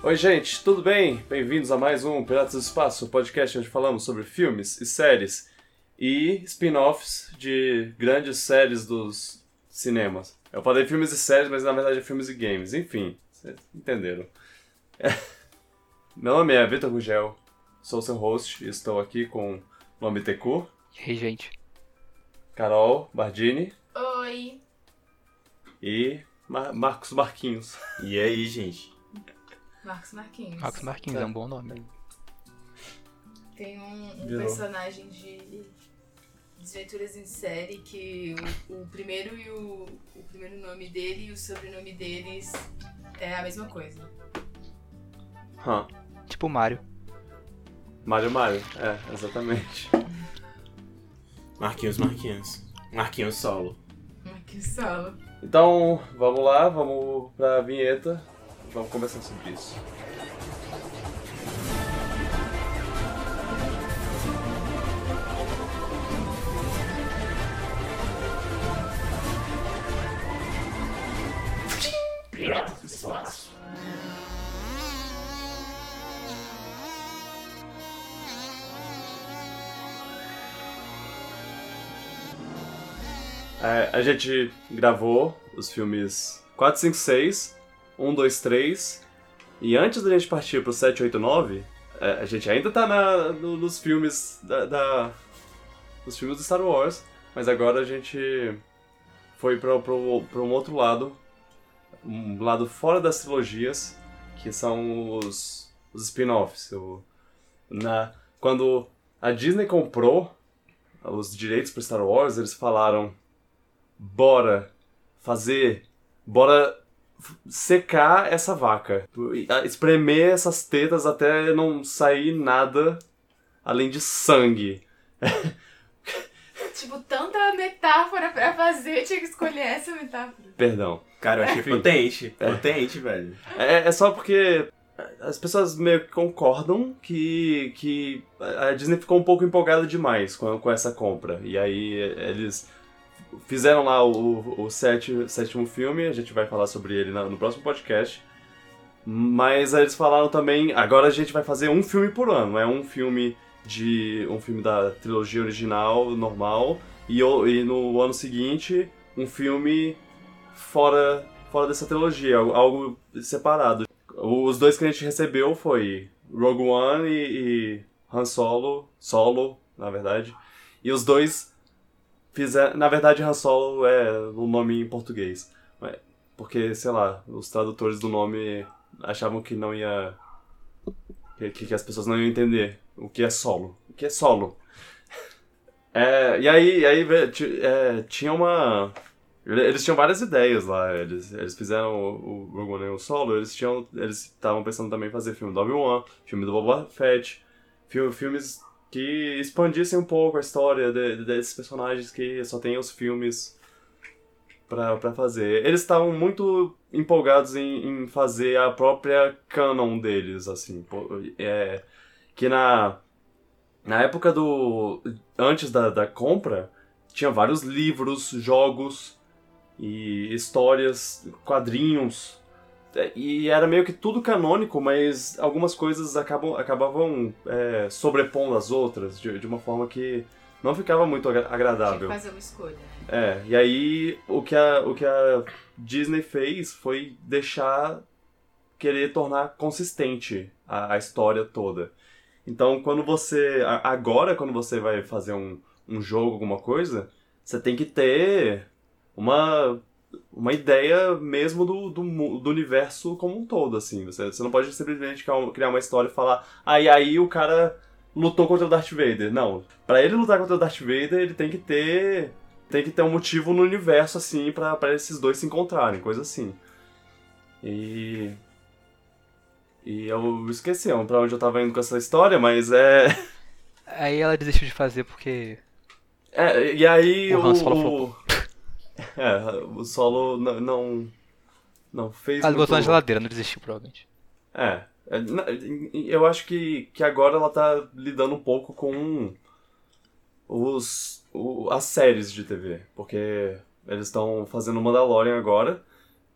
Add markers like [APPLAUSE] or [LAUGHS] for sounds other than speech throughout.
Oi, gente, tudo bem? Bem-vindos a mais um Piratas do Espaço, um podcast onde falamos sobre filmes e séries e spin-offs de grandes séries dos cinemas. Eu falei filmes e séries, mas na verdade é filmes e games. Enfim, vocês entenderam. É. [LAUGHS] Meu nome é Vitor Gugel, sou seu host e estou aqui com Nome Tecu. E aí, gente? Carol Bardini. Oi. E Mar Marcos Marquinhos. E aí, gente? Marcos Marquinhos. Marcos Marquinhos, é um bom nome. Tem um, um personagem de Desventuras em Série que o, o primeiro e o, o primeiro nome dele e o sobrenome deles é a mesma coisa. Huh. Tipo Mario. Mario Mario, é, exatamente. Marquinhos Marquinhos. Marquinhos solo. Marquinhos solo. Então, vamos lá, vamos pra vinheta. Vamos conversar sobre isso. É, a gente gravou os filmes 4, 5, 6, 1, 2, 3. E antes da gente partir pro 7, 8, 9, a gente ainda tá na, no, nos filmes da, da, Nos filmes do Star Wars. Mas agora a gente foi pro, pro, pro um outro lado. Um lado fora das trilogias, que são os, os spin-offs. Quando a Disney comprou os direitos para Star Wars, eles falaram: bora fazer, bora secar essa vaca, espremer essas tetas até não sair nada além de sangue. tipo, tanta metáfora pra fazer, tinha que escolher essa metáfora. Perdão. Cara, eu achei potente, é. potente, velho. É, é só porque as pessoas meio que concordam que, que a Disney ficou um pouco empolgada demais com, com essa compra. E aí eles fizeram lá o, o sete, sétimo filme, a gente vai falar sobre ele no, no próximo podcast. Mas eles falaram também, agora a gente vai fazer um filme por ano, é um filme de um filme da trilogia original normal e, e no ano seguinte um filme fora fora dessa trilogia, algo separado. Os dois que a gente recebeu foi Rogue One e, e Han Solo, Solo, na verdade. E os dois fizer. Na verdade, Han Solo é o nome em português. Porque, sei lá, os tradutores do nome achavam que não ia. Que, que as pessoas não iam entender o que é solo. O que é solo? [LAUGHS] É, e aí, aí é, tinha uma. Eles tinham várias ideias lá. Eles, eles fizeram o, Rogue One e Solo. Eles tinham. Eles estavam pensando também em fazer filme do Obi-Wan, filme do Boba Fett, filmes que expandissem um pouco a história de, de, desses personagens que só tem os filmes para fazer. Eles estavam muito empolgados em, em, fazer a própria canon deles, assim. É, que na, na época do... antes da, da compra, tinha vários livros, jogos e histórias, quadrinhos e era meio que tudo canônico, mas algumas coisas acabam, acabavam é, sobrepondo as outras de, de, uma forma que não ficava muito agradável. Tinha que fazer uma escolha. É, e aí o que a, o que a Disney fez foi deixar querer tornar consistente a, a história toda. Então, quando você. Agora, quando você vai fazer um, um jogo, alguma coisa, você tem que ter uma uma ideia mesmo do, do, do, universo como um todo, assim. Você, você não pode simplesmente criar uma história e falar, ah, e aí o cara lutou contra o Darth Vader. Não. para ele lutar contra o Darth Vader, ele tem que ter. Tem que ter um motivo no universo, assim, para esses dois se encontrarem, coisa assim. E. E eu esqueci pra onde eu tava indo com essa história, mas é. Aí ela desistiu de fazer porque. É, e aí o. O... É, o solo não. Não, não fez. Ela muito... botou na geladeira, não desistiu, provavelmente. É. é eu acho que, que agora ela tá lidando um pouco com os, o, as séries de TV. Porque eles estão fazendo Mandalorian agora.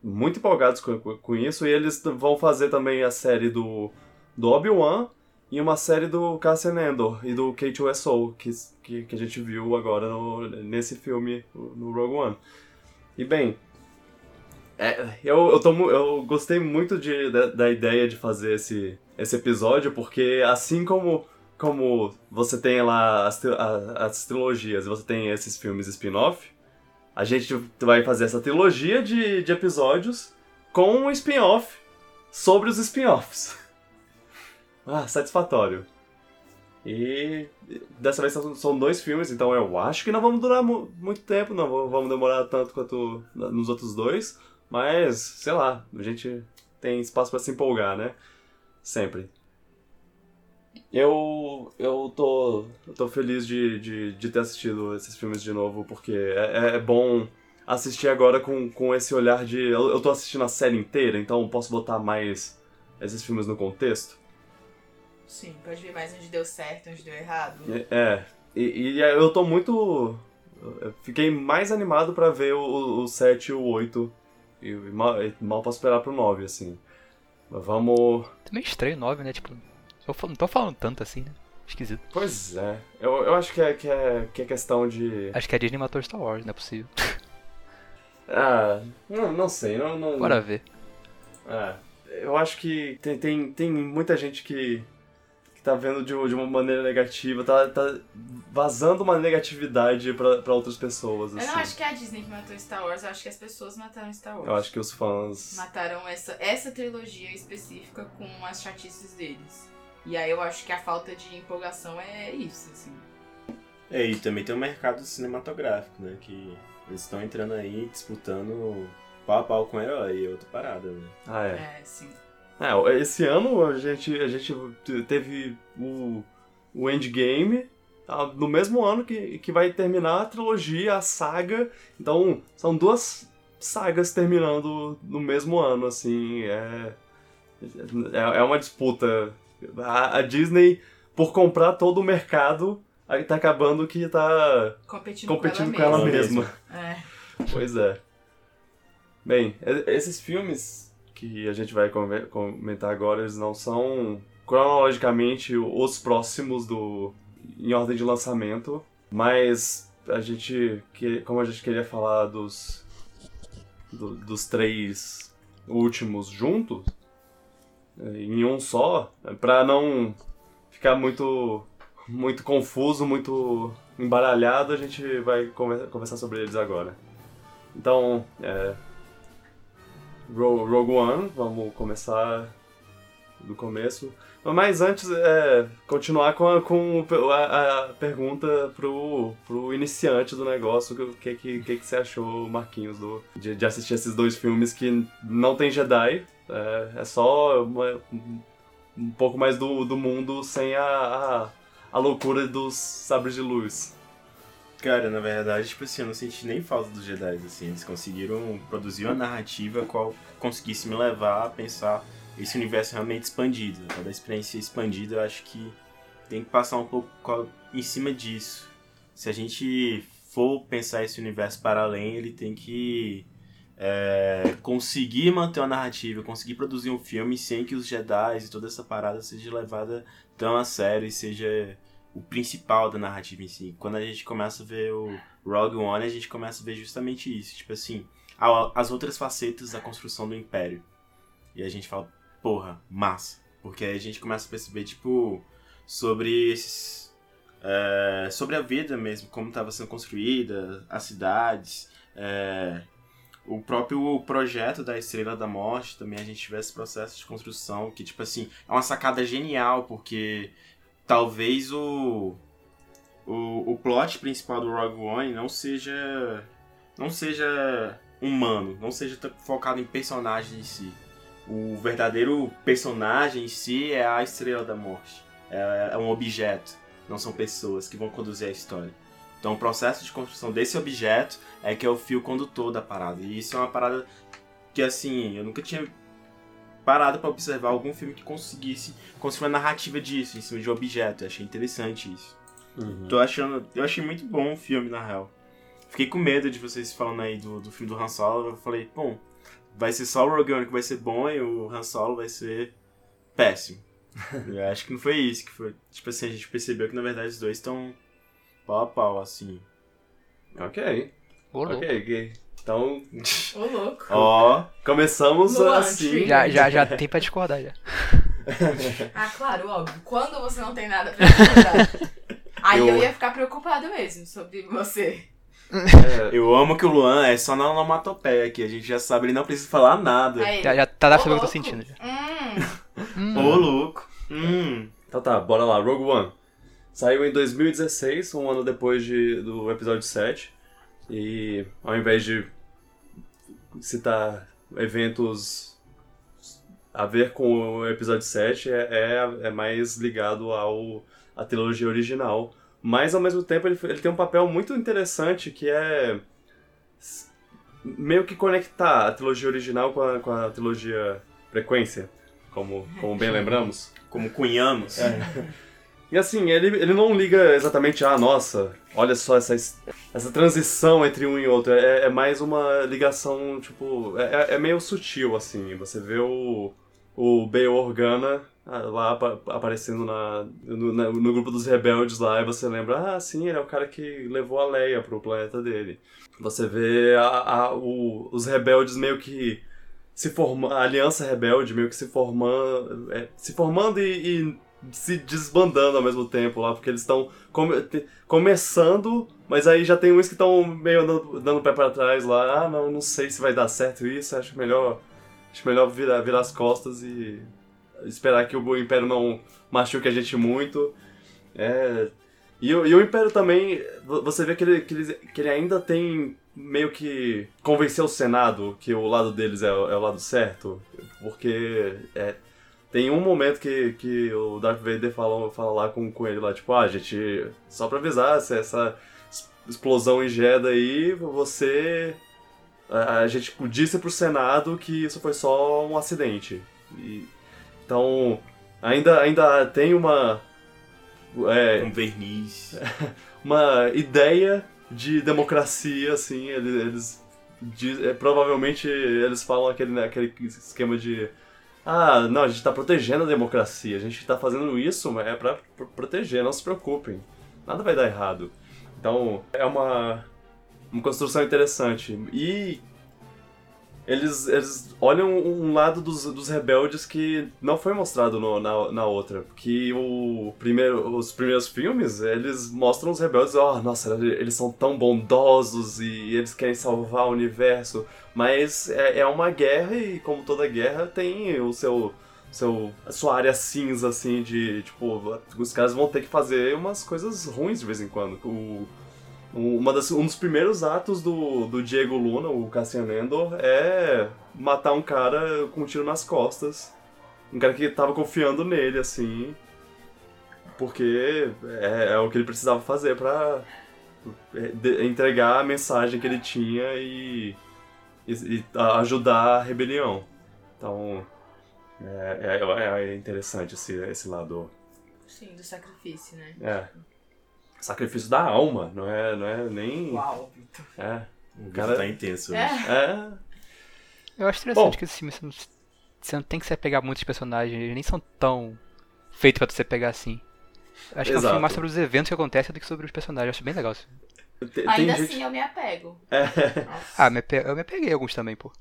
muito empolgados com, com isso. E eles vão fazer também a série do, do Obi-Wan e uma série do Cassian Andor e do K2SO, que, que, que a gente viu agora no, nesse filme, no Rogue One. E bem, é, eu, eu, tô, eu gostei muito de, da, da ideia de fazer esse, esse episódio, porque assim como como você tem lá as, as trilogias você tem esses filmes spin-off, a gente vai fazer essa trilogia de, de episódios com um spin-off sobre os spin-offs. Ah, satisfatório. E dessa vez são dois filmes, então eu acho que não vamos durar mu muito tempo, não vamos demorar tanto quanto nos outros dois, mas sei lá, a gente tem espaço para se empolgar, né? Sempre. Eu, eu tô, eu tô feliz de, de, de ter assistido esses filmes de novo, porque é, é bom assistir agora com, com esse olhar de. Eu, eu tô assistindo a série inteira, então posso botar mais esses filmes no contexto. Sim, pode ver mais onde deu certo, onde deu errado. É, é e, e eu tô muito. Eu fiquei mais animado para ver o, o 7 e o 8. E mal, mal posso esperar pro 9, assim. Mas vamos. Também estranho o 9, né? Tipo, não tô falando tanto assim, né? Esquisito. Pois é. Eu, eu acho que é, que, é, que é questão de. Acho que a Disney matou Star Wars, não é possível. [LAUGHS] ah, não, não sei. Não, não... Bora ver. É. Eu acho que tem, tem, tem muita gente que, que tá vendo de, de uma maneira negativa, tá, tá vazando uma negatividade pra, pra outras pessoas. Assim. Eu não acho que é a Disney que matou Star Wars, eu acho que as pessoas mataram Star Wars. Eu acho que os fãs. Mataram essa, essa trilogia específica com as chatices deles. E aí eu acho que a falta de empolgação é isso, assim. É, e também tem o mercado cinematográfico, né? Que eles estão entrando aí disputando pau a pau com o herói, é outra parada, né? Ah, é. É, sim. É, esse ano a gente, a gente teve o, o Endgame tá? no mesmo ano que, que vai terminar a trilogia, a saga. Então, são duas sagas terminando no mesmo ano, assim. É, é, é uma disputa a, a Disney, por comprar todo o mercado, aí tá acabando que tá competindo, competindo com ela, com ela mesma. É. Pois é. Bem, esses filmes que a gente vai comentar agora, eles não são cronologicamente os próximos do em ordem de lançamento, mas a gente que como a gente queria falar dos do, dos três últimos juntos, em um só, para não ficar muito muito confuso, muito embaralhado, a gente vai conversar sobre eles agora. Então, é, Rogue One, vamos começar do começo. Mas antes, é, continuar com, a, com a, a, pergunta pro, pro iniciante do negócio, o que, que, que, que você achou, Marquinhos, do, de, de assistir esses dois filmes que não tem Jedi, é, é só uma, um pouco mais do, do mundo sem a, a, a, loucura dos sabres de luz. Cara, na verdade, tipo assim, eu não senti nem falta dos Jedi, assim, eles conseguiram produzir uma narrativa qual conseguisse me levar a pensar esse universo realmente expandido. Cada experiência expandida, eu acho que tem que passar um pouco em cima disso. Se a gente for pensar esse universo para além, ele tem que é, conseguir manter uma narrativa, conseguir produzir um filme sem que os Jedi e toda essa parada seja levada tão a sério e seja o principal da narrativa em si. Quando a gente começa a ver o Rogue One, a gente começa a ver justamente isso. Tipo assim, as outras facetas da construção do Império. E a gente fala, porra, massa. Porque aí a gente começa a perceber, tipo, sobre esses. É, sobre a vida mesmo, como estava sendo construída, as cidades, é, o próprio projeto da Estrela da Morte também a gente tivesse esse processo de construção que tipo assim é uma sacada genial porque talvez o o, o plot principal do Rogue One não seja não seja humano não seja focado em personagem em si. O verdadeiro personagem em si é a Estrela da Morte. É, é um objeto não são pessoas que vão conduzir a história. Então o processo de construção desse objeto é que é o fio condutor da parada. E isso é uma parada que assim, eu nunca tinha parado para observar algum filme que conseguisse construir uma narrativa disso, em cima de um objeto. Eu achei interessante isso. Uhum. Tô achando. Eu achei muito bom o filme, na real. Fiquei com medo de vocês falando aí do, do filme do Han Solo. Eu falei, bom, vai ser só o Rogue One que vai ser bom e o Han Solo vai ser péssimo. [LAUGHS] Eu acho que não foi isso, que foi. Tipo assim, a gente percebeu que na verdade os dois estão pau a pau, assim. Ok. Ô, louco. Ok, ok. Então, Ô, louco. ó, começamos Luan, assim. Já, já, já tem pra discordar já. [LAUGHS] Ah, claro, óbvio. Quando você não tem nada pra [LAUGHS] discordar. Aí eu... Eu- ia ficar preocupado mesmo sobre você. É, Eu amo que o Luan é só na onomatopeia aqui, a gente já sabe, ele não precisa falar nada. Aí, Já, já tá dá pra Ô, saber o que eu tô sentindo já. Hum, Ô, louco. Hum. Então tá, bora lá, Rogue One. Saiu em 2016, um ano depois de, do episódio 7. E ao invés de citar eventos a ver com o episódio 7, é, é, é mais ligado ao à trilogia original. Mas ao mesmo tempo ele, ele tem um papel muito interessante que é meio que conectar a trilogia original com a, com a trilogia frequência, como, como bem lembramos. Como cunhamos. [LAUGHS] E assim, ele, ele não liga exatamente, ah, nossa, olha só essa, es- essa transição entre um e outro. É, é mais uma ligação, tipo, é, é- é meio sutil, assim. Você vê o, o Bail Organa ah, lá apa- aparecendo na, no, no grupo dos rebeldes lá, e você lembra, ah, sim, ele é o cara que levou a Leia pro planeta dele. Você vê a, a- o- os rebeldes meio que se formando, a aliança rebelde meio que se formando, é, se formando e, e se desbandando ao mesmo tempo lá, porque eles estão come- começando, mas aí já tem uns que estão meio dando, dando pé pra trás lá, ah, não, não sei se vai dar certo isso, acho melhor, acho melhor virar, virar as costas e esperar que o Império não machuque a gente muito. É, e, e o Império também, vo- você vê que ele, que, ele, que ele ainda tem meio que convencer o Senado que o lado deles é, é o lado certo, porque é, tem um momento que, que o Darth Vader fala, fala lá com, com ele lá, tipo, ah, gente, só pra avisar, se essa es- explosão em Jeddah aí, você... A, a gente disse pro Senado que isso foi só um acidente. E, então, ainda, ainda tem uma... É, Com verniz. [LAUGHS] uma ideia de democracia, assim, eles, eles diz- é, provavelmente eles falam aquele, né, aquele esquema de ah, não, a gente tá protegendo a democracia, a gente tá fazendo isso, é pra pro- proteger, não se preocupem, nada vai dar errado. Então, é uma, uma construção interessante. E eles, eles olham um lado dos, dos rebeldes que não foi mostrado no- na, na outra. Que o primeiro, os primeiros filmes, eles mostram os rebeldes, ó, nossa, eles são tão bondosos e eles querem salvar o universo. Mas é, é uma guerra e, como toda guerra, tem o seu. Seu, a sua área cinza, assim, de, tipo, os caras vão ter que fazer umas coisas ruins de vez em quando. O, um- uma das- um dos primeiros atos do, do Diego Luna, o Cassian Endor, é matar um cara com um tiro nas costas. Um cara que tava confiando nele, assim. Porque é, é o que ele precisava fazer pra é, entregar a mensagem que ele tinha e, e- e ajudar a rebelião. Então, é, é- é interessante esse, esse lado Sim, do sacrifício, né? é. Sacrifício da alma, não é, não é nem. Uau, Vitor. É. O Cara- tá intenso. É. É. Eu acho interessante Bom. que esse filme você não, você não tem que se apegar muito aos personagens, eles nem são tão feitos pra você pegar assim. Eu Acho que é um Exato. filme mais sobre os eventos que acontecem do que sobre os personagens. Eu acho bem legal isso. Tem, tem Ainda gente. assim eu me apego. É. Ah, me ape- eu me apeguei a alguns também, pô.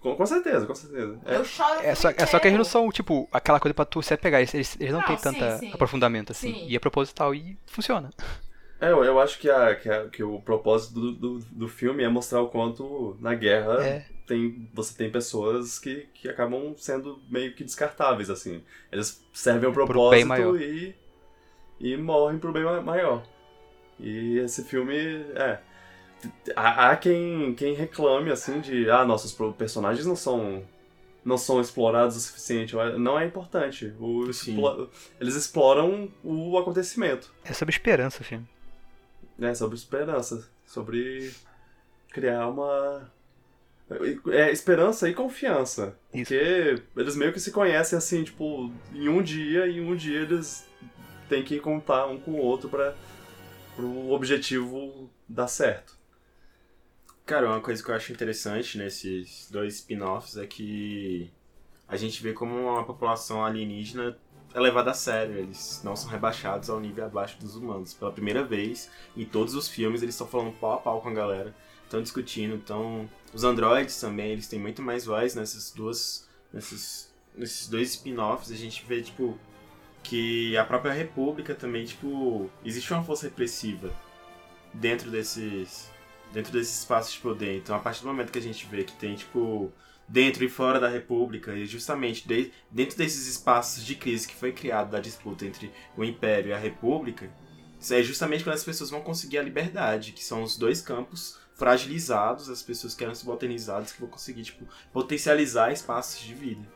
Com, com certeza, com certeza. É. Eu choro É só, é só que eles não são, tipo, aquela coisa pra tu se apegar. Eles, eles não, Não, têm sim. aprofundamento, assim. Sim. E é proposital e funciona. É, eu, eu acho que, a, que, a- que o propósito do, do, do filme é mostrar o quanto na guerra É. tem, você tem pessoas que, que acabam sendo meio que descartáveis, assim. Eles servem o Pro bem propósito maior. e, e morrem pro bem ma- maior. E esse filme, é. Há, há quem, quem reclame, assim, de ah, nossos personagens não são. Não são explorados o suficiente. Não é importante. O Sim. explo- eles exploram o acontecimento É sobre esperança o filme. né, sobre esperança, sobre criar uma é, esperança e confiança, Isso. porque eles meio que se conhecem assim, tipo, em um dia e um dia eles têm que contar um com o outro para o objetivo dar certo. Cara, uma coisa que eu acho interessante nesses dois spin-offs é que a gente vê como uma população alienígena é levada a sério. Eles não são rebaixados ao nível abaixo dos humanos. Pela primeira vez, em todos os filmes, eles estão falando pau a pau com a galera. Estão discutindo, então... Os androides também, eles têm muito mais voz nessas duas... Nesses, nesses dois spin-offs. A gente vê, tipo, que a própria república também, tipo... Existe uma força repressiva dentro desses... Dentro desses espaços de poder. Então, a partir do momento que a gente vê que tem, tipo dentro e fora da República, e justamente de, dentro desses espaços de crise que foi criado da disputa entre o Império e a República, é justamente quando as pessoas vão conseguir a liberdade, que são os dois campos fragilizados, as pessoas que eram subalternizadas, que vão conseguir, tipo, potencializar espaços de vida.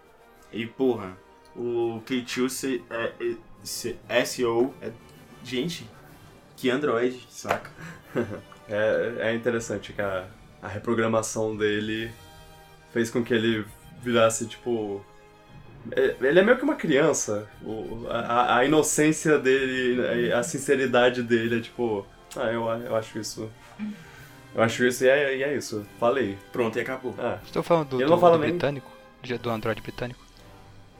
E, porra, o K2 é, é, SEO é. Gente, que Android, saca? [LAUGHS] é, é interessante que a, a reprogramação dele fez com que ele virasse, tipo. É, ele é meio que uma criança. O, a, a inocência dele, a sinceridade dele é tipo. Ah, eu, eu acho isso. Eu acho isso e é, e é isso. Falei. Pronto, e acabou. Ah. Estou falando do, do, do britânico? Do Android britânico?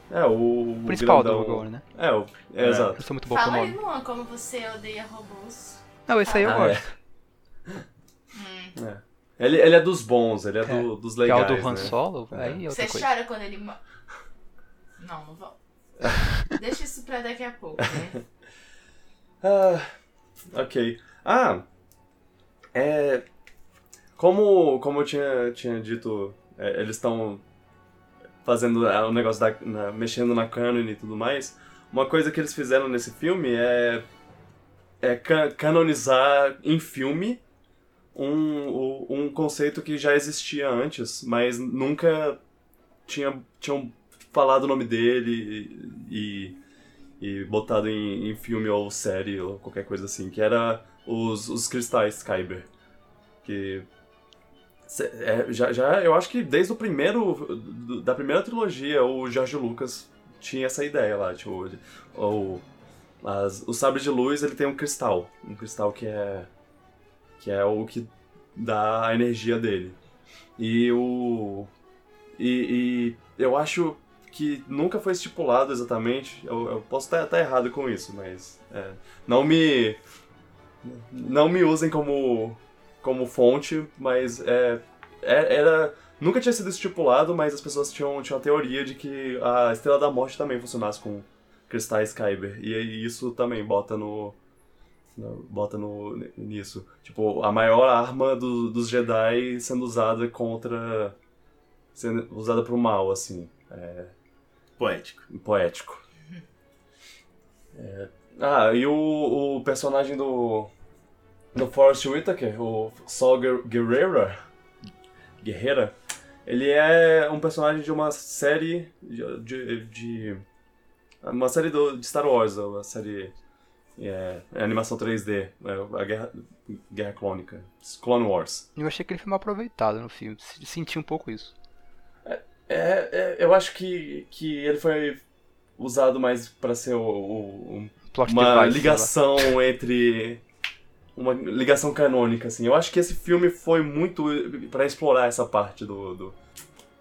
É, o. o principal grandão... do né? É, o, é, é, exato. Eu sou muito bom Fala com aí, Luan, como você odeia robôs. Não, esse aí eu Ah, gosto. Hum. [LAUGHS] É. Ele, ele é dos bons, ele é, É. do- dos Que é legais. o do Han né? Solo, É. aí é outra Você coisa. chora quando ele. Não, não vou. [LAUGHS] Deixa isso pra daqui a pouco, né? [LAUGHS] Ah, ok. Ah, é. Como, como eu tinha, tinha dito, é, eles estão fazendo é, o negócio da. na- mexendo na canon e tudo mais. Uma coisa que eles fizeram nesse filme é. é ca- canonizar em filme um, um conceito que já existia antes, mas nunca tinha, tinham falado o nome dele e, e botado em, em filme ou série ou qualquer coisa assim, que era os, os cristais Kyber. Que. É, já, já, eu acho que desde o primeiro. da primeira trilogia, o George Lucas tinha essa ideia lá, tipo. O, as, o sabre de luz ele tem um cristal. Um cristal que é. que é o que dá a energia dele. E o. E, e eu acho que nunca foi estipulado exatamente. Eu, eu posso estar errado com isso, mas. é, não me. Não me usem como. Como fonte, mas é, é- era. Nunca tinha sido estipulado, mas as pessoas tinham, tinham a teoria de que a Estrela da Morte também funcionasse com cristais Kyber. E isso também bota no. no- bota no, nisso. Tipo, a maior arma do- dos Jedi sendo usada contra. sendo usada pro mal, assim. É, Poético. poético. É, Ah, e o, o personagem do. Do Forrest Whitaker, o Saul Guer- Guerrera. Guerreira. Ele é um personagem de uma série. de. de, de- uma série do, de Star Wars, uma série. É, é animação 3D, é, a Guerra, Guerra Clônica, Clone Wars. Eu achei que ele foi mal aproveitado no filme. Senti um pouco isso. É, é, eu acho que, que ele foi usado mais pra ser o, o- Plot uma device, ligação entre uma ligação canônica assim. Eu acho que esse filme foi muito pra explorar essa parte do, do...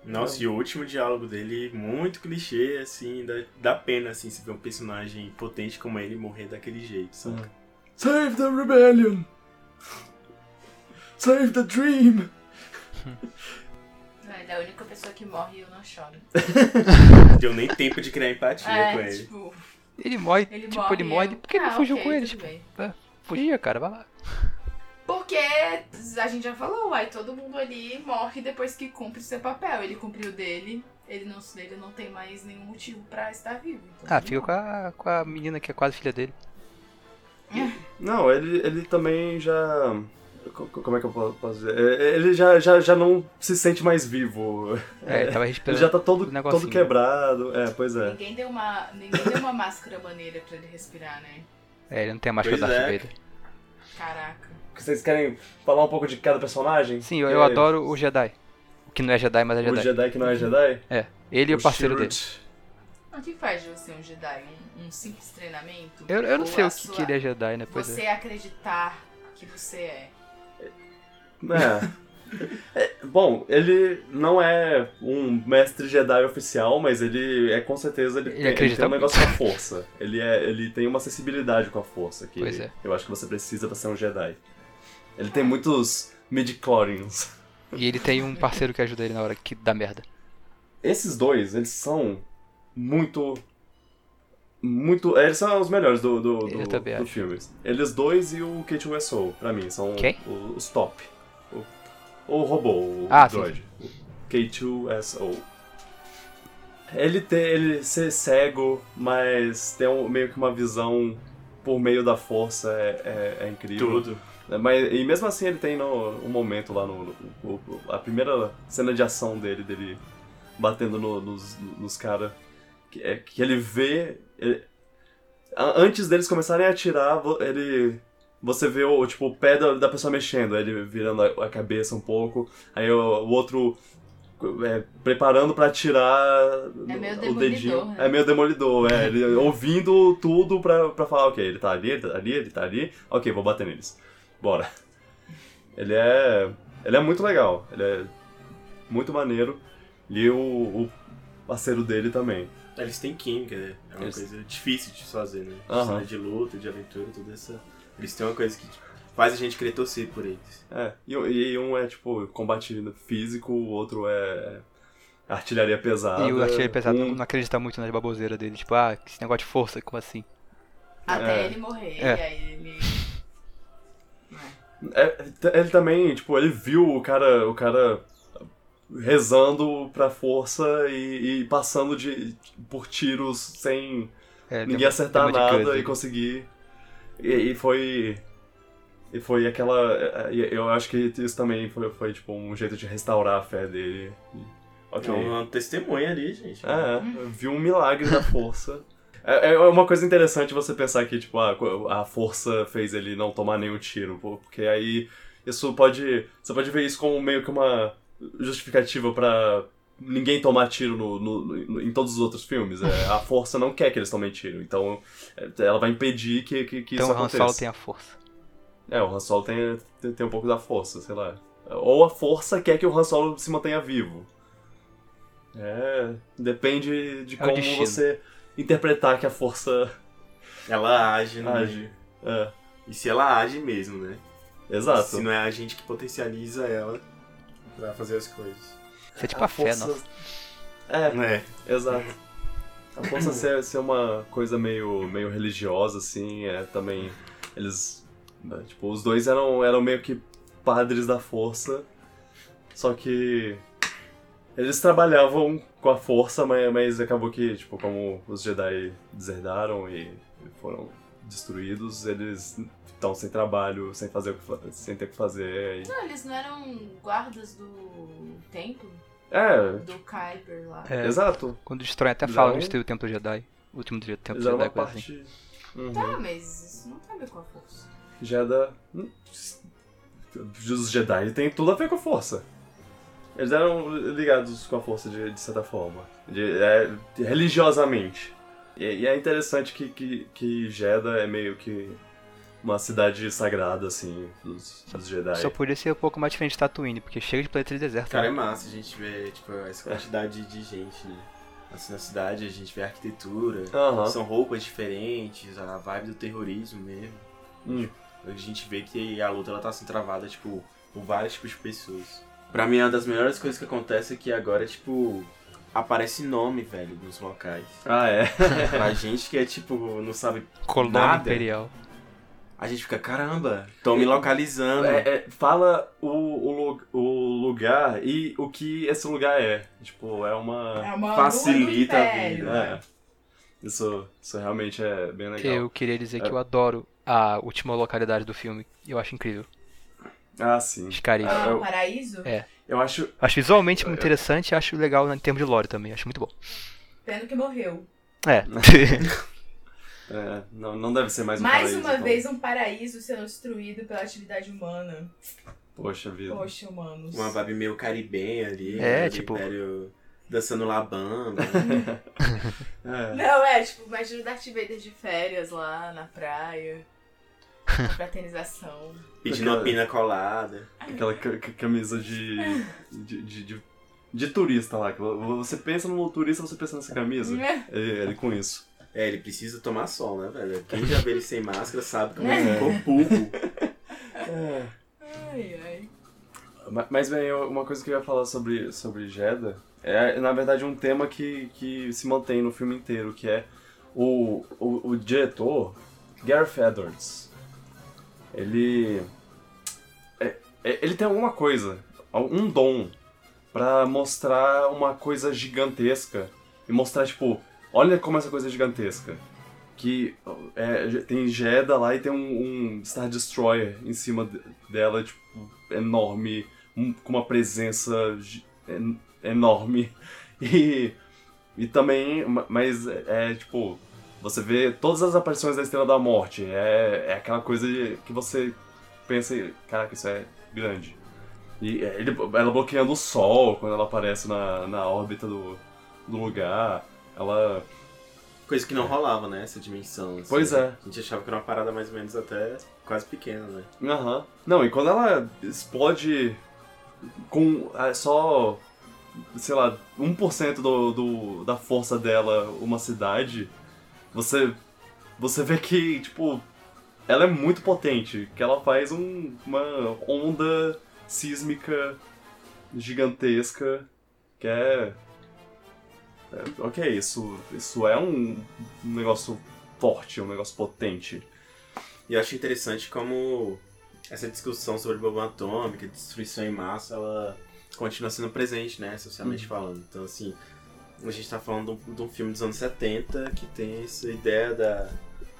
Nossa, e o último diálogo dele, muito clichê, assim, dá, dá pena, assim, se ver um personagem potente como ele morrer daquele jeito, sabe? Save the rebellion. Save the dream. Ele é a única pessoa que morre e eu não choro. [LAUGHS] Deu nem tempo de criar empatia com É, ele. tipo, Ele morre, ele tipo, morre. ele morre. eu- Por que ele Ah, não fugiu ok, com ele? tudo Tipo, bem. Fugia, cara, vai lá. Porque a gente já falou, uai, todo mundo ali morre depois que cumpre seu papel. Ele cumpriu o dele, ele não, ele não tem mais nenhum motivo pra estar vivo. então Ah, ele fica com a, com a menina que é quase filha dele. Não, ele, ele também já. co- Como é que eu po- posso dizer? É, Ele já, já, já não se sente mais vivo. É, ele tava [LAUGHS] Ele respirando. já tá todo, todo quebrado. É, pois é. Ninguém deu uma, ninguém deu uma máscara maneira pra ele respirar, né? É, ele não tem a máscara Pois da é. Darth Vader. Caraca. Vocês querem falar um pouco de cada personagem? Sim, eu, eu é adoro o Jedi. O que não é Jedi, mas é O Jedi. Jedi que não é Jedi? É, ele e o parceiro dele. Chirrut. O que faz de você um Jedi? Um, um simples treinamento? Eu, eu não sei o que, sua- que ele é Jedi, né? Pois Você é. acreditar que você é. É. [LAUGHS] Bom, ele não é um mestre Jedi oficial, mas ele é com certeza ele, Ele tem, ele tem um negócio com a força. Ele, é, ele tem uma acessibilidade com a força que é. eu acho que você precisa pra ser um Jedi. Ele tem muitos midi-chlorians. E ele tem um parceiro que ajuda ele na hora que dá merda. Esses dois, eles são muito. Muito. Eles são os melhores do, do, do, do filme. Eles dois e o K2SO, pra mim, são Quem? o- os top. O, o robô, o Ah, droid. O K2SO. Ele tem. ele ser cego, mas tem um- meio que uma visão por meio da força é, é, é incrível. Tudo. Mas, e mesmo assim ele tem no, um momento lá no, no- no- A primeira cena de ação dele, dele batendo no- nos, nos caras. Que, é, que ele vê. ele- a- antes deles começarem a atirar, ele. Você vê o, tipo, o pé da, da pessoa mexendo, ele virando a, a cabeça um pouco, aí o, o outro é, preparando pra atirar É meio o dedinho. né? É meio demolidor, é. Ele [LAUGHS] ouvindo tudo pra, pra falar, ok, ele tá ali, ele tá ali, ele tá ali, ok, vou bater neles. Bora. Ele é. Ele é muito legal. Ele é muito maneiro. E o, o parceiro dele também. Eles têm química, né? É uma Eles- coisa difícil de se fazer, né? Aham. Cena de luta, de aventura, tudo essa. Eles têm uma coisa que tipo, faz a gente querer torcer por eles. É. E, e um é tipo combate físico, o outro é artilharia pesada. e o artilheiro pesado um- não acredita muito nas baboseiras dele. Tipo, ah, esse negócio de força, como assim? Até É. ele morrer, É. e aí ele. É. É, ele também, tipo, ele viu o cara, o cara rezando pra força e, e passando de, por tiros sem É, ninguém acertar nada coisa. e conseguir. E, e foi. E foi aquela. Eu acho que isso também foi, foi tipo um jeito de restaurar a fé dele. E- Ok. É uma testemunha ali, gente. É, viu um milagre da força. É, é uma coisa interessante você pensar que, tipo, a, a força fez ele não tomar nenhum tiro, porque aí isso pode. Você pode ver isso como meio que uma justificativa pra ninguém tomar tiro no, no- no- em todos os outros filmes. É, a força não quer que eles tomem tiro, então é, ela vai impedir que, que, que Então isso o Han aconteça. Solo tem a força. É, o Han Solo tem, tem, tem um pouco da força, sei lá. Ou a força quer que o Han Solo se mantenha vivo. É. Depende de É como você interpretar que a força Ela age, né? age. É, E se ela age mesmo, né? exato. Se não é a gente que potencializa ela pra fazer as coisas. Isso é tipo a, fé, força- nossa. É, exato. [LAUGHS] A força ser, ser uma coisa meio, meio religiosa, assim, é também. Eles. né, Tipo, os dois eram, eram meio que padres da força. Só que. Eles trabalhavam com a força, mas, mas acabou que, tipo, como os Jedi deserdaram e foram destruídos, eles estão sem trabalho, sem fazer o que fa- sem ter o que fazer. e- Não, eles não eram guardas do templo? É, Do Kyber lá. É, exato. Quando destrói até fala que destruiu o Templo Jedi. O último dia do Templo Jedi, uma coisa assim. parte. Uhum. Tá, mas isso não tem a ver com a força. Jedi. hum, Os Jedi tem tudo a ver com a força. Eles eram ligados com a força de, de certa forma. De- é, religiosamente. E, e é interessante que, que, que Jeddah é meio que uma cidade sagrada, assim, dos, dos Jedi. Só podia ser um pouco mais diferente de Tatooine, porque chega de planeta de deserto. Cara, é né? massa a gente ver, tipo, essa quantidade de gente, né? Assim, na cidade a gente vê a arquitetura, Aham. são roupas diferentes, a vibe do terrorismo mesmo. Hum. A gente vê que a luta ela tá sendo travada, tipo, por vários tipos de pessoas. Pra mim, uma das melhores coisas que acontece é que agora, tipo, aparece nome, velho, nos locais. Ah, é. [LAUGHS] Pra gente que é, tipo, não sabe Colônia nada, Imperial. A gente fica, caramba, tão me localizando. É, é, fala o, o, o lugar e o que esse lugar é. Tipo, é uma. É uma Facilita a vida. É. Isso, isso realmente é bem legal. Eu queria dizer que É. eu adoro a última localidade do filme. Eu acho incrível. Ah, sim. Os caras. Ah, eu- o paraíso? É. Eu acho. Acho visualmente muito interessante e acho legal em termos de lore também. Acho muito bom. Pena que morreu. É. [LAUGHS] É, não, não deve ser mais um Mais paraíso, uma então. vez um paraíso sendo destruído pela atividade humana. Poxa vida. Poxa, humanos. Uma vibe meio caribenha ali. É, né, tipo- Império dançando labamba. [LAUGHS] É. Não, é, tipo, imagina o Darth Vader de férias lá na praia. fraternização. Pedindo uma pina colada. Aquela camisa de, de, de, de, de turista lá. Você pensa no turista, você pensa nessa camisa. É. Ele, ele com isso. É, ele precisa tomar sol, né, velho? Quem já vê ele sem máscara sabe como é. ficou pulpo. É. Ai, ai. Mas, bem, uma coisa que eu ia falar sobre, sobre Jeddah é, na verdade, um tema que, que se mantém no filme inteiro, que é o, o, o diretor, Gareth Edwards. Ele. É, é, ele tem alguma coisa, um dom, para mostrar uma coisa gigantesca e mostrar, tipo, olha como essa coisa é gigantesca. Que é, tem Jeddah lá e tem um, um Star Destroyer em cima dela, tipo, enorme, um, com uma presença enorme. [LAUGHS] E, e também, mas é tipo, você vê todas as aparições da Estrela da Morte. É, é aquela coisa que você pensa, caraca, isso é grande. E ele, ela bloqueando o Sol quando ela aparece na, na órbita do, do lugar. Ela. Coisa que não rolava, né? Essa dimensão. Assim. Pois é. A gente achava que era uma parada mais ou menos até quase pequena, né? Aham. Uhum. Não, e quando ela explode com é, só sei lá, 1% do, do, da força dela uma cidade, você, você vê que, tipo, ela é muito potente, que ela faz um, uma onda sísmica gigantesca, que é... é ok, isso, isso é um, um negócio forte, um negócio potente. E eu acho interessante como essa discussão sobre bomba atômica, destruição em massa, ela continua sendo presente, né, socialmente uhum. falando. Então, assim, a gente tá falando de um filme dos anos 70 que tem essa ideia da,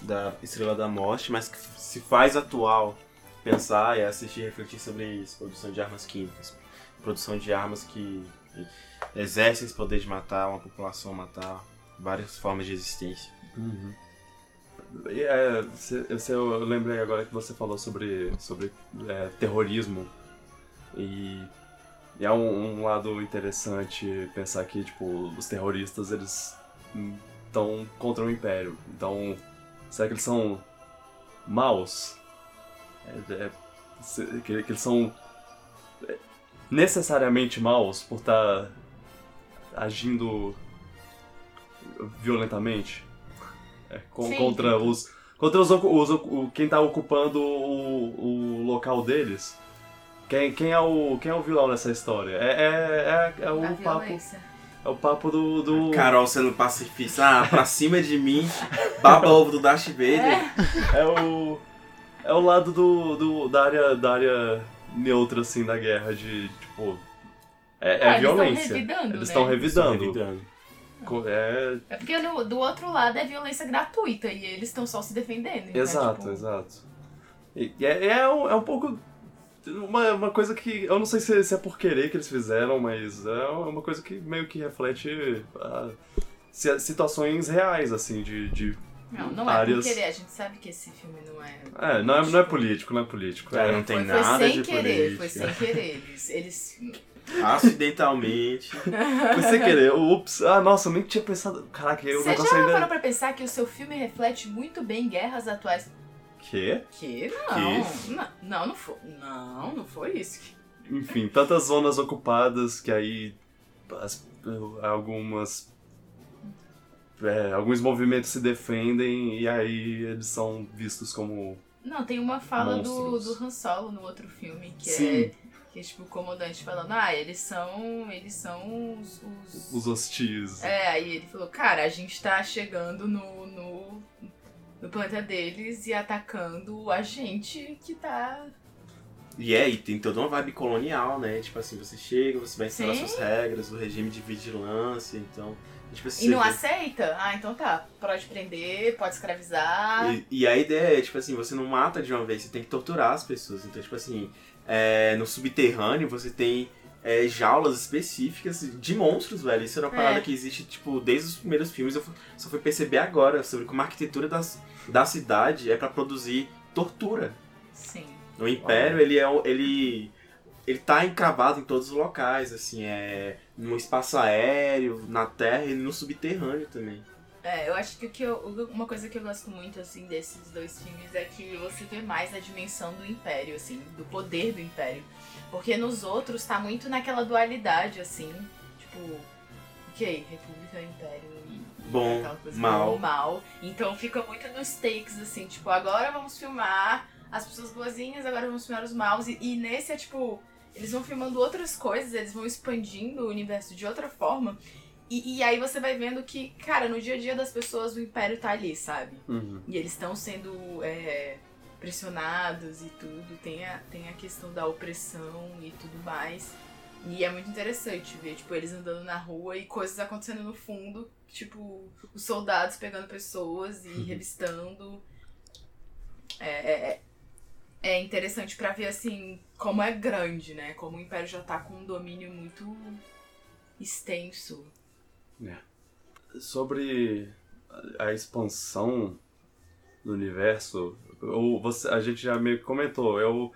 da Estrela da Morte, mas que se faz atual pensar e assistir e refletir sobre isso, produção de armas químicas, produção de armas que exercem esse poder de matar uma população, matar várias formas de existência. Uhum. É, se, se eu lembrei agora que você falou sobre, sobre é, terrorismo e e é um, um, lado interessante pensar que, tipo, os terroristas, eles estão contra o Império. Então, será que eles são maus? É, é, que, que, eles são necessariamente maus por estar tá agindo violentamente? É, com, contra os... Contra os, os, os, quem está ocupando o, o local deles? Quem, quem, é o, quem é o vilão nessa história? É, é, é, é o a papo. Violência. É o papo do. do... Carol sendo pacifista. Ah, pra [LAUGHS] cima de mim, baba ovo do Darth Vader. É. é o. É o lado do, do, da, área, da área neutra, assim, da guerra, de, tipo. É, é ah, violência. Eles estão né? revidando. revidando. É... é porque no, do outro lado é violência gratuita e eles estão só se defendendo. Então, exato, tipo... exato. E, é, é, um, é um pouco uma, uma coisa que. Eu não sei se, se, é por querer que eles fizeram, mas é uma coisa que meio que reflete uh, situações reais, assim, de. de não, não áreas... é por querer, a gente sabe que esse filme não é. É, não é, não é político, não é político. É, não tem foi, nada foi sem de querer, política. Foi sem querer, eles. eles... Acidentalmente. [LAUGHS] sem querer. Ups. Ah, nossa, eu nem tinha pensado. Caraca, eu Você já parou pra pensar que o seu filme reflete muito bem guerras atuais? Que? Que não. Que? Não, não, não foi. Não, não foi isso. Enfim, tantas zonas ocupadas que aí as, algumas. É, alguns movimentos se defendem e aí eles são vistos como. Não, tem uma fala do, do Han Solo no outro filme que Sim. é. Que é tipo o comandante falando, ah, eles são. Eles são os. Os, os hostis. É, aí ele falou, cara, a gente tá chegando no, no no planeta deles e atacando a gente que tá. E é, e tem toda uma vibe colonial, né? Tipo assim, você chega, você vai ensinar suas regras, o regime de vigilância, então. Tipo, e não vê... aceita? Ah, então tá. Pode prender, pode escravizar. E, e, a ideia é, tipo assim, você não mata de uma vez, você tem que torturar as pessoas. Então, tipo assim, é, no subterrâneo você tem é, jaulas específicas de monstros, velho. Isso era uma parada é. que existe, tipo, desde os primeiros filmes. Eu só fui perceber agora sobre como a arquitetura das, da cidade é para produzir tortura. Sim. O Império, ele é ele ele tá encravado em todos os locais, assim, é no espaço aéreo, na terra e no subterrâneo também. É, eu acho que, que eu, uma coisa que eu gosto muito, assim, desses dois filmes é que você vê mais a dimensão do Império, assim, do poder do Império. Porque nos outros tá muito naquela dualidade, assim, tipo, ok, República, Império e Bom, mal. bom, mal. Então fica muito nos takes, assim, tipo, agora vamos filmar as pessoas boazinhas, agora vamos filmar os maus. E, e nesse é tipo, eles vão filmando outras coisas, eles vão expandindo o universo de outra forma. E, e aí você vai vendo que, cara, no dia a dia das pessoas o Império tá ali, sabe? Uhum. E eles estão sendo é, pressionados e tudo. Tem a, tem a questão da opressão e tudo mais. E é muito interessante ver, tipo, eles andando na rua e coisas acontecendo no fundo. Tipo, os soldados pegando pessoas e revistando. É, é, é- é interessante pra ver, assim, como é grande, né? Como o Império já tá com um domínio muito extenso. Sobre a expansão do universo, ou você, a gente já meio que comentou, eu,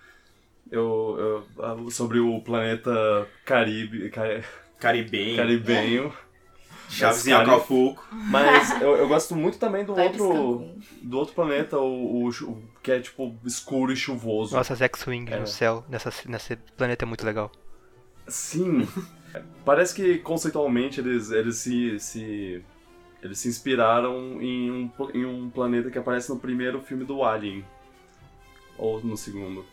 eu, eu- sobre o planeta Caribe, ca- Caribenho, caribenho, Chaves em Cari- Acapulco. mas eu, eu gosto muito também do outro, do outro planeta, o, o chu- que é tipo escuro e chuvoso. Nossa, as X-Wing É. no céu, nessa, nesse planeta é muito legal. Sim. [LAUGHS] Parece que conceitualmente eles, eles se, se eles se inspiraram em um, em um planeta que aparece no primeiro filme do Alien. Ou no segundo.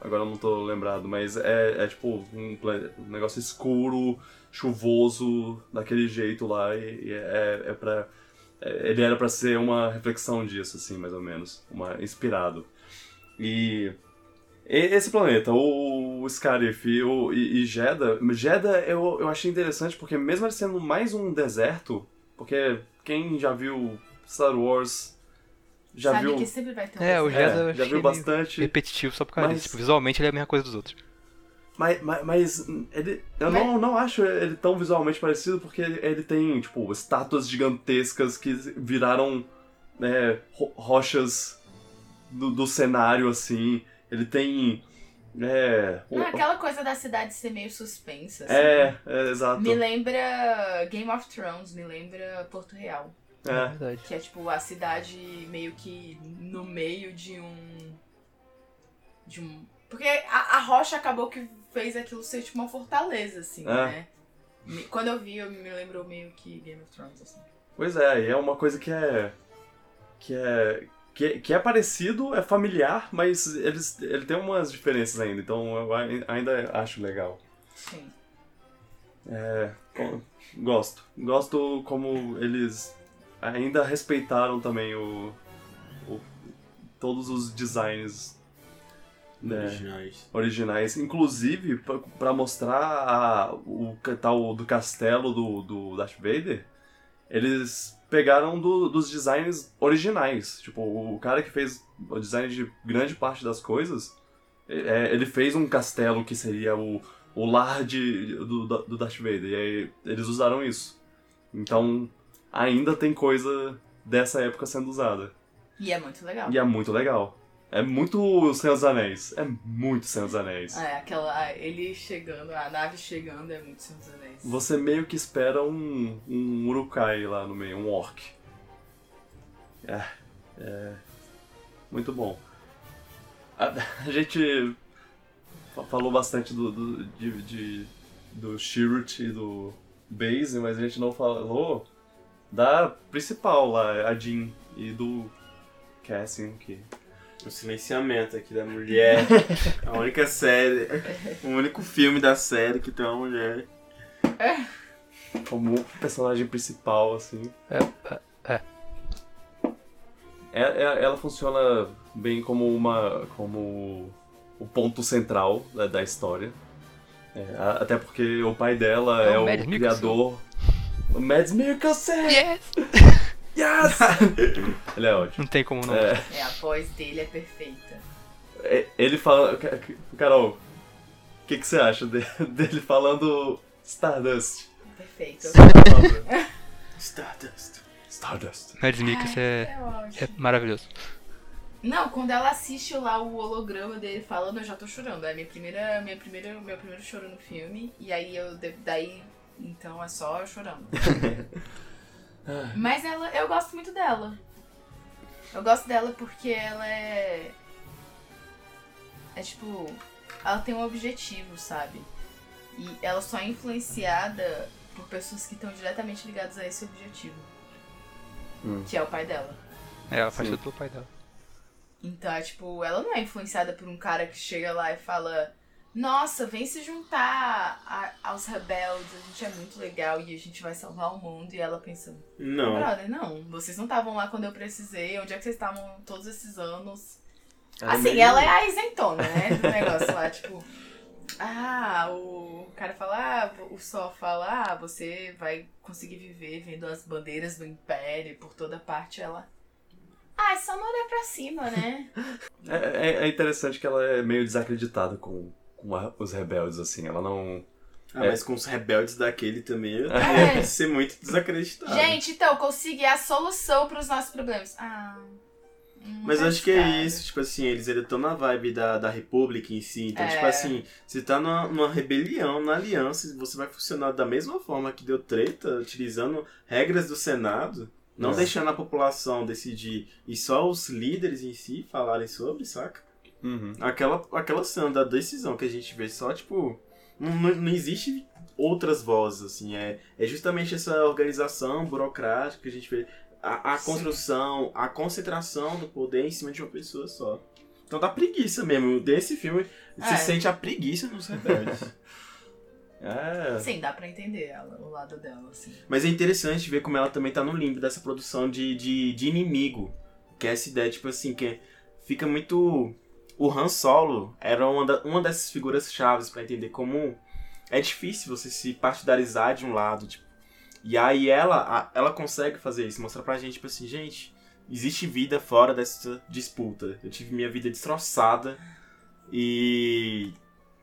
Agora eu não tô lembrado, mas é, é tipo um, um negócio escuro, chuvoso, daquele jeito lá, e, e é, é pra. é- ele era pra ser uma reflexão disso, assim, mais ou menos. Uma, inspirado. E. e- Esse planeta, o, Scarif e, o- e, e Jeddah, Jeddah eu, eu achei interessante porque mesmo ele sendo mais um deserto, porque quem já viu Star Wars já Sabe viu, que sempre vai ter um É, o deserto. Jeddah é, já viu bastante, repetitivo só por causa Mas- disso. Tipo, visualmente ele é a mesma coisa dos outros. mas, mas, mas ele, eu Mas- não, não acho ele tão visualmente parecido porque ele, ele tem, tipo, estátuas gigantescas que viraram né, ro- rochas do, do cenário, assim, ele tem... É, Não, aquela coisa da cidade ser meio suspensa. assim. é, é, exato. Me lembra Game of Thrones, me lembra Porto Real. É. verdade. Que é tipo a cidade meio que no meio de um. De um. Porque a, a rocha acabou que fez aquilo ser tipo uma fortaleza, assim, É. né? Quando eu vi, eu me lembrou meio que Game of Thrones, assim. Pois é, e é uma coisa que é. que é. Que, que é parecido, é familiar, mas eles, ele tem umas diferenças ainda, então eu ai- ainda acho legal. Sim. É, go- gosto. Gosto como eles ainda respeitaram também o. o- todos os designs né, Originais. originais, inclusive pra- pra mostrar a- o tal do castelo do, do Darth Vader, eles pegaram do- dos designs originais. Tipo, o cara que fez o design de grande parte das coisas, é, ele fez um castelo que seria o, o lar de, do, do Darth Vader, e aí eles usaram isso. Então, ainda tem coisa dessa época sendo usada. E é muito legal. E é muito legal. É muito Senhor dos Anéis. É muito Senhor dos Anéis. É, aquela. ah, Ele chegando, a nave chegando é muito Senhor dos Anéis. Você meio que espera um, um Urukai lá no meio, um orc. É, é muito bom. A, [LAUGHS] a gente fa- falou bastante do, do, de, de- do Shirut e do Base, mas a gente não falou da principal lá, a Jean, e do Cassian, que O silenciamento aqui da mulher. [LAUGHS] a única série. O único filme da série que tem uma mulher. como personagem principal, assim. É, é, é. É- é- ela funciona bem como uma como o ponto central da, da história. É, até porque o pai dela É é, o o criador. O Mads Mikkelsen! Yes! [LAUGHS] Yes! [LAUGHS] Ele é ótimo. Não tem como não. É, É, a voz dele é perfeita. é, ele fala. Ca- Carol, o que, que você acha de- [LAUGHS] dele falando Stardust? Perfeito. [LAUGHS] Stardust. Stardust. Mads Mikkelsen é, É ótimo. é maravilhoso. Não, quando ela assiste lá o holograma dele falando, eu já tô chorando. É minha primeira, minha primeira, meu primeiro choro no filme. E aí eu daí então é só chorando. Mas ela, eu gosto muito dela. Eu gosto dela porque ela é. É tipo. Ela tem um objetivo, sabe? E ela só é influenciada por pessoas que estão diretamente ligadas a esse objetivo. Hum. Que é o pai dela. É, ela faz tudo pelo pai dela. Então, é, tipo, ela não é influenciada por um cara que chega lá e fala: Nossa, vem se juntar a- aos rebeldes, a gente é muito legal e a gente vai salvar o mundo. E ela pensa: Não. Brother, não, vocês não estavam lá quando eu precisei, onde é que vocês estavam todos esses anos? Ela assim, meio- ela é a isentona, né? Do negócio lá, tipo. Ah, o cara fala, ah, o Sol fala, ah, você vai conseguir viver vendo as bandeiras do Império por toda parte. Ela. Ah, é só não olhar pra cima, né? [LAUGHS] É, é- é interessante que ela é meio desacreditada com, com a- os rebeldes, assim. Ela não. Ah, mas com os rebeldes daquele também, eu É. deve ser muito desacreditado. Gente, então, consegui a solução pros nossos problemas. Ah. Mas eu acho que é cara. isso, tipo assim, eles ainda estão na vibe da, da República em si. Então, É. tipo assim, você tá numa, numa rebelião, na aliança, você vai funcionar da mesma forma que deu treta, utilizando regras do Senado, não É. deixando a população decidir e só os líderes em si falarem sobre, saca? Uhum. Aquela, aquela cena da decisão que a gente vê só, tipo. Não, não existe outras vozes, assim. É, é justamente essa organização burocrática que a gente vê. A, a construção, a concentração do poder em cima de uma pessoa só. Então dá preguiça mesmo. Desse filme, você É. sente a preguiça nos rebeldes. [LAUGHS] É. Sim, dá pra entender ela, o lado dela, assim. Mas é interessante ver como ela também tá no limbo dessa produção de, de, de inimigo. Que é essa ideia, tipo assim, que fica muito. O Han Solo era uma, da- uma dessas figuras chaves pra entender como é difícil você se partidarizar de um lado. Tipo. E aí ela, a- ela consegue fazer isso, mostrar pra gente, tipo assim, gente, existe vida fora dessa disputa. Eu tive minha vida destroçada e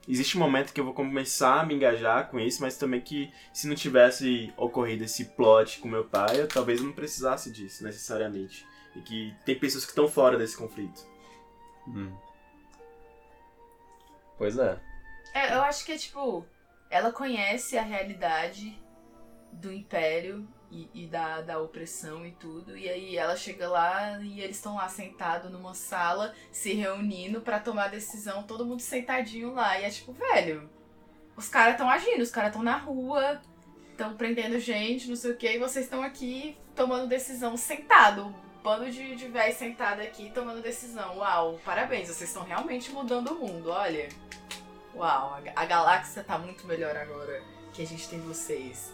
existe um momento que eu vou começar a me engajar com isso, mas também que se não tivesse ocorrido esse plot com meu pai, eu talvez não precisasse disso necessariamente. E que tem pessoas que estão fora desse conflito. Hum. Pois é. É, eu acho que é tipo, ela conhece a realidade do império e, e da, da opressão e tudo, e aí ela chega lá e eles estão lá sentados numa sala, se reunindo pra tomar decisão, todo mundo sentadinho lá, e é tipo, velho, os caras estão agindo, os caras estão na rua, estão prendendo gente, não sei o que, e vocês estão aqui tomando decisão sentado. Bando de, de véi sentado aqui tomando decisão. Uau, parabéns, vocês estão realmente mudando o mundo, olha. Uau, a, a galáxia tá muito melhor agora que a gente tem vocês.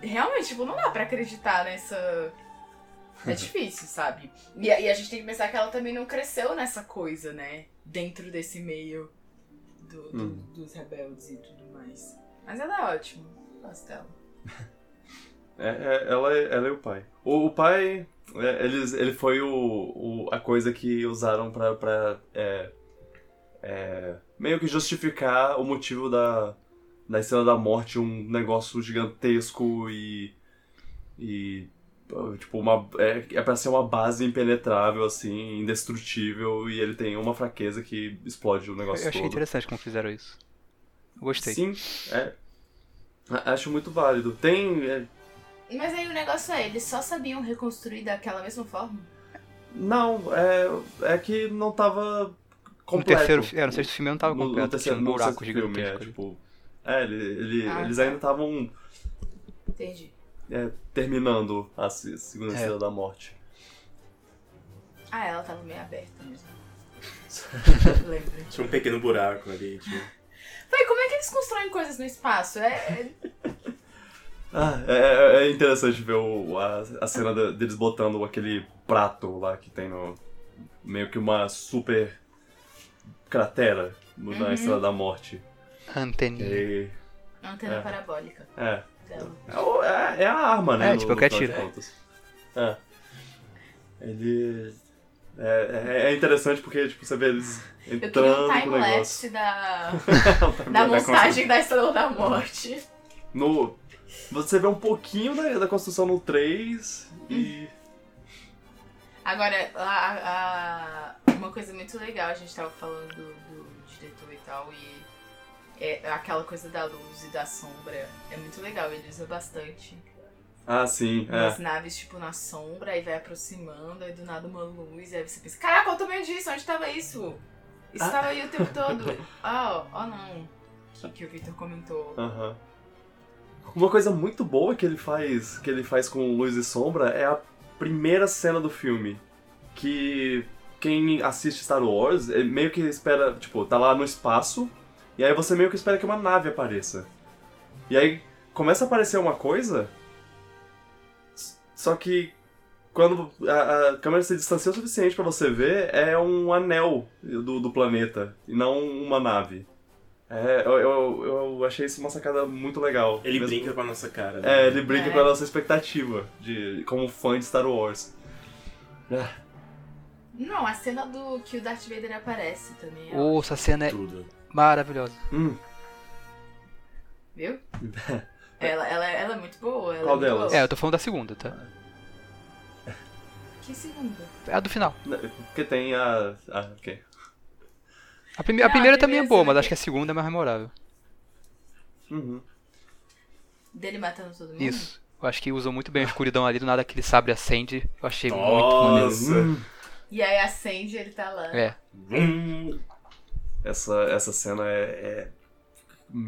Realmente, tipo, não dá pra acreditar nessa. É [LAUGHS] difícil, sabe? E, a- e a gente tem que pensar que ela também não cresceu nessa coisa, né? Dentro desse meio do- do- Hum. dos rebeldes e tudo mais. Mas ela é ótima. Gosto dela. [LAUGHS] É, é, ela, é, ela é o pai. O, o pai, eles, ele foi o, o- a coisa que usaram pra, pra é, é, meio que justificar o motivo da, da Estrela da Morte, um negócio gigantesco e. e tipo, uma, é, é pra ser uma base impenetrável, assim, indestrutível, e ele tem uma fraqueza que explode o negócio Eu achei todo. interessante como fizeram isso. Gostei. Sim, é. Acho muito válido. Tem. é, Mas aí o negócio é, eles só sabiam reconstruir daquela mesma forma? Não, é, é que não tava No completo. terceiro, fi- é, no sexto filme não tava No- no completo, terceiro- tinha um no buraco sexto filme, gigantesco. é, tipo, é, ele, ele- Ah, eles tá. ainda estavam Entendi. é, terminando a se- segunda É. da morte. Ah, ela tava meio aberta mesmo. [LAUGHS] Lembra. Tinha um pequeno buraco ali. Tipo. Como é que eles constroem coisas no espaço? É, é- Ah, é, é interessante ver o- a, a cena de- deles botando aquele prato lá que tem no. meio que uma super cratera no- Uhum. na estrela da morte. Anteninha. E, antena É. parabólica é. É, o- é- é a arma, né? É, no- tipo, tiro. contas. É. Ele. É, é- é interessante porque, tipo, você vê eles Eu queria entrando um no time-lapse Da da montagem da Estrela da Morte. No, você vê um pouquinho da, da construção no 3 e. Agora, a, a- uma coisa muito legal, a gente tava falando do, do diretor e tal, e é, aquela coisa da luz e da sombra é muito legal, ele usa bastante. Ah, sim. É. naves, tipo, na sombra, aí vai aproximando, aí do nada uma luz, aí você pensa, caraca, o tamanho disso? Onde tava isso? Isso Ah. tava aí o tempo todo. [LAUGHS] Oh, oh não. Que, que o Victor comentou. Aham. Uma coisa muito boa que ele faz, que ele faz com luz e sombra é a primeira cena do filme, que quem assiste Star Wars meio que espera, tipo, tá lá no espaço e aí você meio que espera que uma nave apareça. E aí começa a aparecer uma coisa, só que quando a, a câmera se distancia o suficiente pra você ver, é um anel do, do planeta e não uma nave. É, eu, eu, eu achei isso uma sacada muito legal. Ele Mesmo- brinca com a nossa cara. né? É, ele brinca É. com a nossa expectativa de como fã de Star Wars. Não, a cena do que o Darth Vader aparece também. é Ô, essa cena é Tudo. maravilhosa. Hum, Viu? [LAUGHS] ela, ela, ela é muito boa. Ela Qual é delas? boa. É, eu tô falando da segunda, tá? Que segunda? É a do final. porque tem a. Ah, ok. A, prime a Não, a primeira também é primeira boa, cena mas que- acho que a segunda é mais memorável. Uhum. Dele matando todo mundo? Isso. Eu acho que usam muito bem a escuridão ali, do nada aquele sabre acende. Eu achei muito maneiro. Nossa. E aí acende ele tá lá. É. Hum. essa, essa cena é, é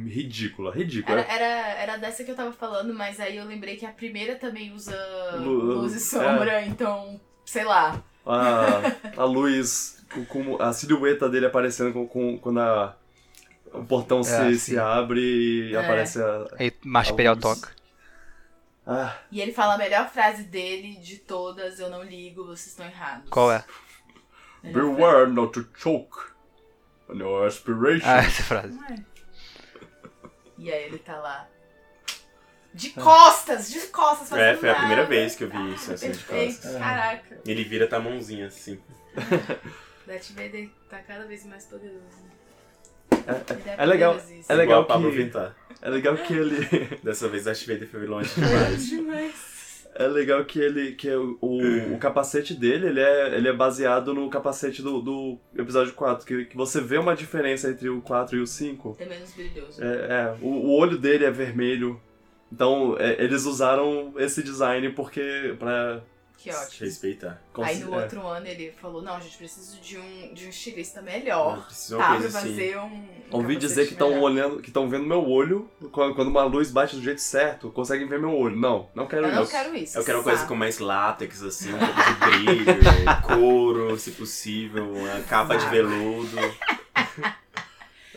ridícula, ridícula. Era, era, era dessa que eu tava falando, mas aí eu lembrei que a primeira também usa Lu- luz e sombra, então, sei lá. A, a luz, com- com a silhueta dele aparecendo com, com- quando a, o portão se, Ah, se sim. abre e É. aparece a. Aí Marcha A Imperial toca. Ah, E ele fala a melhor frase dele de todas, eu não ligo, vocês estão errados. Qual é? Beware not to choke on your aspiration. Ah, essa frase. é? E aí ele tá lá. De costas, de costas, fazendo É, foi a nada. primeira vez que eu vi isso, assim, de costas. caraca. Ele vira tá a mãozinha assim. [LAUGHS] Darth Vader tá cada vez mais poderoso. É, Ele é legal, poderosíssimo. é legal Igual que Vittar. é legal que ele [LAUGHS] Dessa vez Darth Vader foi longe Poderoso demais. demais. É legal que ele que o, o, o capacete dele, ele é, ele é baseado no capacete do, do episódio 4, que, que você vê uma diferença entre o 4 e o 5. É menos brilhoso. É, é, o, o olho dele é vermelho. Então, é, eles usaram esse design porque pra Que ótimo. Respeitar. Aí no é. outro ano ele falou, não, gente, preciso de um, de um estilista melhor. Precisa Tá, pra assim. fazer um. um Ouvi dizer que estão olhando, que estão vendo meu olho, quando, quando uma luz bate do jeito certo, conseguem ver meu olho. Não, não quero Eu não isso. quero isso. Eu quero uma coisa com mais látex, assim, um pouco de brilho, [LAUGHS] couro, se possível, uma capa de veludo. [LAUGHS]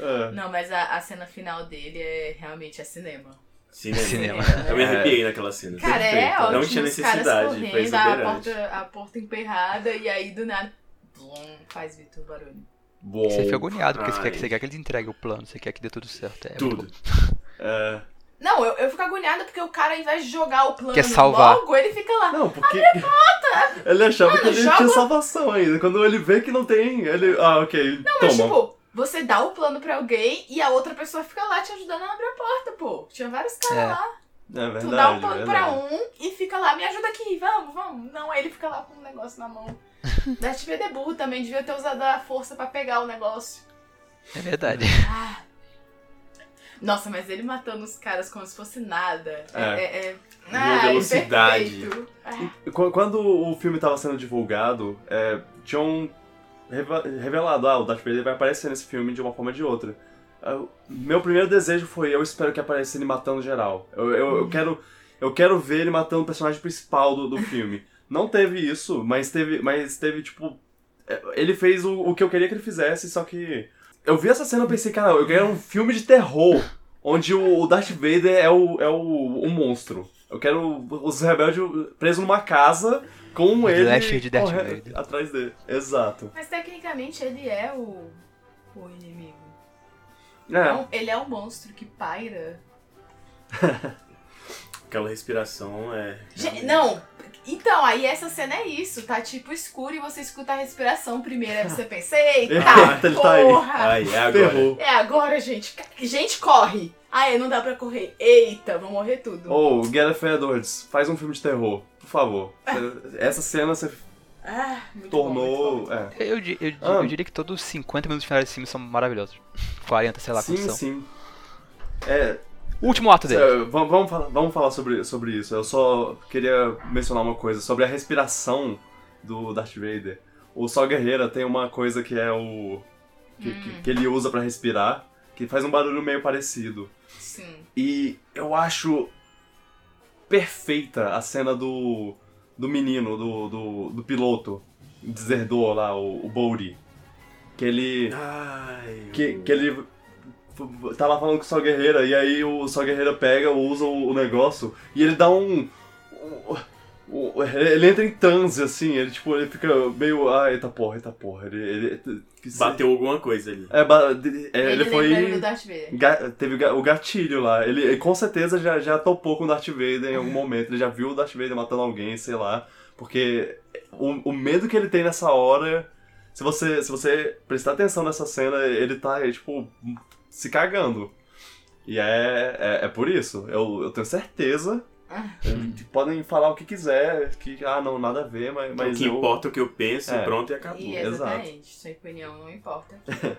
É. Não, mas a, a cena final dele é realmente é cinema. Cinema. Cinema. Eu me arrepiei naquela cena. Cara, é ótimo. Não tinha os caras necessidade, foi correndo, a porta, a porta emperrada e aí do nada. Blum, faz Vitor barulho. Bom, Você fica agoniado, porque você quer, que, você quer que eles entreguem o plano, você quer que dê tudo certo. É Tudo. [LAUGHS] é, Não, eu, eu fico agoniada porque o cara, ao invés de jogar o plano Quer salvar. logo, ele fica lá. Não, porque. [LAUGHS] Ele achava Mano, que ele joga- tinha salvação ainda. Quando ele vê que não tem, ele. Ah, ok. Não, mas toma. tipo, você dá o plano pra alguém e a outra pessoa fica lá te ajudando a abrir a porta, pô. Tinha vários caras É. lá. é verdade. Tu dá um plano pra verdade. um e fica lá, me ajuda aqui, vamos, vamos. Não, aí ele fica lá com um negócio na mão. [LAUGHS] Darth Vader é burro também, devia ter usado a força pra pegar o negócio. É verdade. Ah. Nossa, mas ele matando os caras como se fosse nada. É. É. é, é... Uma velocidade. perfeito. Ah, Qu- Quando o filme tava sendo divulgado, é, tinham revelado, ah, o Darth Vader vai aparecer nesse filme de uma forma ou de outra. Ah, o Meu primeiro desejo foi, eu espero que apareça ele matando geral. Eu, eu, eu quero, eu quero ver ele matando o personagem principal do, do filme. Não teve isso, mas teve, mas teve tipo, é, ele fez o, o que eu queria que ele fizesse, só que eu vi essa cena e pensei, cara, eu quero um filme de terror onde o Darth Vader é o, é o, o monstro. Eu quero os rebeldes presos numa casa com O ele de Darth corre- Vader. atrás dele. Exato. Mas tecnicamente ele é o, o inimigo. É, Não, ele é o monstro que paira. [LAUGHS] Aquela respiração é. Gente, não, então, aí essa cena é isso, tá tipo escuro e você escuta a respiração primeiro, aí você pensa, eita, [LAUGHS] Eita, ele tá aí. porra! Ai, é agora. ferrou. É agora, gente. Gente, corre! Ah, não dá pra correr. Eita, vão morrer tudo. Ô, Gareth Edwards, faz um filme de terror, por favor. Essa cena você Ah, muito bom, muito tornou. bom. é. Eu, eu, di- Ah. eu diria que todos os 50 minutos finais desse filme são maravilhosos. 40, sei lá sim, quantos são. sim. É, O último ato dele. É, vamos, vamos falar, vamos falar sobre, sobre isso. Eu só queria mencionar uma coisa sobre a respiração do Darth Vader. O Sol Guerreira tem uma coisa que é o. que, que, que ele usa pra respirar, que faz um barulho meio parecido. Sim. E eu acho perfeita a cena do. do menino, do, do, do piloto, deserdou lá, o, o Bodhi. Que ele. Ai, Que, que ele tá lá falando com o Sol Guerreira, e aí o Sol Guerreira pega, usa o negócio, e ele dá um. Ele entra em transe, assim, ele tipo, ele fica meio. Ah, eita porra, eita porra. Ele. ele se- Bateu alguma coisa ali. É, ba- de- é, ele, lembrando foi. do Darth Vader. ga- teve o gatilho lá. Ele, ele com certeza já, já topou com o Darth Vader em algum momento. Ele já viu o Darth Vader matando alguém, sei lá. Porque o, o medo que ele tem nessa hora. Se você, se você prestar atenção nessa cena, ele tá, é, tipo, se cagando. E é, é, é por isso. Eu, eu tenho certeza. [LAUGHS] que Podem falar o que quiser, que, ah, não, nada a ver, mas, mas o que eu... importa é o que eu penso É. e pronto e acabou. E exato. exatamente, sua opinião não importa. [LAUGHS]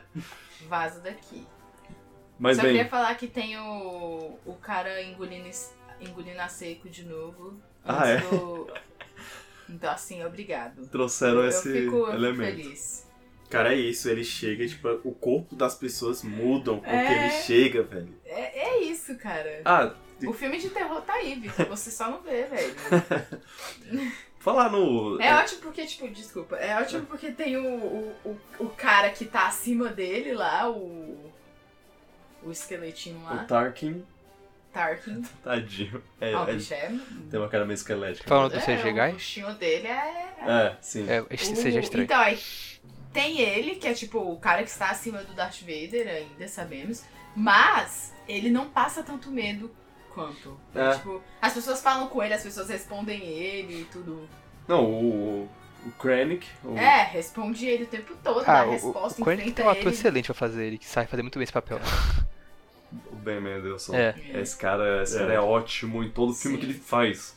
Vaza daqui. Mas Só bem, queria falar que tem o, o cara engolindo, engolindo a seco de novo. Ah, é? do- Então, assim, obrigado. trouxeram eu esse fico, eu fico elemento. feliz. Cara, é isso, ele chega, tipo, o corpo das pessoas mudam com o que É. ele chega, velho. É, é isso, cara. Ah, O filme de terror tá aí, Vitor. Você só não vê, velho. falar no... É ótimo porque, tipo, desculpa. É ótimo porque tem o, o, o, o cara que tá acima dele lá, o. O esqueletinho O lá. Tarkin, Tarkin. [LAUGHS] tadinho. É, Ah, o ele bicho é. tem uma cara meio esquelética. Falando do é, CGI? O rostinho dele é. É, sim. É, esse O- seja estranho. Então, aí tem ele, que é tipo o cara que está acima do Darth Vader, ainda sabemos. Mas ele não passa tanto medo quanto. É. Tipo, as pessoas falam com ele, as pessoas respondem ele e tudo. Não, o, o Krennic, o, É, responde ele o tempo todo, Ah, dá o, resposta, o enfrenta tem um ator ele. excelente pra fazer ele, que sabe fazer muito bem esse papel. o Ben Mendelsohn. É. Esse cara, esse É. cara é ótimo em todo filme Sim. que ele faz.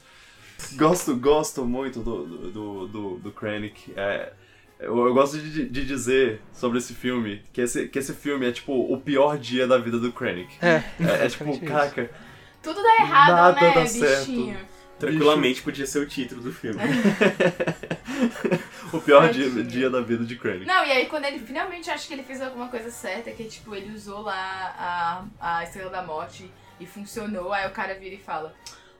Gosto, gosto muito do, do, do, do, do Krennic. É, eu, eu gosto de, de dizer sobre esse filme que esse, que esse filme é tipo o pior dia da vida do Krennic. É, É, é tipo, caraca, Tudo dá errado, Nada né, dá certo. bichinho? Tranquilamente podia ser o título do filme. [LAUGHS] o pior dia, dia da vida de Krennic. Não, e aí quando ele finalmente acha que ele fez alguma coisa certa, que tipo, ele usou lá a, a Estrela da Morte e funcionou, aí o cara vira e fala: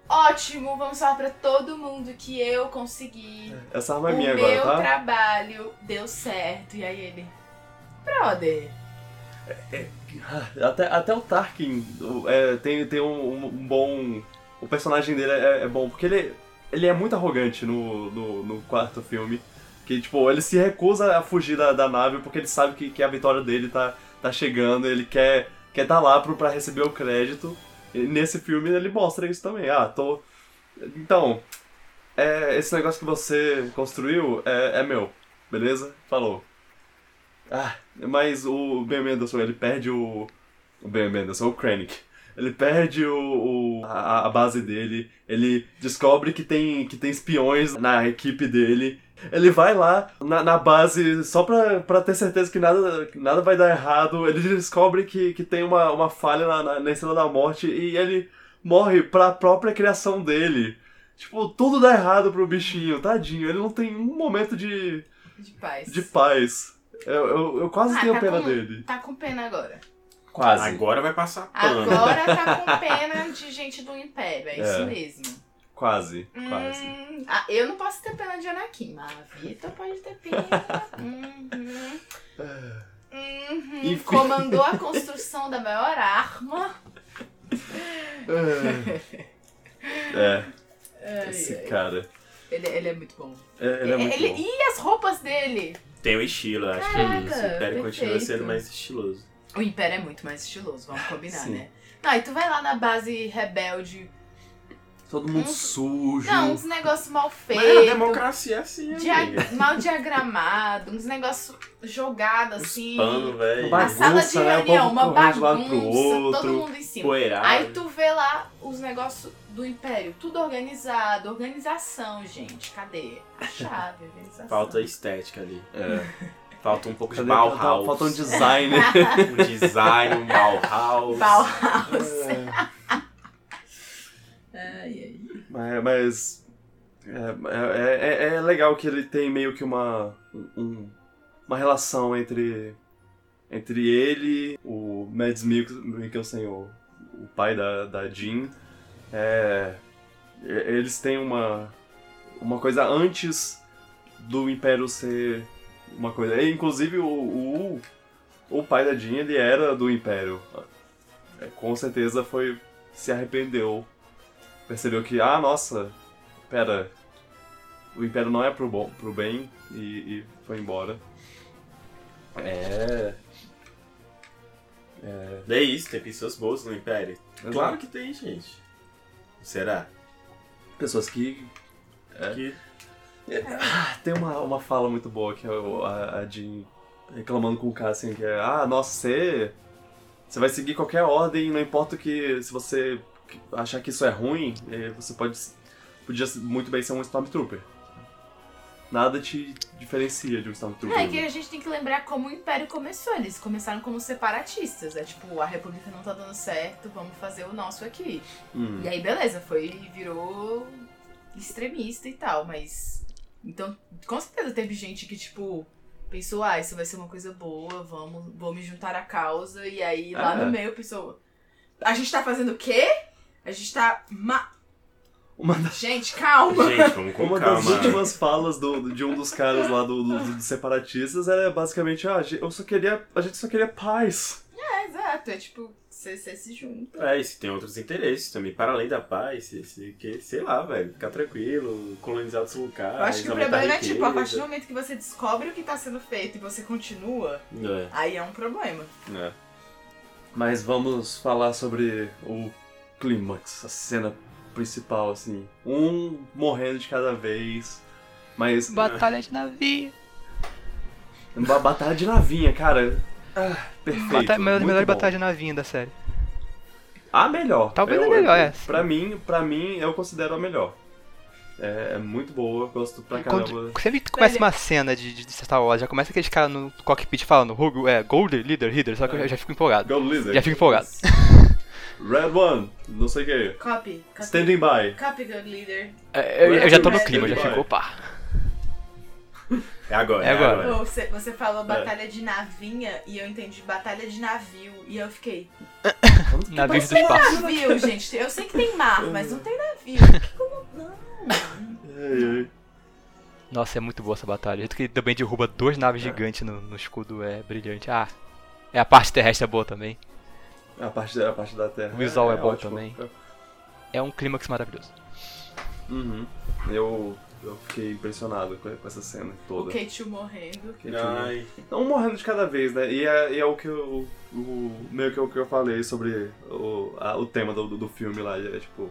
Ótimo, vamos falar pra todo mundo que eu consegui. Essa arma é o minha meu agora, tá? trabalho deu certo. E aí ele. Brother. [LAUGHS] Até, até o Tarkin é, tem, tem um, um bom. O personagem dele é, é bom, porque ele, ele é muito arrogante no, no, no quarto filme. Que, tipo, ele se recusa a fugir da, da nave porque ele sabe que, que a vitória dele tá, tá chegando, ele quer quer tá lá pro, pra receber o crédito. E nesse filme ele mostra isso também. Ah, tô. Então, é, esse negócio que você construiu é, é meu, beleza? Falou. Ah, mas o Ben Mendelsohn, ele perde o. O Ben Mendelsohn, o Krennic. Ele perde o, o- a, a base dele, ele descobre que tem, que tem espiões na equipe dele. Ele vai lá na, na base só pra, pra ter certeza que nada, que nada vai dar errado. Ele descobre que, que tem uma, uma falha na, na, na Estrela da Morte e ele morre pra própria criação dele. Tipo, tudo dá errado pro bichinho, tadinho. Ele não tem um momento de, De paz. de paz. Eu, eu, eu quase Ah, tenho tá pena com- dele. Tá com pena agora. Quase. Agora vai passar pano. Agora tá com [LAUGHS] pena de gente do Império, é, É. isso mesmo. Quase, quase. Hum, ah, eu não posso ter pena de Anakin, mas a Vitor pode ter pena. Uhum. Uhum. Enfim. Comandou a construção da maior arma. É, Ai, esse ai. cara. Ele, ele é muito bom. É, ele é muito Ele- bom. E as roupas dele? Tem o estilo, acho que Caraca, é isso. O Império continua perfeito. sendo mais estiloso. O Império é muito mais estiloso, vamos combinar, Sim. né? Não, e tu vai lá na base rebelde. Todo mundo Uns- sujo. Não, uns negócios mal Mas a feitos. democracia é assim, dia- mal diagramado, uns negócios jogados Os assim. panos, velho. Uma A sala de né? Reunião, povo uma um bagunça, pro outro. todo mundo em cima. Poeirado. Aí tu vê lá os negócios do Império, tudo organizado, organização, gente. Cadê? A chave, organização. Falta estética ali. É. [LAUGHS] Falta um pouco de? Bauhaus. Falta um design. [LAUGHS] um design, um Bauhaus. Bauhaus. É. Mas. mas é, é, é, é legal que ele tem meio que uma. Um, uma relação entre. Entre ele, o Mads Mikkelsen, o, o pai da, da Jean. É, eles têm uma. Uma coisa antes do Império ser uma coisa. E, inclusive o, o, o pai da Jean ele era do Império. É, com certeza foi. se arrependeu. Percebeu que, ah, nossa, pera, o Império não é pro, bom, pro bem e, e foi embora. É. É... é isso, tem pessoas boas no Império. Exato. Claro que tem, gente. Será? Pessoas que. É, que... É, tem uma, uma fala muito boa que é a, a Jean reclamando com o Cassian que é Ah, nossa, você. Você vai seguir qualquer ordem, não importa que. Se você achar que isso é ruim, é, você pode. Podia muito bem ser um Stormtrooper nada te diferencia de um Stormtrooper. É que a gente tem que lembrar como o Império começou. Eles começaram como separatistas. É tipo, a República não tá dando certo, vamos fazer o nosso aqui. Hum. E aí, beleza, foi, virou extremista e tal, mas. Então, com certeza teve gente que, tipo, pensou, ah, isso vai ser uma coisa boa, vamos, vou me juntar à causa. E aí, lá no meio, pensou, a gente tá fazendo o quê? A gente tá ma uma da... Gente, calma! Gente, vamos com Uma calma. das últimas falas do, de um dos caras lá do, do, dos separatistas era basicamente, ah, eu só queria. A gente só queria paz. É, exato. É tipo, você, se junta. É, e se tem outros interesses também, para além da paz, se, se, que, sei lá, velho, ficar tranquilo, colonizar outros lugares. Eu acho que o problema é tipo, a partir do momento que você descobre o que está sendo feito e você continua, é. aí é um problema. É. Mas vamos falar sobre o clímax, a cena principal, assim. Um morrendo de cada vez. Mas. Batalha de navio. Batalha de navinha, cara. Ah, perfeito. Batalha, melhor, melhor batalha de navinha da série. A melhor. Talvez eu, a melhor, eu, é. Pra mim, pra mim, eu considero a melhor. É, é muito boa, gosto pra caramba. Quando, sempre que começa uma cena de, de Star Wars, já começa aqueles caras no cockpit falando é, Gold Leader, Leader, só que é. eu já fico empolgado. Gold Leader. Já fico empolgado. Red One, não sei o que. Copy. copy. Standing by. Copy, good leader. É, eu, eu, já tô no clima, já ficou pá. [LAUGHS] É agora. É agora. É você, você falou é. batalha de navinha e eu entendi batalha de navio. E eu fiquei. [LAUGHS] navio do espaço. navio, gente. Eu sei que tem mar, mas não tem navio. [LAUGHS] Como não? Ei, ei. Nossa, é muito boa essa batalha. O jeito que ele também derruba duas naves é. gigantes no, no escudo é brilhante. Ah, é a parte terrestre é boa também. A parte, a parte da Terra. O visual é, é bom ótimo. também. É um clímax maravilhoso. Uhum. Eu, eu fiquei impressionado com, essa cena toda. O Keichu morrendo. Ai. Não morrendo de cada vez, né? E é, e é o que eu. O, meio que é o que eu falei sobre o, a, o tema do, do filme lá. É tipo.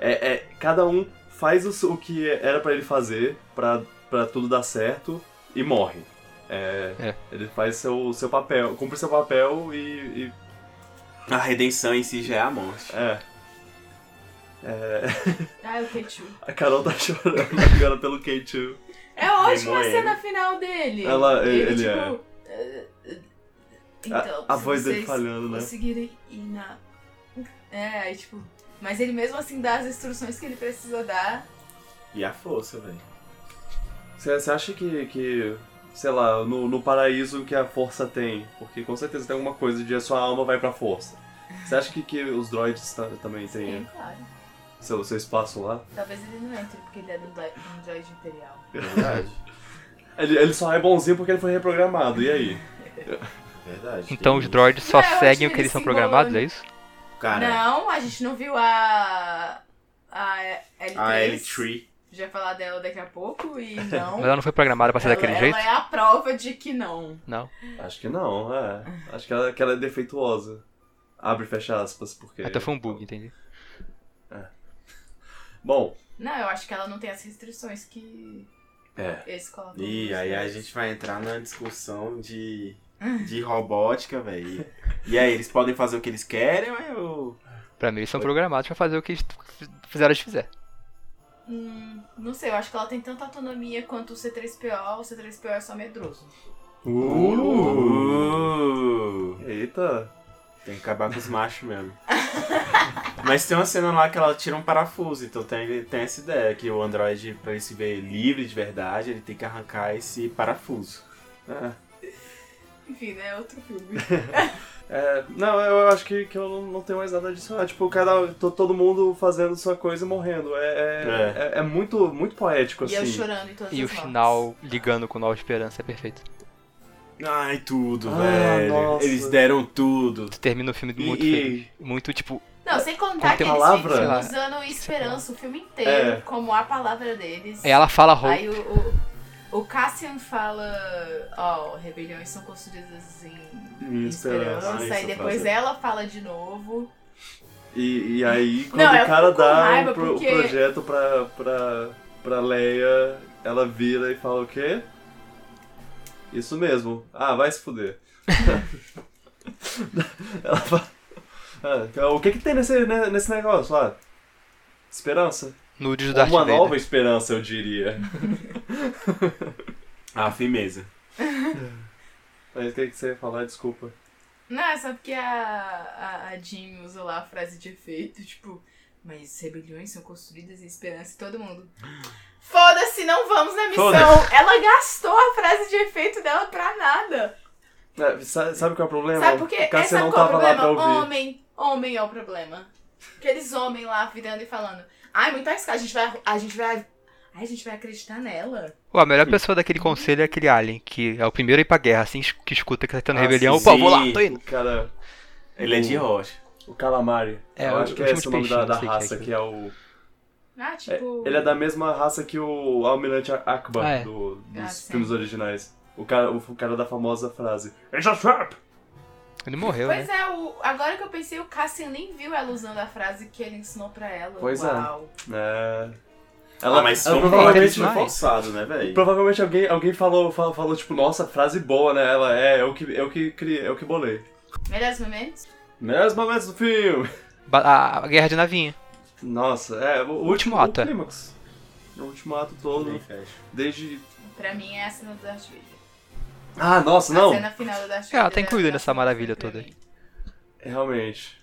É, é, cada um faz o, o que era para ele fazer pra, pra tudo dar certo e morre. É, é. Ele faz seu, seu papel, cumpre seu papel e, e a redenção em si já é a morte. É. É. Ah, o K2. A Carol tá chorando agora pelo K2. É ótima a cena final dele. Ela, ele, ele tipo, é. Uh, então, a, a voz dele falhando, né? Conseguirem ir na. É, aí tipo. Mas ele mesmo assim dá as instruções que ele precisa dar. E a força, velho. Você acha que, que sei lá, no, no paraíso que a força tem. Porque com certeza tem alguma coisa de a sua alma vai pra força. Você acha que, que os droids também têm Sim, claro. seu, seu espaço lá? Talvez ele não entre porque ele é um droid imperial. Verdade. [LAUGHS] ele, ele só é bonzinho porque ele foi reprogramado, e aí? Verdade. Então os droids só não, seguem o que eles são programados, é isso? Cara. Não, a gente não viu a. A L3. A L3 já ia falar dela daqui a pouco e [LAUGHS] não. Mas ela não foi programada pra ser ela, daquele ela jeito? Ela é a prova de que não. Não. Acho que não, é. Acho que ela, que ela é defeituosa. Abre e fecha aspas, porque. Até foi um bug, entendi. É. Bom. Não, eu acho que ela não tem as restrições que. É. Eles colocam. E aí a gente vai entrar numa discussão de. [LAUGHS] de robótica, velho. E aí, eles podem fazer o que eles querem ou eu. Pra mim, eles são programados pra fazer o que eles fizeram de fizer. Hum, não sei, eu acho que ela tem tanta autonomia quanto o C3PO, o C3PO é só medroso. Uh! Eita! Tem que acabar com os machos mesmo. [LAUGHS] Mas tem uma cena lá que ela tira um parafuso, então tem, tem essa ideia que o androide, pra ele se ver livre de verdade, ele tem que arrancar esse parafuso. É. Enfim, né? Outro filme. [LAUGHS] É, não, eu acho que, que eu não- não tenho mais nada disso. É, tipo, cada, to- todo mundo fazendo sua coisa e morrendo. É, é, é. é muito, muito poético, E eu assim. chorando em todas E o mortes. final ligando com Nova Esperança é perfeito. Ai, tudo, Ah, velho. nossa. Eles deram tudo. Tu termina o filme E- muito e- feliz. Muito, tipo, Não, sem contar que eles palavra? ficam Sei usando esperança o filme inteiro É. como a palavra deles. ela fala Hope. Aí o, o, o Cassian fala, ó, rebeliões são construídas em Em esperança. Ah, e depois frase. ela fala de novo. E, e aí, quando Não, o cara dá o, pro- porque- projeto pra, pra, pra Leia, ela vira e fala o quê? Isso mesmo. Ah, vai se fuder. [LAUGHS] ela fala... Ah, então, o que que tem nesse, né, nesse negócio? Ah, esperança. Nudes do Darth uma nova esperança, eu diria. [LAUGHS] Ah, firmeza. Mas o que, que você ia falar? Desculpa. Não, é só porque a, a, a Jean usou lá a frase de efeito, tipo, mas rebeliões são construídas em esperança e todo mundo. [GASPS] Foda-se, não vamos na missão! Ela gastou a frase de efeito dela pra nada. É, sa- sabe qual é o problema? Sabe por quê? O Cássio Sabe não qual é o tava lá problema? pra ouvir. Homem, homem é o problema. Aqueles homens lá virando e falando, ai, muito arriscado, a gente vai. A gente vai. Ai, a gente vai acreditar nela. Pô, a melhor pessoa daquele conselho é aquele alien, que é o primeiro a ir pra guerra, assim, que escuta que tá tendo Ah, rebelião. sim, Pô, vou lá, tô indo. O cara... Ele é de rocha. O Calamari. É, eu eu- acho que é esse o nome da, da sei o que é raça, que é o... Ah, tipo. Ele é da mesma raça que o Almirante Akbar Ah, é. do- dos Ah, filmes originais. O cara, o cara da famosa frase It's a trap! Ele morreu, Pois né? é, o, agora que eu pensei, o Cassian nem viu ela usando a frase que ele ensinou pra ela. Pois é. Uau. É... Ela, ah, mas ela provavelmente, foi forçado, né, velho? provavelmente alguém, alguém falou, falou, falou, tipo, nossa, frase boa, né? Ela é, eu que, eu que criei, eu que bolei. Melhores momentos? Melhores momentos do filme! Ba- A, a guerra de navinha. Nossa, é, o, último, último ato, o é. clímax. O último ato todo, desde... Pra mim é a cena do Darth Vader. Ah, nossa, A não! cena final do Darth Vader. É, ela tá é incluída melhor nessa maravilha toda mim. Realmente.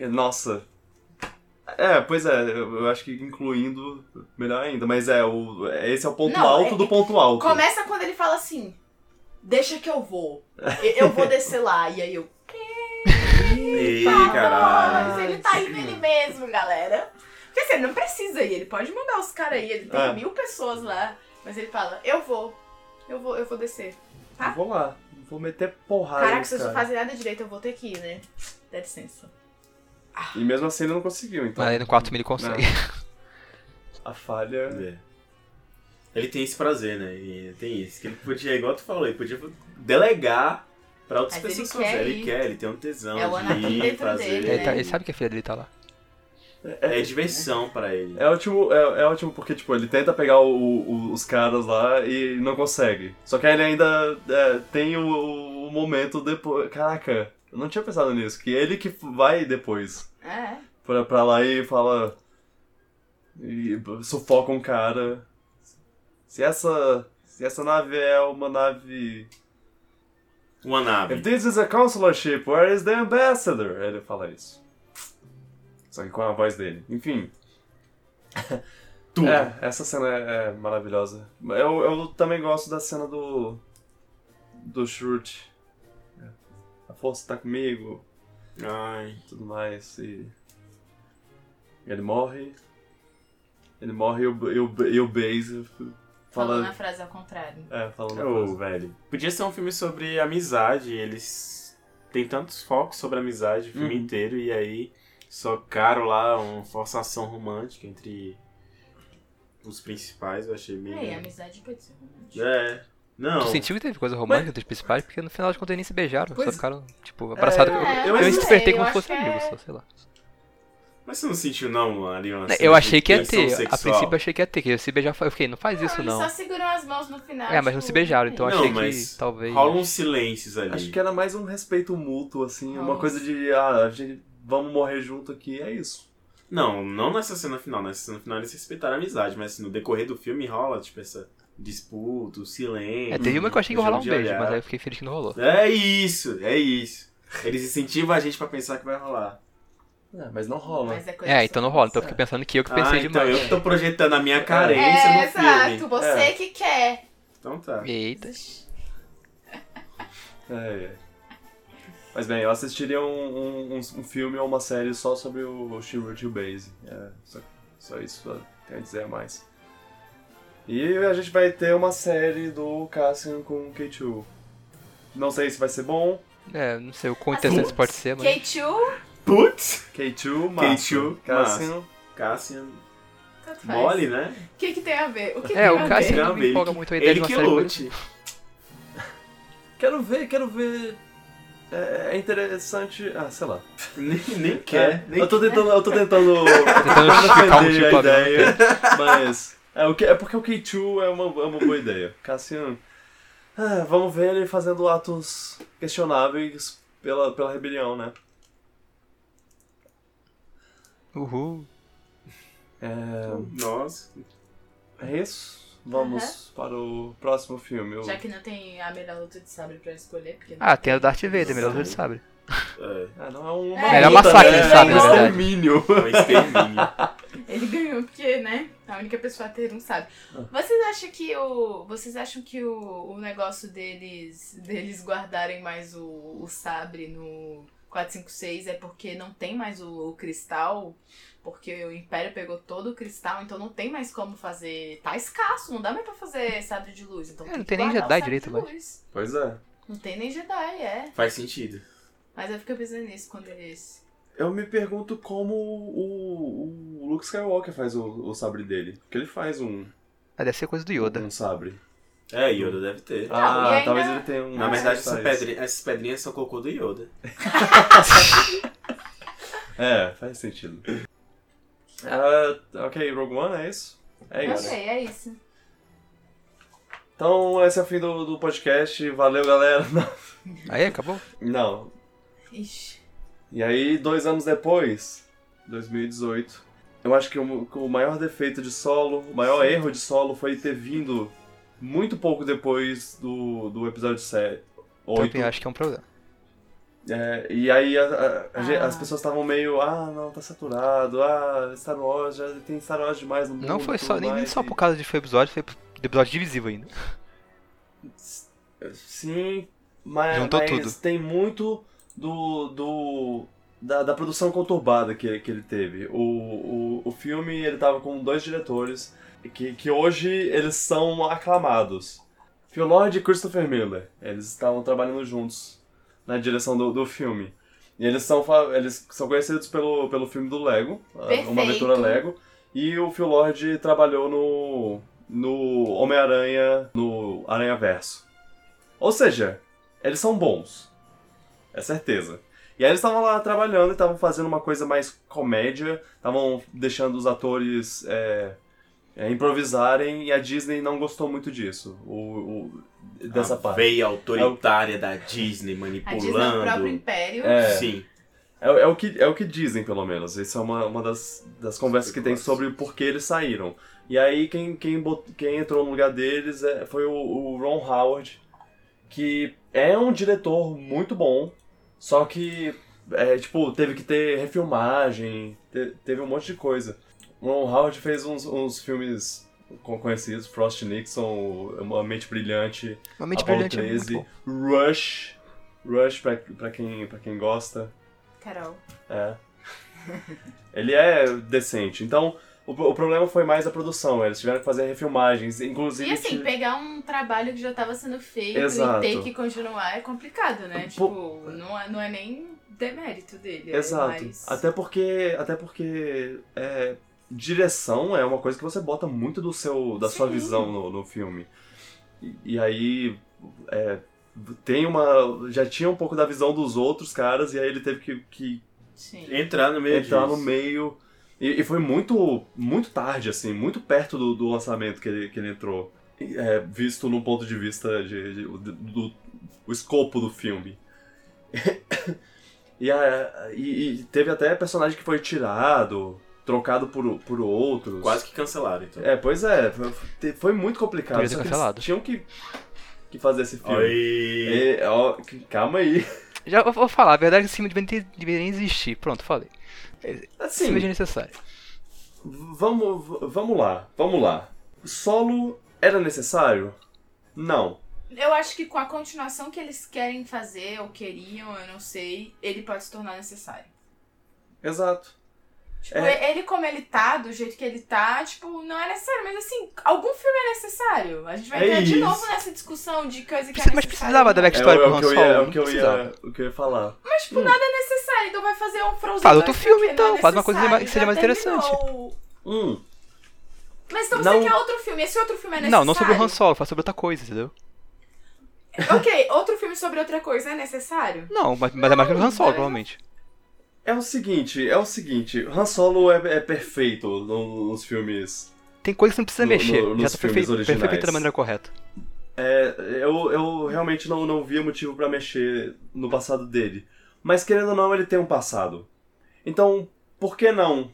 Nossa. É, pois é, eu acho que incluindo, melhor ainda. Mas é, o, esse é o ponto Não, alto é- do ponto alto. Começa quando ele fala assim: Deixa que eu vou. Eu vou descer lá. E aí eu. Ei, Mas caralho. ele tá indo ele mesmo, galera. Porque assim, ele não precisa ir, ele pode mandar os caras aí, ele tem É. mil pessoas lá. Mas ele fala, eu vou. Eu vou, eu vou descer. Eu vou lá, vou meter porrada Caraca, nesse vocês não fazem nada direito, eu vou ter que ir, né? Dá licença. E mesmo assim ele não conseguiu, então. Mas aí no quarto ele consegue. [LAUGHS] A falha... É. Ele tem esse prazer, né? E tem isso. Que ele podia, igual tu falou, ele podia delegar pra outras Mas ele pessoas. quer ele quer, ele tem um tesão É de ir, fazer. dele, Ele, né? tá- ele sabe que a filha dele tá lá. É diversão pra ele. É ótimo, é, é ótimo porque, tipo, ele tenta pegar o- o- os caras lá e não consegue. Só que ele ainda é, tem o, o momento depois... Caraca, eu não tinha pensado nisso. Que ele que vai depois. É. pra, pra lá e fala. E sufoca um cara. Se essa. Se essa nave é uma nave. Uma If nave. this is a consular ship, where is the ambassador? Ele fala isso. Só que com a voz dele. Enfim. [LAUGHS] Tudo. É, essa cena é, é maravilhosa. Eu, eu também gosto da cena do. Do Shurt. A força tá comigo. Ai. tudo mais. E ele morre. Ele morre e o, e o, e o Base Falando fala. a frase ao contrário. É, falando a Ô, frase. velho. Podia ser um filme sobre amizade. Eles têm tantos focos sobre amizade o filme Uhum. inteiro. E aí socaram lá uma forçação romântica entre os principais. Eu achei meio. É, e a amizade pode ser romântica. É. Não. Tu sentiu que teve coisa romântica dos principais? Porque no final de contas eles nem se beijaram, Pois- só ficaram, tipo, abraçados. É, eu eu eu, não interpretei sei, como eu se fosse acho que amigo, é- só, sei lá. Mas você não sentiu, não, ali uma cena Eu achei que ia ter. A sexual? princípio eu achei que ia ter, que ia se beijar. Eu fiquei, não faz isso eles não. só seguram as mãos no final. É, mas não tipo, se beijaram, então eu Não, achei mas que talvez. Rola uns silêncios ali. Acho que era mais um respeito mútuo, assim. Uma coisa de. Ah, a gente. Vamos morrer junto aqui, é isso. Não, não nessa cena final. Nessa cena final eles respeitaram a amizade, mas assim, no decorrer do filme rola, tipo, essa disputa, o silêncio. É, teve uma que eu achei que ia rolar um beijo, olhar. mas aí eu fiquei feliz que não rolou. É isso, é isso. Eles incentivam a gente pra pensar que vai rolar. É, mas não rola. Mas é É, então não rola. Então eu É. fiquei pensando que eu que pensei ah, então demais. eu que tô projetando a minha carência É, no exato. filme. Você É. que quer. Então tá. Eita. É, é. Mas bem, eu assistiria um, um, um- um filme ou uma série só sobre o Shiro Base. É, só, só isso tenho a dizer a mais. E a gente vai ter uma série do Cassian com o K2. Não sei se vai ser bom. É, não sei o quão interessante isso pode ser, mas. K2, Putz! K2, massa. K2, Cassian. Cassian. Mole, né? O que que tem a ver? O que É, tem o a Cassian ver? não me empolga muito a ideia de Ele uma que série. lute. [LAUGHS] Quero ver, quero ver. É, é interessante. Ah, sei lá. Nem, nem quer. É, nem eu tô tentando. Eu tô tentando. [LAUGHS] Tentando justificar um defender motivo a ideia, mas. É, o que, é porque o K2 é uma, é uma boa ideia. Cassian. ah, vamos ver ele fazendo atos questionáveis pela, pela rebelião, né? Uhul. É, Nossa. é isso. Vamos para o próximo filme. o- Já que não tem a melhor luta de sabre pra escolher, porque não Ah, tem a Darth Vader, melhor luta de sabre. É, Ah, não é um. É, Melhor luta, massacre né? de sabre, É um extermínio. é um extermínio. Ele ganhou porque, né? A única pessoa a ter um sabre. Ah. Vocês acham que o. Vocês acham que o, o negócio deles. deles guardarem mais o, o sabre no 456 é porque não tem mais o, o cristal? Porque o Império pegou todo o cristal, então não tem mais como fazer. Tá escasso, não dá mais pra fazer sabre de luz. Então É, não tem nem Jedi direito mais. Pois é. Não tem nem Jedi, é. Faz sentido. Mas eu fico pensando nisso quando eles. Eu me pergunto como o, o Luke Skywalker faz o, o sabre dele. Porque ele faz um, Ah, deve ser coisa do Yoda. um sabre. É, Yoda deve ter. Não, ah, ainda- talvez ele tenha um. Na verdade, faz. essa pedri- essas pedrinhas são cocô do Yoda. [LAUGHS] É, faz sentido. Ah, ok, Rogue One, é isso? É isso. Ok, é isso. Então, esse é o fim do, do podcast. Valeu, galera. [LAUGHS] Aí, acabou? Não. Ixi. E aí, dois anos depois, 2018, eu acho que o, o maior defeito de solo, o maior erro de solo foi ter vindo muito pouco depois do, do episódio 7. Também 8. acho que é um problema. É, e aí a- a- Ah. as pessoas estavam meio, ah, não, tá saturado, ah, Star Wars, já tem Star Wars demais no mundo. Não foi só, nem, nem mais", só por causa de foi episódio, foi do episódio divisivo ainda. Sim, mas, Juntou mas tudo. tem muito do. do da, da produção conturbada que, que ele teve. O, o, o filme ele tava com dois diretores que, que hoje eles são aclamados. Phil Lord e Christopher Miller. Eles estavam trabalhando juntos na direção do, do filme. E eles são, eles são conhecidos pelo, pelo filme do Lego, a- Uma Perfeito. Aventura Lego. E o Phil Lord trabalhou no, no Homem-Aranha, no Aranha Verso. Ou seja, eles são bons. É certeza. E aí eles estavam lá trabalhando e estavam fazendo uma coisa mais comédia, estavam deixando os atores é, é, improvisarem e a Disney não gostou muito disso. O, o- dessa a parte. veia autoritária da Disney A Disney é o manipulando. próprio Império. É. Sim. É, é o que, é o que dizem, pelo menos. Isso é uma, uma das, das conversas que tem sobre o porquê eles saíram. E aí quem, quem, bot- quem entrou no lugar deles é- foi o, o Ron Howard, que é um diretor muito bom, só que é, tipo, teve que ter refilmagem, te- teve um monte de coisa. O Ron Howard fez uns, uns filmes conhecidos, Frost Nixon, Uma Mente Brilhante, Uma mente Apollo brilhante é muito 13, bom. Rush, Rush pra, pra, quem, pra quem gosta. Carol. É. Ele é decente. Então, o, o problema foi mais a produção. Eles tiveram que fazer refilmagens. Inclusive. E assim, tive- pegar um trabalho que já estava sendo feito Exato. e ter que continuar é complicado, né? Tipo, não é, não é nem demérito dele. Exato. É mais... Até porque. Até porque. é, direção é uma coisa que você bota muito do seu, da sua Sim. visão no, no filme. E, e aí. é, tem uma. Já tinha um pouco da visão dos outros caras, e aí ele teve que- que Sim. Entrar no meio entrar no disso. meio. E, e foi muito muito tarde, assim, muito perto do, do lançamento que ele, que ele entrou. É, visto num ponto de vista de, de- do, do- o escopo do filme. [COUGHS] e, a- e- e teve até personagem que foi tirado, trocado por, por outros. Quase que cancelaram, então. É, pois é, foi, foi muito complicado. Podia ter cancelado. tinham que, que fazer esse filme. Oi. E, ó, calma aí. Já vou- falar, a verdade é que esse filme deveria, deveria nem existir. Pronto, falei. Assim, Assim, seja necessário. vamos, vamos lá, vamos lá. Solo era necessário? Não. Eu acho que com a continuação que eles querem fazer, ou queriam, eu não sei, ele pode se tornar necessário. Exato. Tipo, É. ele como ele tá, do jeito que ele tá, tipo, não é necessário. Mas assim, algum filme é necessário. A gente vai É entrar de isso. novo nessa discussão de coisa que Precisa- é mas precisava da não. É, backstory o- é pro Han eu Solo. é não o que eu ia, o que eu ia falar. Mas, tipo, nada é necessário. Então vai fazer um Frozen Faz 2 outro filme, não é então. Faz uma coisa que seja mais interessante. Hum, Mas então Não. você quer outro filme. Esse outro filme é necessário. Não, não sobre o Han Solo, faz sobre outra coisa, entendeu? Ok, outro filme sobre outra coisa é necessário? Não, mas, mas é mais que o Han Solo, provavelmente. É o seguinte, é o seguinte, Han Solo é, é perfeito no- nos filmes. Tem coisa que não precisa No- mexer. no- já nos tá filmes perfeito, foi originais. feito da maneira correta. É, eu, eu realmente não, não via motivo pra mexer no passado dele. Mas querendo ou não, ele tem um passado. Então, por que não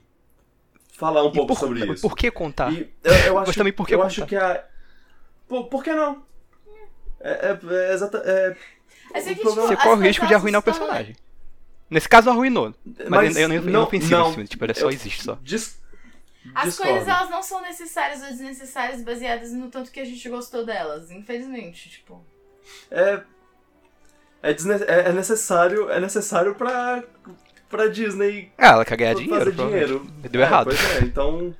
falar um E pouco por, sobre isso? por que contar? E eu, eu [LAUGHS] acho, Mas também por que eu contar? acho que a. Por, por que não? É, é, é exata. É, é que, O problema- Você corre o coisas, risco de arruinar o personagem. Nesse caso, arruinou. Mas, mas eu, eu, nem- eu não, pensei não, nesse filme. Tipo, ele só eu- existe só. Dis, As discordo. coisas, elas não são necessárias ou desnecessárias baseadas no tanto que a gente gostou delas. Infelizmente, tipo... É, é, é, é necessário, é necessário pra, pra Disney Ah, ela quer ganhar dinheiro, dinheiro. Deu É, errado. Pois é, então.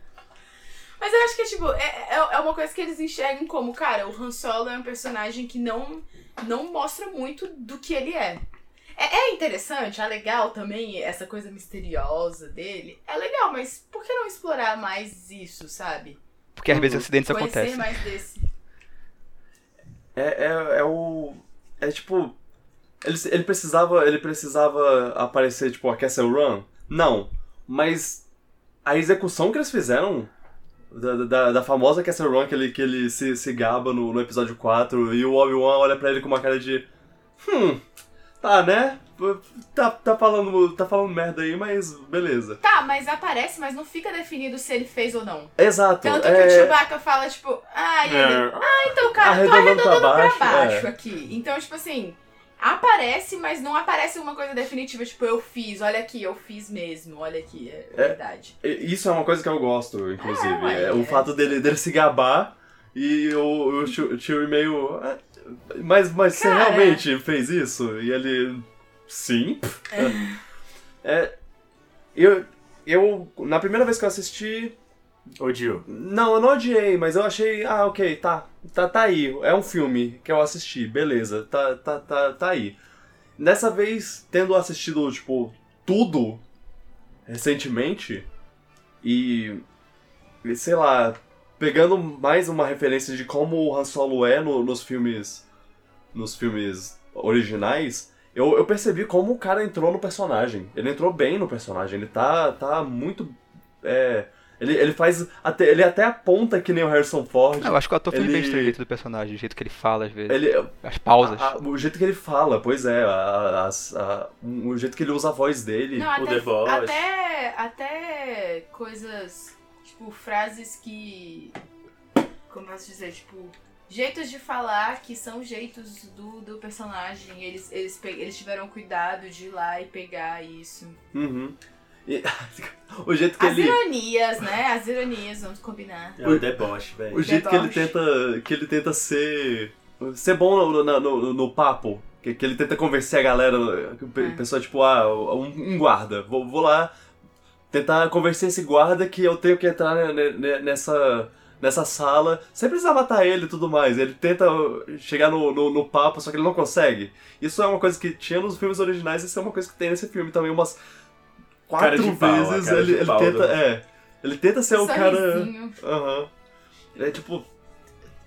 Mas eu acho que, tipo, é, é, é uma coisa que eles enxergam como, cara, o Han Solo é um personagem que não, não mostra muito do que ele é. É, é interessante, é legal também essa coisa misteriosa dele. É legal, mas por que não explorar mais isso, sabe? Porque às vezes acidentes Conhecer acontecem. mais desse. É, é, é o. É tipo. Ele, ele precisava. Ele precisava aparecer, tipo, a Castle Run? Não. Mas a execução que eles fizeram da, da, da famosa Castle Run que ele, que ele se, se gaba no, no episódio 4 e o Obi-Wan olha pra ele com uma cara de. Hum. Tá, né? Tá, tá, falando, tá falando merda aí, mas beleza. Tá, mas aparece, mas não fica definido se ele fez ou não. Exato. Tanto que é... o Chewbacca fala, tipo, ah, ele, É, ah, então, cara, tô arredondando pra arredondando baixo, pra baixo é. aqui. Então, tipo assim, aparece, mas não aparece uma coisa definitiva, tipo, eu fiz, olha aqui, eu fiz mesmo, olha aqui, é, É. verdade. Isso é uma coisa que eu gosto, inclusive. É, ué, É, o é. fato dele, dele se gabar e o, o Chewie- Chewie meio. "Ah, Mas, mas você Cara. realmente fez isso? E ele. Sim. [LAUGHS] É, eu, eu. Na primeira vez que eu assisti. Odiou. Não, eu não odiei, mas eu achei. Ah, ok, tá. Tá, tá aí. É um filme que eu assisti, beleza. Tá, tá, tá, tá aí. Dessa vez, tendo assistido, tipo, tudo recentemente e, sei lá, pegando mais uma referência de como o Han Solo é no- nos filmes. nos filmes originais, eu, eu percebi como o cara entrou no personagem. Ele entrou bem no personagem, ele tá, tá muito. É, ele, ele faz. Até, ele até aponta que nem o Harrison Ford. Ah, eu acho que o ator fez bem o jeito do personagem, o jeito que ele fala às vezes. Ele, As pausas. a- a- o jeito que ele fala, pois é, a- o jeito que ele usa a voz dele. Não, o até, The Voice. até, até coisas, tipo, frases que, como posso dizer, tipo, jeitos de falar que são jeitos do, do personagem. Eles, eles, eles tiveram cuidado de ir lá e pegar isso. Uhum. E- [LAUGHS] o jeito que As ele. ironias, né? As ironias, vamos combinar. É o deboche, velho. O jeito que ele tenta. que ele tenta ser. ser bom no, no, no- no papo. Que, que ele tenta convencer a galera. É. pessoa, tipo, ah, um, um guarda. Vou, vou lá tentar convencer esse guarda que eu tenho que entrar ne- ne- nessa. nessa sala, sem precisar matar ele e tudo mais. Ele tenta chegar no, no, no papo, só que ele não consegue. Isso é uma coisa que tinha nos filmes originais, isso é uma coisa que tem nesse filme também umas Cara quatro pau, vezes. cara de Ele, ele pau tenta. É. Ele tenta ser o cara. Aham. É tipo.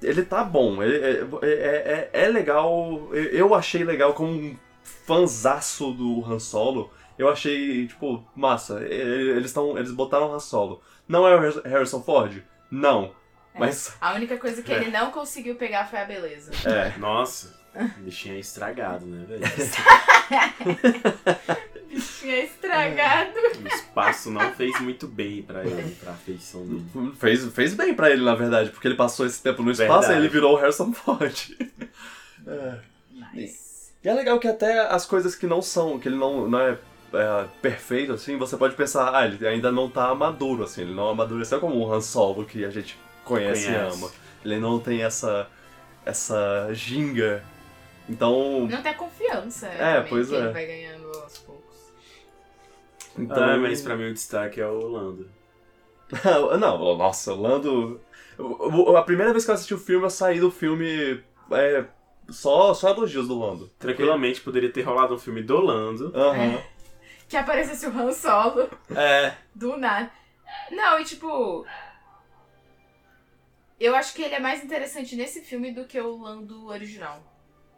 Ele tá bom. Ele, é, é, é, é legal. Eu eu achei legal como um fanzaço do Han Solo. Eu achei, tipo, massa. Ele- Eles, tão, eles botaram Han Solo. Não é o Har- Harrison Ford? Não. É. Mas. A única coisa que [LAUGHS] É. ele não conseguiu pegar foi a beleza. É. Nossa, o bichinho é estragado, né, velho? [LAUGHS] [LAUGHS] Tinha estragado. O espaço não fez muito bem pra ele, pra feição dele. Fez, fez bem pra ele, na verdade, porque ele passou esse tempo no espaço Verdade. e ele virou o Harrison Ford. É. Mas. E é legal que até as coisas que não são, que ele não, não é é, perfeito, assim, você pode pensar, ah, ele ainda não tá maduro, assim, ele não amadureceu como o Han Solo que a gente conhece, Conhece. e ama. Ele não tem essa, essa ginga. Então, Não tem a confiança. É, também, pois que é. ele vai ganhando aos poucos. então Ah, mas pra mim o destaque é o Lando. [LAUGHS] não, nossa, o Lando... A primeira vez que eu assisti o filme, eu saí do filme é, só, só elogios do Lando. Tranquilamente poderia ter rolado um filme do Lando. Aham. Que aparecesse o Han Solo É. do nada. Não, e tipo. Eu acho que ele é mais interessante nesse filme do que o Lando original.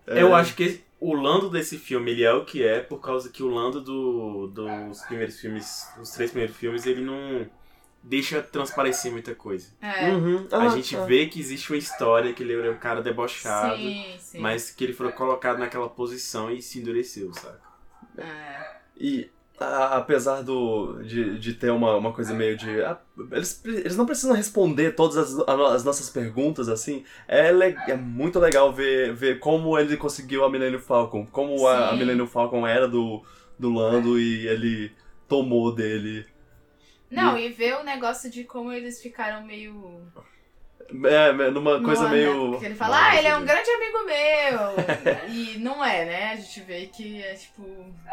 É, Eu acho que o Lando desse filme ele é o que é por causa que o Lando do, dos primeiros filmes, os três primeiros filmes, ele não deixa transparecer muita coisa. É. Uhum. A gente vê que existe uma história, que ele é um cara debochado, Sim, sim. mas que ele foi colocado naquela posição e se endureceu, saca? É. E a- apesar do, de, de ter uma, uma coisa meio de. ah, eles, eles não precisam responder todas as, a as nossas perguntas, assim. É, le- é muito legal ver, ver como ele conseguiu a Millennium Falcon. Como a, a. Millennium Falcon era do, do Lando e ele tomou dele. Não, e ver o negócio de como eles ficaram meio. É, numa coisa Não, né? meio. Porque ele fala, ah, ele é um grande amigo meu. e não é, né? A gente vê que é tipo.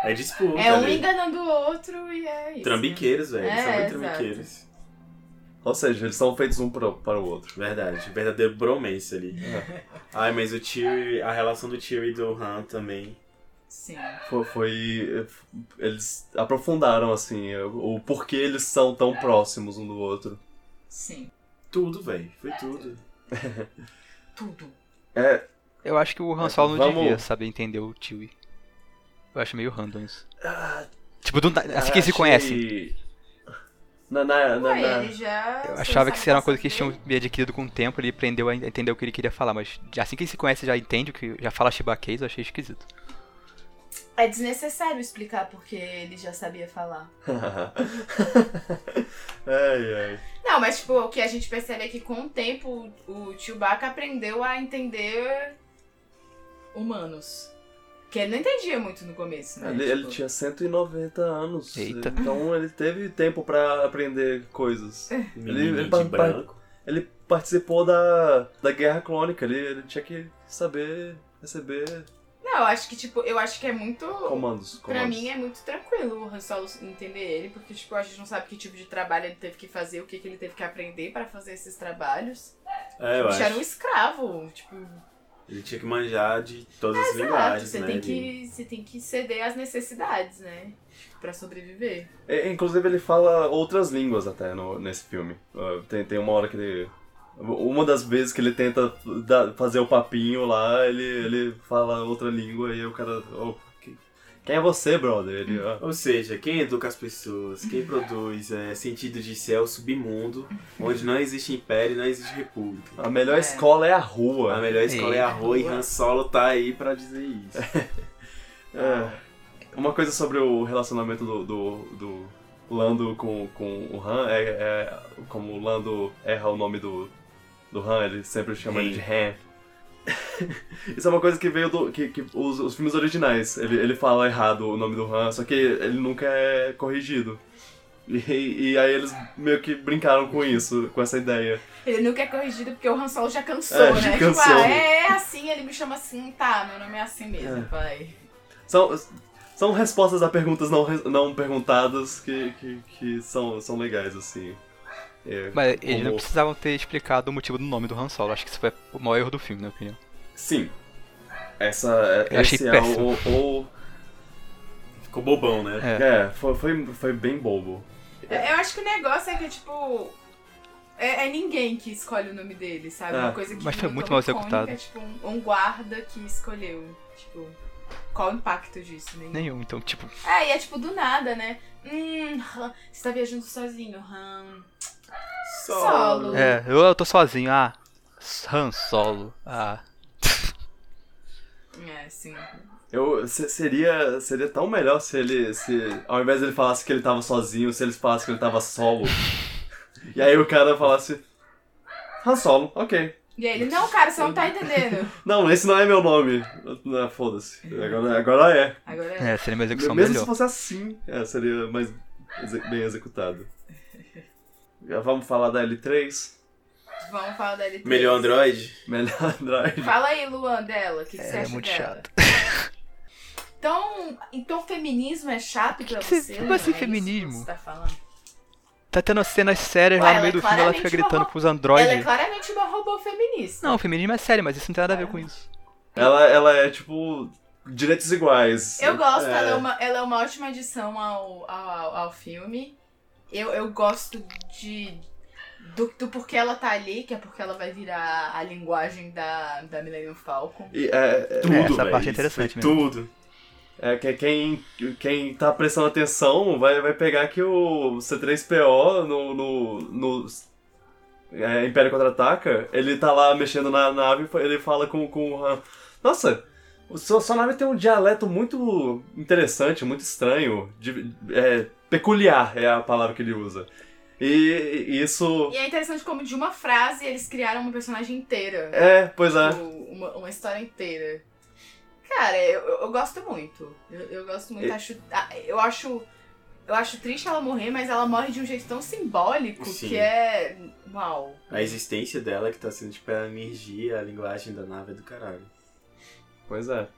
É disputa. É um ali. enganando o outro e é isso. Trambiqueiros, velho. Eles são É, muito exato. trambiqueiros. Ou seja, eles são feitos um pro- para o outro. Verdade. Verdadeiro bromance ali. É. Ai, mas o tio, a relação do tio e do Han também. Sim. Foi, foi- Eles aprofundaram, assim, o, o porquê eles são tão próximos um do outro. Sim. Tudo, velho. Foi tudo. [LAUGHS] Tudo. É, Eu acho que o Han Solo não Vamos- devia saber entender o Chewie. Eu acho meio random isso. Ah, Tipo, do, assim que se conhece. Na, na, na, Ué, ele já. Eu achava que isso era uma coisa que eles tinham adquirido com o tempo, ele aprendeu a entender o que ele queria falar, mas assim que ele se conhece já entende o que já fala chibaquês, eu achei esquisito. É desnecessário explicar porque ele já sabia falar. [LAUGHS] ai, ai. Não, mas tipo, o que a gente percebe é que com o tempo o Chewbacca aprendeu a entender humanos. Que ele não entendia muito no começo, né? Ele, Tipo, ele tinha 190 anos. Eita. Então ele teve tempo pra aprender coisas. Menino ele de pa- branco. Ele participou da, da Guerra Clônica, ele, ele tinha que saber receber Não, eu acho que, tipo, eu acho que é muito. comandos. Pra comandos. mim é muito tranquilo o Han Solo entender ele, porque, tipo, a gente não sabe que tipo de trabalho ele teve que fazer, o que, que ele teve que aprender pra fazer esses trabalhos. É, eu o bicho era um acho. escravo, tipo, Ele tinha que manjar de todas as exato, linguagens, você né? tem que. Você tem que ceder às necessidades, né? Pra sobreviver. É, Inclusive ele fala outras línguas até no, nesse filme. Uh, tem, tem uma hora que ele. Uma das vezes que ele tenta dar- fazer o papinho lá, ele, ele fala outra língua e aí o cara. "Oh, que- quem é você, brother? Ele, "Ah, Ou seja, quem educa as pessoas, quem produz é, sentido de céu, submundo, onde não existe império e não existe república. a melhor É. escola é a A rua. melhor escola é a Ei. rua e Han Solo tá aí pra dizer isso. [LAUGHS] É. Uma coisa sobre o relacionamento do, do, do Lando com, com o Han é, é como o Lando erra o nome do, do Han, ele sempre chama ele de Han. [LAUGHS] Isso é uma coisa que veio do. que, que os, os filmes originais. Ele, ele fala errado o nome do Han, só que ele nunca é corrigido. E, e aí eles meio que brincaram com isso, com essa ideia. Ele nunca é corrigido porque o Han Solo já cansou, É, né? já Tipo, cansou. ah, é, é assim, ele me chama assim, tá, meu nome é assim mesmo, É. pai. São, são respostas a perguntas não, não perguntadas que, que, que são, são legais, assim. É, Mas eles não precisavam ter explicado o motivo do nome do Han Solo, acho que isso foi o maior erro do filme, na minha opinião. Sim. Essa, Eu achei esse é péssimo. o, o- Ficou bobão, né? É. É, foi, foi, foi bem bobo. Eu acho que o negócio é que, tipo. É, é ninguém que escolhe o nome dele, sabe? Uma coisa que mas foi muito mal executado. É, tipo, um, um guarda que escolheu. Tipo, qual o impacto disso? Nenhum. Nenhum, então, tipo, É, e é tipo do nada, né? Hum, Han, você tá viajando sozinho, Han. Solo. é, eu, eu tô sozinho, ah, Han Solo, ah. [LAUGHS] É, sim. Eu, se- seria, seria tão melhor se ele, se ao invés de ele falasse que ele tava sozinho, se eles falassem que ele tava solo. [LAUGHS] e aí o cara falasse, Han Solo, ok. E aí ele, não, cara, você não tá entendendo. [LAUGHS] Não, esse não é meu nome. Não, foda-se. Agora, agora é. Agora é. É, seria uma execução Mesmo melhor. se fosse assim, é, seria mais exe- bem executado. Já vamos falar da L3? Vamos falar da L3. Melhor Android? Melhor Android. Fala aí, Luan, dela. O que, que você É acha muito dela? chato. [LAUGHS] Então, então feminismo é chato pra que você- você? como assim É isso que feminismo? você tá falando? Tá tendo cenas sérias Ué, lá no ela meio é do filme, ela fica gritando uma- pros Ela é androides. claramente uma robô feminista. Não, o feminismo é sério, mas isso não tem nada a ver com isso. Ela, ela é tipo. Direitos iguais. Eu gosto, É. ela, é uma, ela é uma ótima adição ao, ao, ao filme. Eu, eu gosto de. Do, do porquê ela tá ali, que é porque ela vai virar a linguagem da, da Millennium Falcon. E, é, é, Tudo, essa velho, parte é isso interessante mesmo. Tudo. É que quem, quem tá prestando atenção vai, vai pegar que o C3PO no, no, no é, Império Contra-Ataca, ele tá lá mexendo na nave e ele fala com, com o Han. Nossa, o sua, sua nave tem um dialeto muito interessante, muito estranho, de- é, peculiar é a palavra que ele usa. E, isso... E é interessante como de uma frase eles criaram uma personagem inteira. É, pois é. Tipo, uma, uma história inteira. Cara, eu, eu, eu gosto muito. Eu, eu gosto muito. E- Acho, ah, eu acho. Eu acho triste ela morrer, mas ela morre de um jeito tão simbólico Sim. que é. Uau. A existência dela que tá sendo, tipo, a energia, a linguagem da nave é do caralho. Pois é.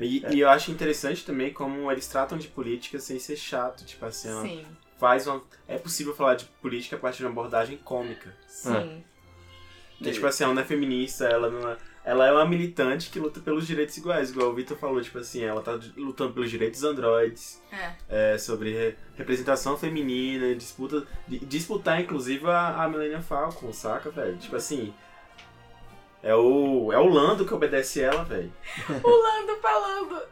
E, e eu acho interessante também como eles tratam de política sem ser chato. Tipo assim, ela Sim, faz uma. É possível falar de política a partir de uma abordagem cômica. sim. Que, tipo assim, ela não é feminista, ela não é. Ela é uma militante que luta pelos direitos iguais, igual o Victor falou, tipo assim, ela tá lutando pelos direitos dos androides, É. é, sobre re- representação feminina, disputa, di- disputar inclusive a, a Millennium Falcon, saca, velho? Tipo assim, é o, é o Lando que obedece ela, velho. O Lando falando.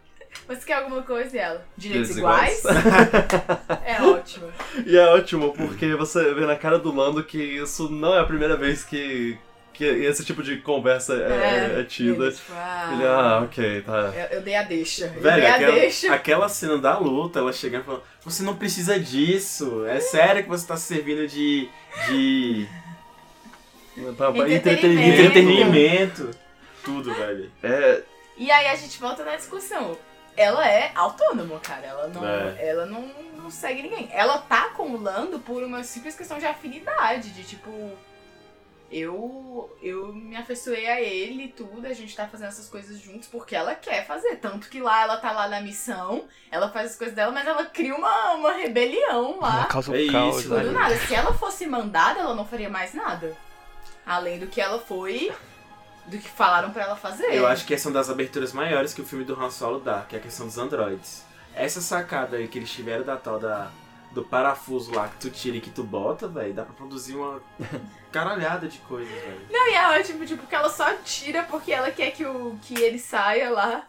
Você quer alguma coisa e ela? Direitos iguais? [LAUGHS] é ótimo. E é ótimo, porque você vê na cara do Lando que isso não é a primeira vez que, que esse tipo de conversa é, é tida. Ele, tipo, ah, Ele, ah, ok, tá. eu, eu dei a deixa. Eu Velho, dei a aquela, deixa. aquela cena da luta, ela chegando e falando, você não precisa disso, é sério que você tá se servindo de. de Pra- pra- Entretenimento. entretenimento. Tudo, velho. É, E aí a gente volta na discussão. Ela é autônoma, cara. Ela não, É. ela não, não segue ninguém. Ela tá com o Lando por uma simples questão de afinidade, de tipo. Eu, eu me afeiçoei a ele e tudo, a gente tá fazendo essas coisas juntos porque ela quer fazer. Tanto que lá ela tá lá na missão, ela faz as coisas dela, mas ela cria uma, uma rebelião Ela lá. causa É caos. isso, né? do nada. Se ela fosse mandada, ela não faria mais nada. Além do que ela foi. Do que falaram pra ela fazer. Eu acho que essa é uma das aberturas maiores que o filme do Han Solo dá, que é a questão dos androides. Essa sacada aí que eles tiveram da tal da, do parafuso lá que tu tira e que tu bota, velho, dá pra produzir uma [LAUGHS] caralhada de coisas, velho. Não, e é ótimo, tipo, que ela só tira porque ela quer que, o, que ele saia lá.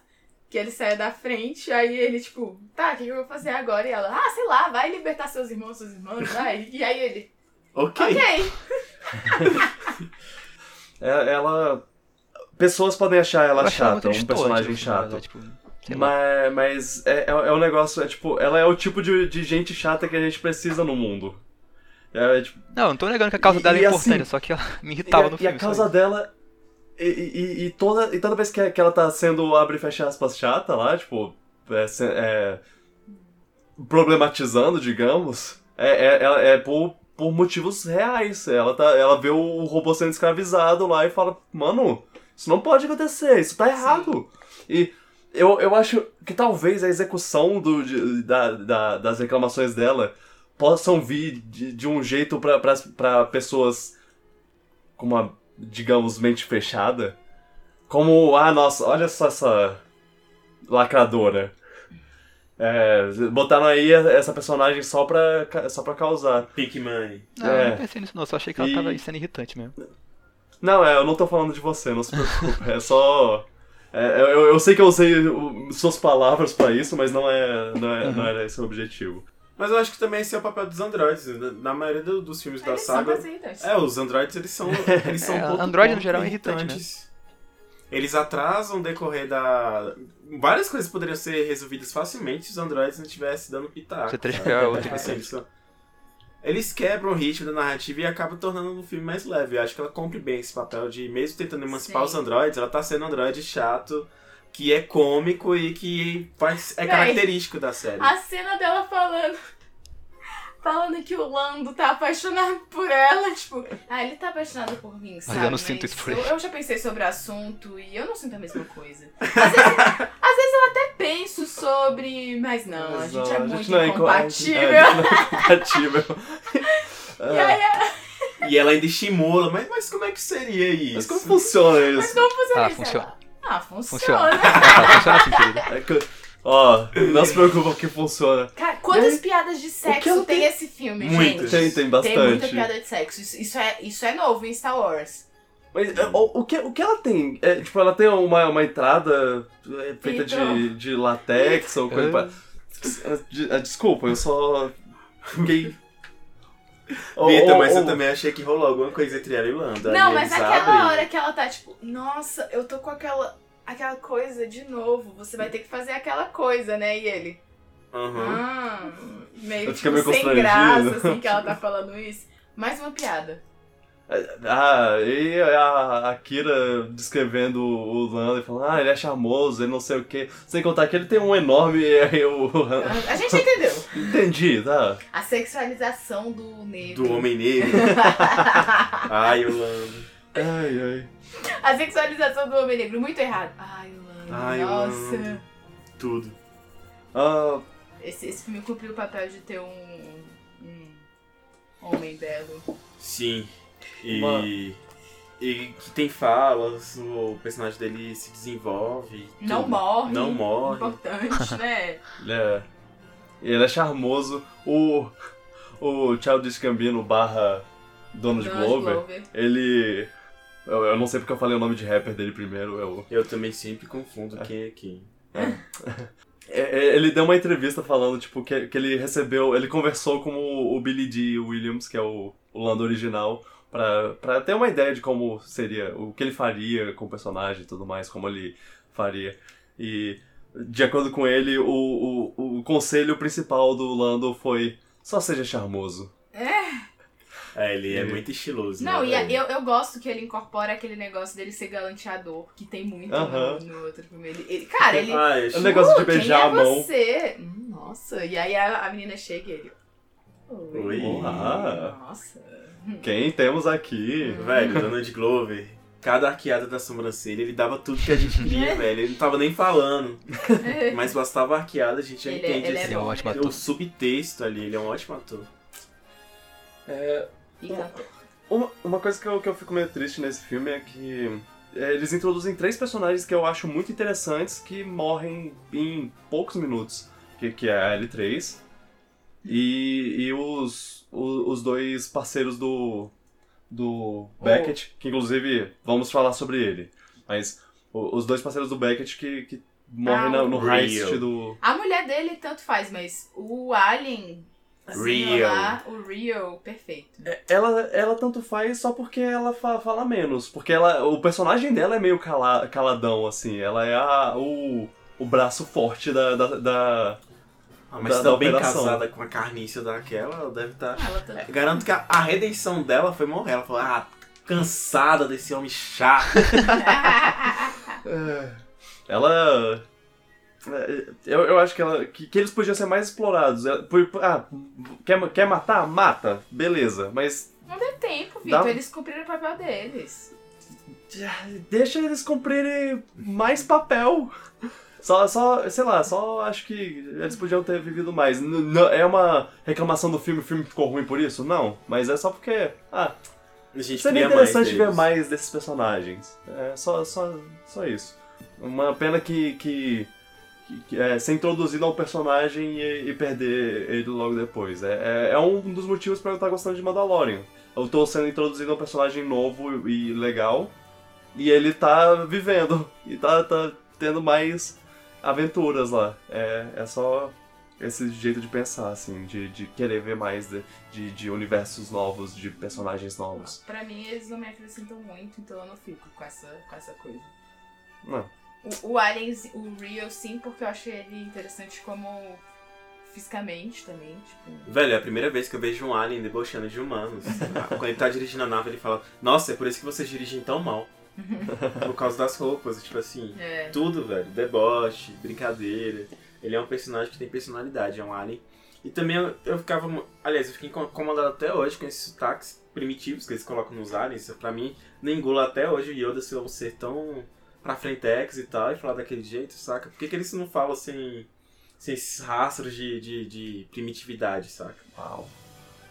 Que ele saia da frente. Aí ele, tipo, tá, o que eu vou fazer agora? E ela, ah, sei lá, vai libertar seus irmãos, suas irmãs, vai. [LAUGHS] E aí ele, Ok. ok. [LAUGHS] é- ela. Pessoas podem achar ela chata, um personagem final, chato. Tipo. Mas, mas é, é, é um negócio, é tipo, ela é o tipo de, de gente chata que a gente precisa no mundo. É, tipo, Não, não tô negando que a causa E- dela e é importante, assim, só que ela [LAUGHS] me e, irritava a, no e filme. a só causa dela. E, e, e toda, e toda vez que, que ela tá sendo, abre e fecha aspas, chata lá, tipo, é, é, problematizando, digamos, é, é, ela- é por, por motivos reais. Ela, tá, ela vê o robô sendo escravizado lá e fala, mano, isso não pode acontecer, isso tá errado. E eu, eu acho que talvez a execução do, de- da, da- das reclamações dela possam vir de, de um jeito pra pessoas com uma, digamos, mente fechada. Como, ah, nossa, olha só essa lacradora. É, botaram aí essa personagem só pra, só pra causar. Pick Money. Não, eu É. não pensei nisso não, só achei que ela E- tava sendo irritante mesmo. Não, é, eu não tô falando de você, não se preocupe. É só. é, eu, eu sei que eu usei suas palavras pra isso, mas não, é, não, é, não era esse o objetivo. Mas eu acho que também esse é o papel dos androides. Na- Na maioria do- dos filmes da Eles são saga. irritantes. É, os androides eles são. Eles são [LAUGHS] É, um pouco android, no geral, é irritante, irritantes. Eles atrasam o decorrer da. Várias coisas poderiam ser resolvidas facilmente se os androides não estivessem dando pitaco. C3PO sabe? é outro Tipo assim, irritante. eles quebram o ritmo da narrativa e acabam tornando um filme mais leve. Eu acho que ela cumpre bem esse papel de, mesmo tentando emancipar Sim. os androides, ela tá sendo um androide chato, que é cômico e que faz, é Véi, característico da série. A cena dela falando. Falando que o Lando tá apaixonado por ela, tipo, ah, ele tá apaixonado por mim, sabe? eu não sinto isso por eu, ele. eu já pensei sobre o assunto e eu não sinto a mesma coisa. Às vezes, às vezes eu até penso sobre, mas não, a Mas gente não, é muito não é inco- incompatível. É, a gente não é incompatível. [LAUGHS] E aí, E ela ainda estimula, mas, mas como é que seria isso? Mas como funciona mas isso? como funciona Ah, isso? funciona. Ah, funciona. Funciona. Ah, [LAUGHS] funciona assim, querida. É Ó, não se preocupa que funciona. Cara, quantas aí, piadas de sexo tem tem? esse filme, Muitas. gente? Tem, tem Tem muita bastante. piada de sexo. Isso, isso é, isso é novo em Star Wars. Mas é, o, o que, o que ela tem? É, tipo, ela tem uma, uma entrada é, feita Então. de, de latex ou coisa. pa- De- ah, Desculpa, eu só fiquei. [LAUGHS] Vitor, ou- mas eu ou- também achei que rolou alguma coisa entre ela e o Lando. Não, mas aquela hora que ela tá tipo, nossa, eu tô com aquela, aquela coisa de novo, você vai ter que fazer aquela coisa, né? E ele, Aham. ah, meio, tipo, meio sem graça, assim, que ela tá falando isso. Mais uma piada. Ah, e a Akira descrevendo o Lando e falando, ah, ele é charmoso, ele não sei o que. Sem contar que ele tem um enorme. [LAUGHS] Eu... A gente entendeu. [LAUGHS] Entendi, tá? A sexualização do negro. Do Homem Negro. [LAUGHS] Ai, o Lando. Ai, ai. A sexualização do homem negro, muito errado. Ai, Lando, Ai, nossa. Tudo. Ah, Esse, esse filme cumpriu o papel de ter um, um homem belo. Sim. E. Uma- E que tem falas, o personagem dele se desenvolve. Não tudo. morre. Não morre. Importante, né? ele [LAUGHS] é. Ele é charmoso. O. O Childish Gambino barra Donald Donald Glover, Glover. ele. Eu, eu não sei porque eu falei o nome de rapper dele primeiro. Eu, Eu também sempre confundo quem é quem. É, é, ele deu uma entrevista falando, tipo, que, que ele recebeu. Ele conversou com o, o Billy D. Williams, que é o, o Lando original, pra, pra ter uma ideia de como seria, o que ele faria com o personagem e tudo mais, como ele faria. E, de acordo com ele, o, o, o conselho principal do Lando foi: só seja charmoso. É, ele é Ele- muito estiloso. Não, né, e a- eu, eu gosto que ele incorpora aquele negócio dele ser galanteador, que tem muito Aham. no, no outro filme. Ele, ele- cara, ele. Ah, O negócio de "Uh, beijar quem a mão. É você? Hum, nossa. E aí a, a menina chega e ele. Oi. Oi. Olá. Nossa. Quem temos aqui? Velho, Donald Glover, cada arqueada da sobrancelha, ele dava tudo que a gente queria, [LAUGHS] velho. Ele não tava nem falando. [LAUGHS] Mas bastava a arqueada, a gente já Ele é- entende ele é assim, Ele é um ótimo o ator. subtexto ali, ele é um ótimo ator. É, E cantou. Uma, uma coisa que eu, que eu fico meio triste nesse filme é que é, eles introduzem três personagens que eu acho muito interessantes que morrem em poucos minutos. Que, que é a L3 e, e os, o- os dois parceiros do, do Beckett, que inclusive vamos falar sobre ele. Mas o- os dois parceiros do Beckett que, que morrem Ah, na- no heist do... A mulher dele tanto faz, mas o Alien. Real. lá, o Real, perfeito. Ela, ela tanto faz só porque ela fa- fala menos. Porque ela, o personagem dela é meio cala, caladão, assim. Ela é a, o, o braço forte da. da, da- Ah, mas Da- tá da bem operação. casada com a carnícia daquela, ela deve estar. Ela tá... Garanto que a, a redenção dela foi morrer. Ela falou, ah, cansada desse homem chato. [LAUGHS] Ela. É, Eu, eu acho que, ela, que, que eles podiam ser mais explorados. É, por- por- ah, quer, quer matar? Mata. Beleza. Mas Não deu tempo, Dá- Vitor. Eles cumpriram o papel deles. deixa eles cumprirem mais papel. Só, só, sei lá, só acho que eles podiam ter vivido mais. N- n- é uma reclamação do filme, o filme ficou ruim por isso? Não, mas é só porque, ah, A gente seria queria mais interessante ver mais desses personagens. É só, só, só isso. Uma pena que- que é, ser introduzido a um personagem e, e perder ele logo depois. É, é, é um dos motivos pra eu estar gostando de Mandalorian. Eu tô sendo introduzido a um personagem novo e legal, e ele tá vivendo, e tá, tá tendo mais aventuras lá. É, é só esse jeito de pensar, assim, de, de querer ver mais de, de, de universos novos, de personagens novos. Pra mim, eles não me acrescentam muito, então eu não fico com essa, com essa coisa. Não. O, o Aliens, o Real, sim, porque eu achei ele interessante como fisicamente também, tipo. Velho, é a primeira vez que eu vejo um alien debochando de humanos. [LAUGHS] Quando ele tá dirigindo a nave, ele fala: Nossa, é por isso que vocês dirigem tão mal. [LAUGHS] por causa das roupas, tipo assim. É. Tudo, velho. Deboche, brincadeira. Ele é um personagem que tem personalidade, é um alien. E também eu, eu ficava. Aliás, eu fiquei incom- incomodado até hoje com esses sotaques primitivos que eles colocam nos aliens. Pra mim, não engula até hoje o Yoda ser um ser tão pra frentex e tal, e falar daquele jeito, saca? Por que, que eles não falam sem, sem esses rastros de, de, de primitividade, saca? Uau.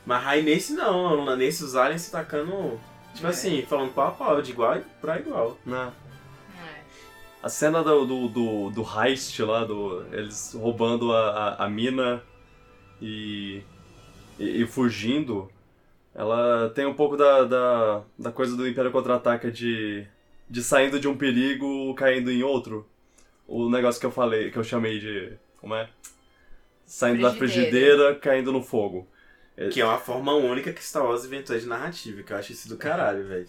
Mas aí nesse não, nesse os aliens se tacando. Tipo É. assim, falando pau a pau, de igual pra igual. Né? É. A cena do, do, do, do heist lá, do, eles roubando a, a, a mina e, e, e fugindo, ela tem um pouco da, da, da coisa do Império Contra-Ataca de, de saindo de um perigo, caindo em outro. O negócio que eu falei, que eu chamei de. Como é? Saindo da Frigideira. frigideira, caindo no fogo. Que é uma forma única que Star Wars inventou de narrativa, que eu acho isso do caralho, [LAUGHS] velho.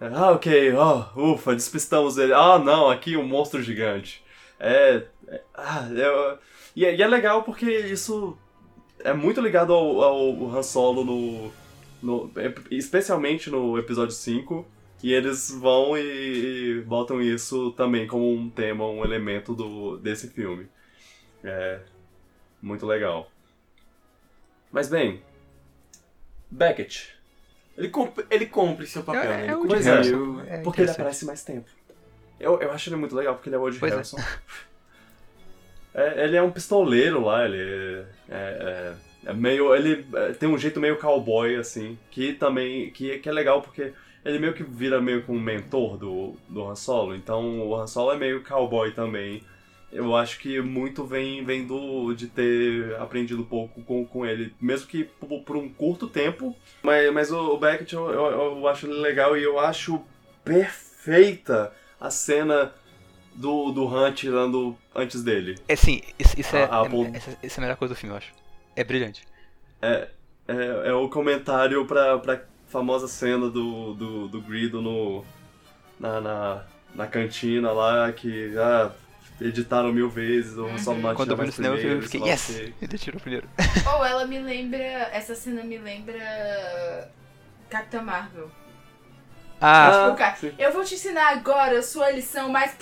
Ah, ok, ó, ufa, despistamos ele. Ah, não, aqui um monstro gigante. É. é- ah, é- e, é, e é legal porque isso é muito ligado ao, ao Han Solo no, no. Especialmente no episódio 5. E eles vão e, e botam isso também como um tema, um elemento do, desse filme. É. Muito legal. Mas bem. Beckett. Ele, cumpre, ele cumpre seu papel, É- né? é Ele Pois é, o- É porque ele aparece mais tempo. Eu, eu acho ele muito legal porque ele é o Woody Pois é. Harrison. [LAUGHS] É, ele é um pistoleiro lá, ele é, é- é meio. Ele é, tem um jeito meio cowboy, assim, que também. Que, que é legal porque ele meio que vira meio que um mentor do, do Han Solo. Então o Han Solo é meio cowboy também. Eu acho que muito vem, vem do, de ter aprendido pouco com, com ele, mesmo que por, por um curto tempo. Mas, mas o, o Beckett eu, eu, eu acho ele legal e eu acho perfeita a cena do, do Han tirando antes dele. É sim, isso, isso é, A- a é- essa, essa é a melhor coisa do filme, eu acho. É brilhante. É, é o comentário pra, pra famosa cena do, do, do Grido no, na, na, na cantina lá, que ah, editaram mil vezes, o Han Solo não Uhum. Quando eu vi no cinema, eu fiquei, yes! Ele tirou primeiro. Ou ela me lembra. Essa cena me lembra. Capitã Marvel. Ah, Tipo, cara, sim. eu vou te ensinar agora a sua lição mais.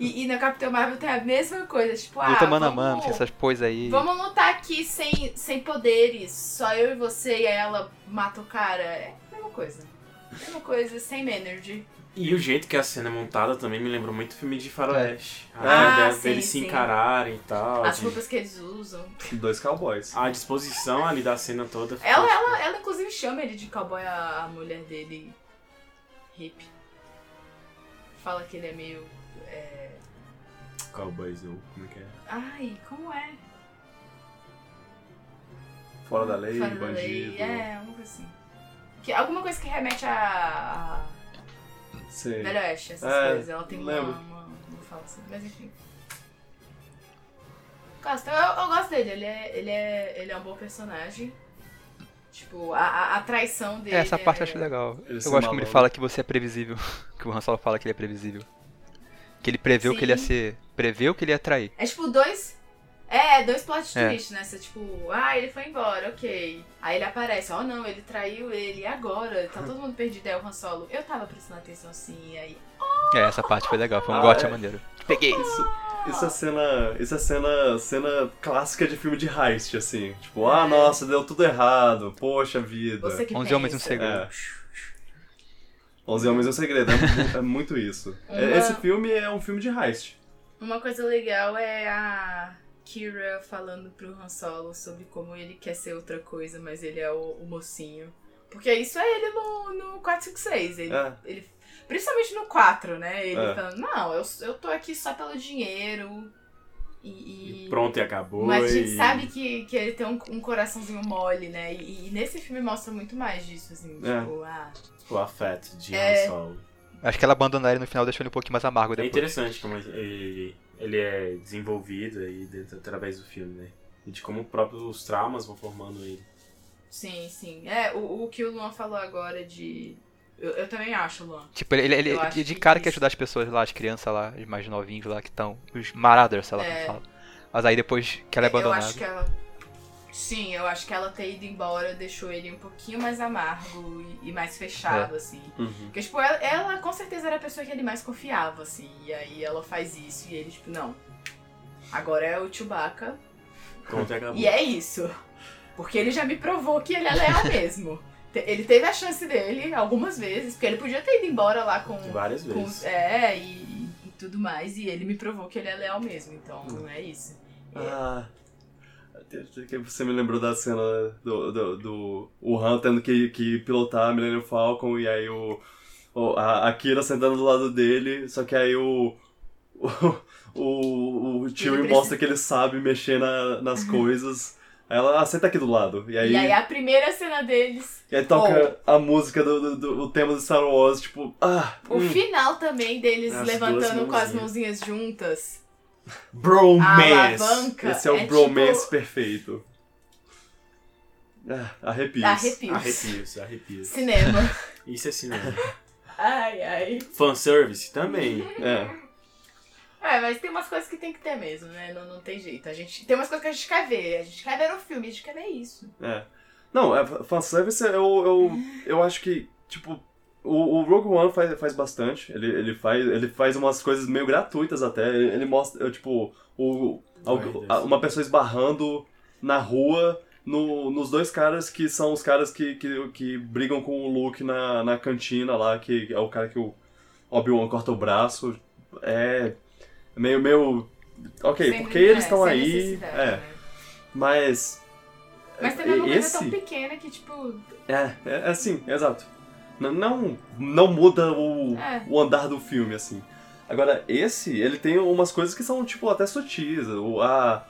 E, e na Capitã Marvel tem a mesma coisa. Tipo, luta ah, mano a vamos- mano, tem essas poses aí. Vamos lutar aqui sem, sem poderes, só eu e você, e ela mata o cara. É a mesma coisa. Mesma coisa, sem energy. E o jeito que a cena é montada também me lembrou muito filme de faroeste. Ah, A ideia sim, deles se sim. encararem e tal. As de- roupas que eles usam. Dois cowboys. A disposição ali da cena toda. ficou, Ela, tipo, ela, ela inclusive chama ele de cowboy, a, a mulher dele. Hip. Fala que ele é meio. é, Cowboys, ou como é que é? Ai, como é? Fora da lei, Fora da bandido. lei. É, alguma coisa assim. Que, alguma coisa que remete a. a Sim. Velho Oeste, essas É, coisas. Ela tem uma, uma, uma fala assim. Mas enfim. Gosto, eu, eu gosto dele, ele é, ele, é, ele é um bom personagem. Tipo, a, a, traição dele. É, essa parte eu é... acho legal. Ele eu gosto como ele fala que você é previsível. [LAUGHS] que o Han Solo fala que ele é previsível. Que ele preveu que ele ia Sim. Ser. Preveu que ele ia trair. É tipo dois. É, dois plot É. twists, né? Você, tipo, ah, ele foi embora, ok. Aí ele aparece, oh não, ele traiu ele, e agora? Tá todo mundo perdido, é o Han Solo. Eu tava prestando atenção sim, e aí. É, essa parte foi legal, foi um Ah, gotcha é. maneiro. Peguei! Isso, isso é cena. Isso é cena, cena clássica de filme de heist, assim. Tipo, ah, É. nossa, deu tudo errado. Poxa vida. Você que Onze pensa. Homens e um Segredo. É. Onze Homens e um Segredo. É, mu- é muito isso. [LAUGHS] É- Uma- Esse filme é um filme de heist. Uma coisa legal é a Kira falando pro Han Solo sobre como ele quer ser outra coisa, mas ele é o, o mocinho. Porque isso é ele no, no 456. Ele, É. ele, principalmente no 4, né? Ele É. falando, não, eu, eu tô aqui só pelo dinheiro. E, e- Pronto e acabou. Mas a gente e- sabe que, que ele tem um, um coraçãozinho mole, né? E, e nesse filme mostra muito mais disso, assim. É. Tipo, ah. O afeto de É. Han Solo. Acho que ela abandonar ele no final deixou ele um pouquinho mais amargo É depois. interessante como ele, ele é desenvolvido aí dentro, através do filme, né? E de como próprios traumas vão formando ele. Sim, sim. É, o, o que o Luan falou agora de. Eu, eu também acho, Luan. Tipo, ele, ele, ele Eu de, de que cara quer ajudar as pessoas lá, as crianças lá, os mais novinhos lá que estão. Os Marauders, sei lá É. como fala. Mas aí depois que ela é Eu abandonada. acho que ela. Sim, eu acho que ela ter ido embora deixou ele um pouquinho mais amargo e, e mais fechado, É. assim. Uhum. Porque, tipo, ela, ela com certeza era a pessoa que ele mais confiava, assim. E aí ela faz isso e ele, tipo, não. Agora é o Chewbacca. E é isso. Porque ele já me provou que ele é leal [LAUGHS] mesmo. Ele teve a chance dele algumas vezes, porque ele podia ter ido embora lá com. Várias com vezes. é, e, e tudo mais. E ele me provou que ele é leal mesmo. Então, é isso. Ah. que Você me lembrou da cena do, do, do o Han tendo que, que pilotar a Millennium Falcon e aí o, o- a, a Kira sentando do lado dele, só que aí o. [LAUGHS] O, o, o Chewie mostra que ele sabe mexer na- nas coisas. Aí ela, ah, senta aqui do lado. E aí, E aí a primeira cena deles. e aí toca a música do, do, do- o tema do Star Wars, tipo, ah, O hum, final também deles As levantando com as mãozinhas juntas. Bromance! alavanca. esse é o é bromance tipo, perfeito. Ah, arrepios. Arrepios. Arrepios, arrepios. Cinema. [LAUGHS] Isso é cinema. ai, ai. Fanservice também. É. É, mas tem umas coisas que tem que ter mesmo, né? Não, não tem jeito. A gente, tem umas coisas que a gente quer ver. A gente quer ver no filme, a gente quer ver isso. É. Não, é, fanservice eu, eu, eu acho que, tipo, o, o Rogue One faz, faz bastante. Ele, ele, faz, ele faz umas coisas meio gratuitas até. Ele, ele mostra, tipo, o, algo- a- uma pessoa esbarrando na rua no, nos dois caras que são os caras que, que, que brigam com o Luke na, na cantina lá, que é o cara que o Obi-Wan corta o braço. É meio, meio... Ok, Sem- porque eles é, estão sem aí... É, né? mas... Mas também é uma coisa esse... tão pequena que, tipo. É, é, é assim, exato. Não, não muda o, É. o andar do filme, assim. Agora, esse, ele tem umas coisas que são, tipo, até sutis. O, a,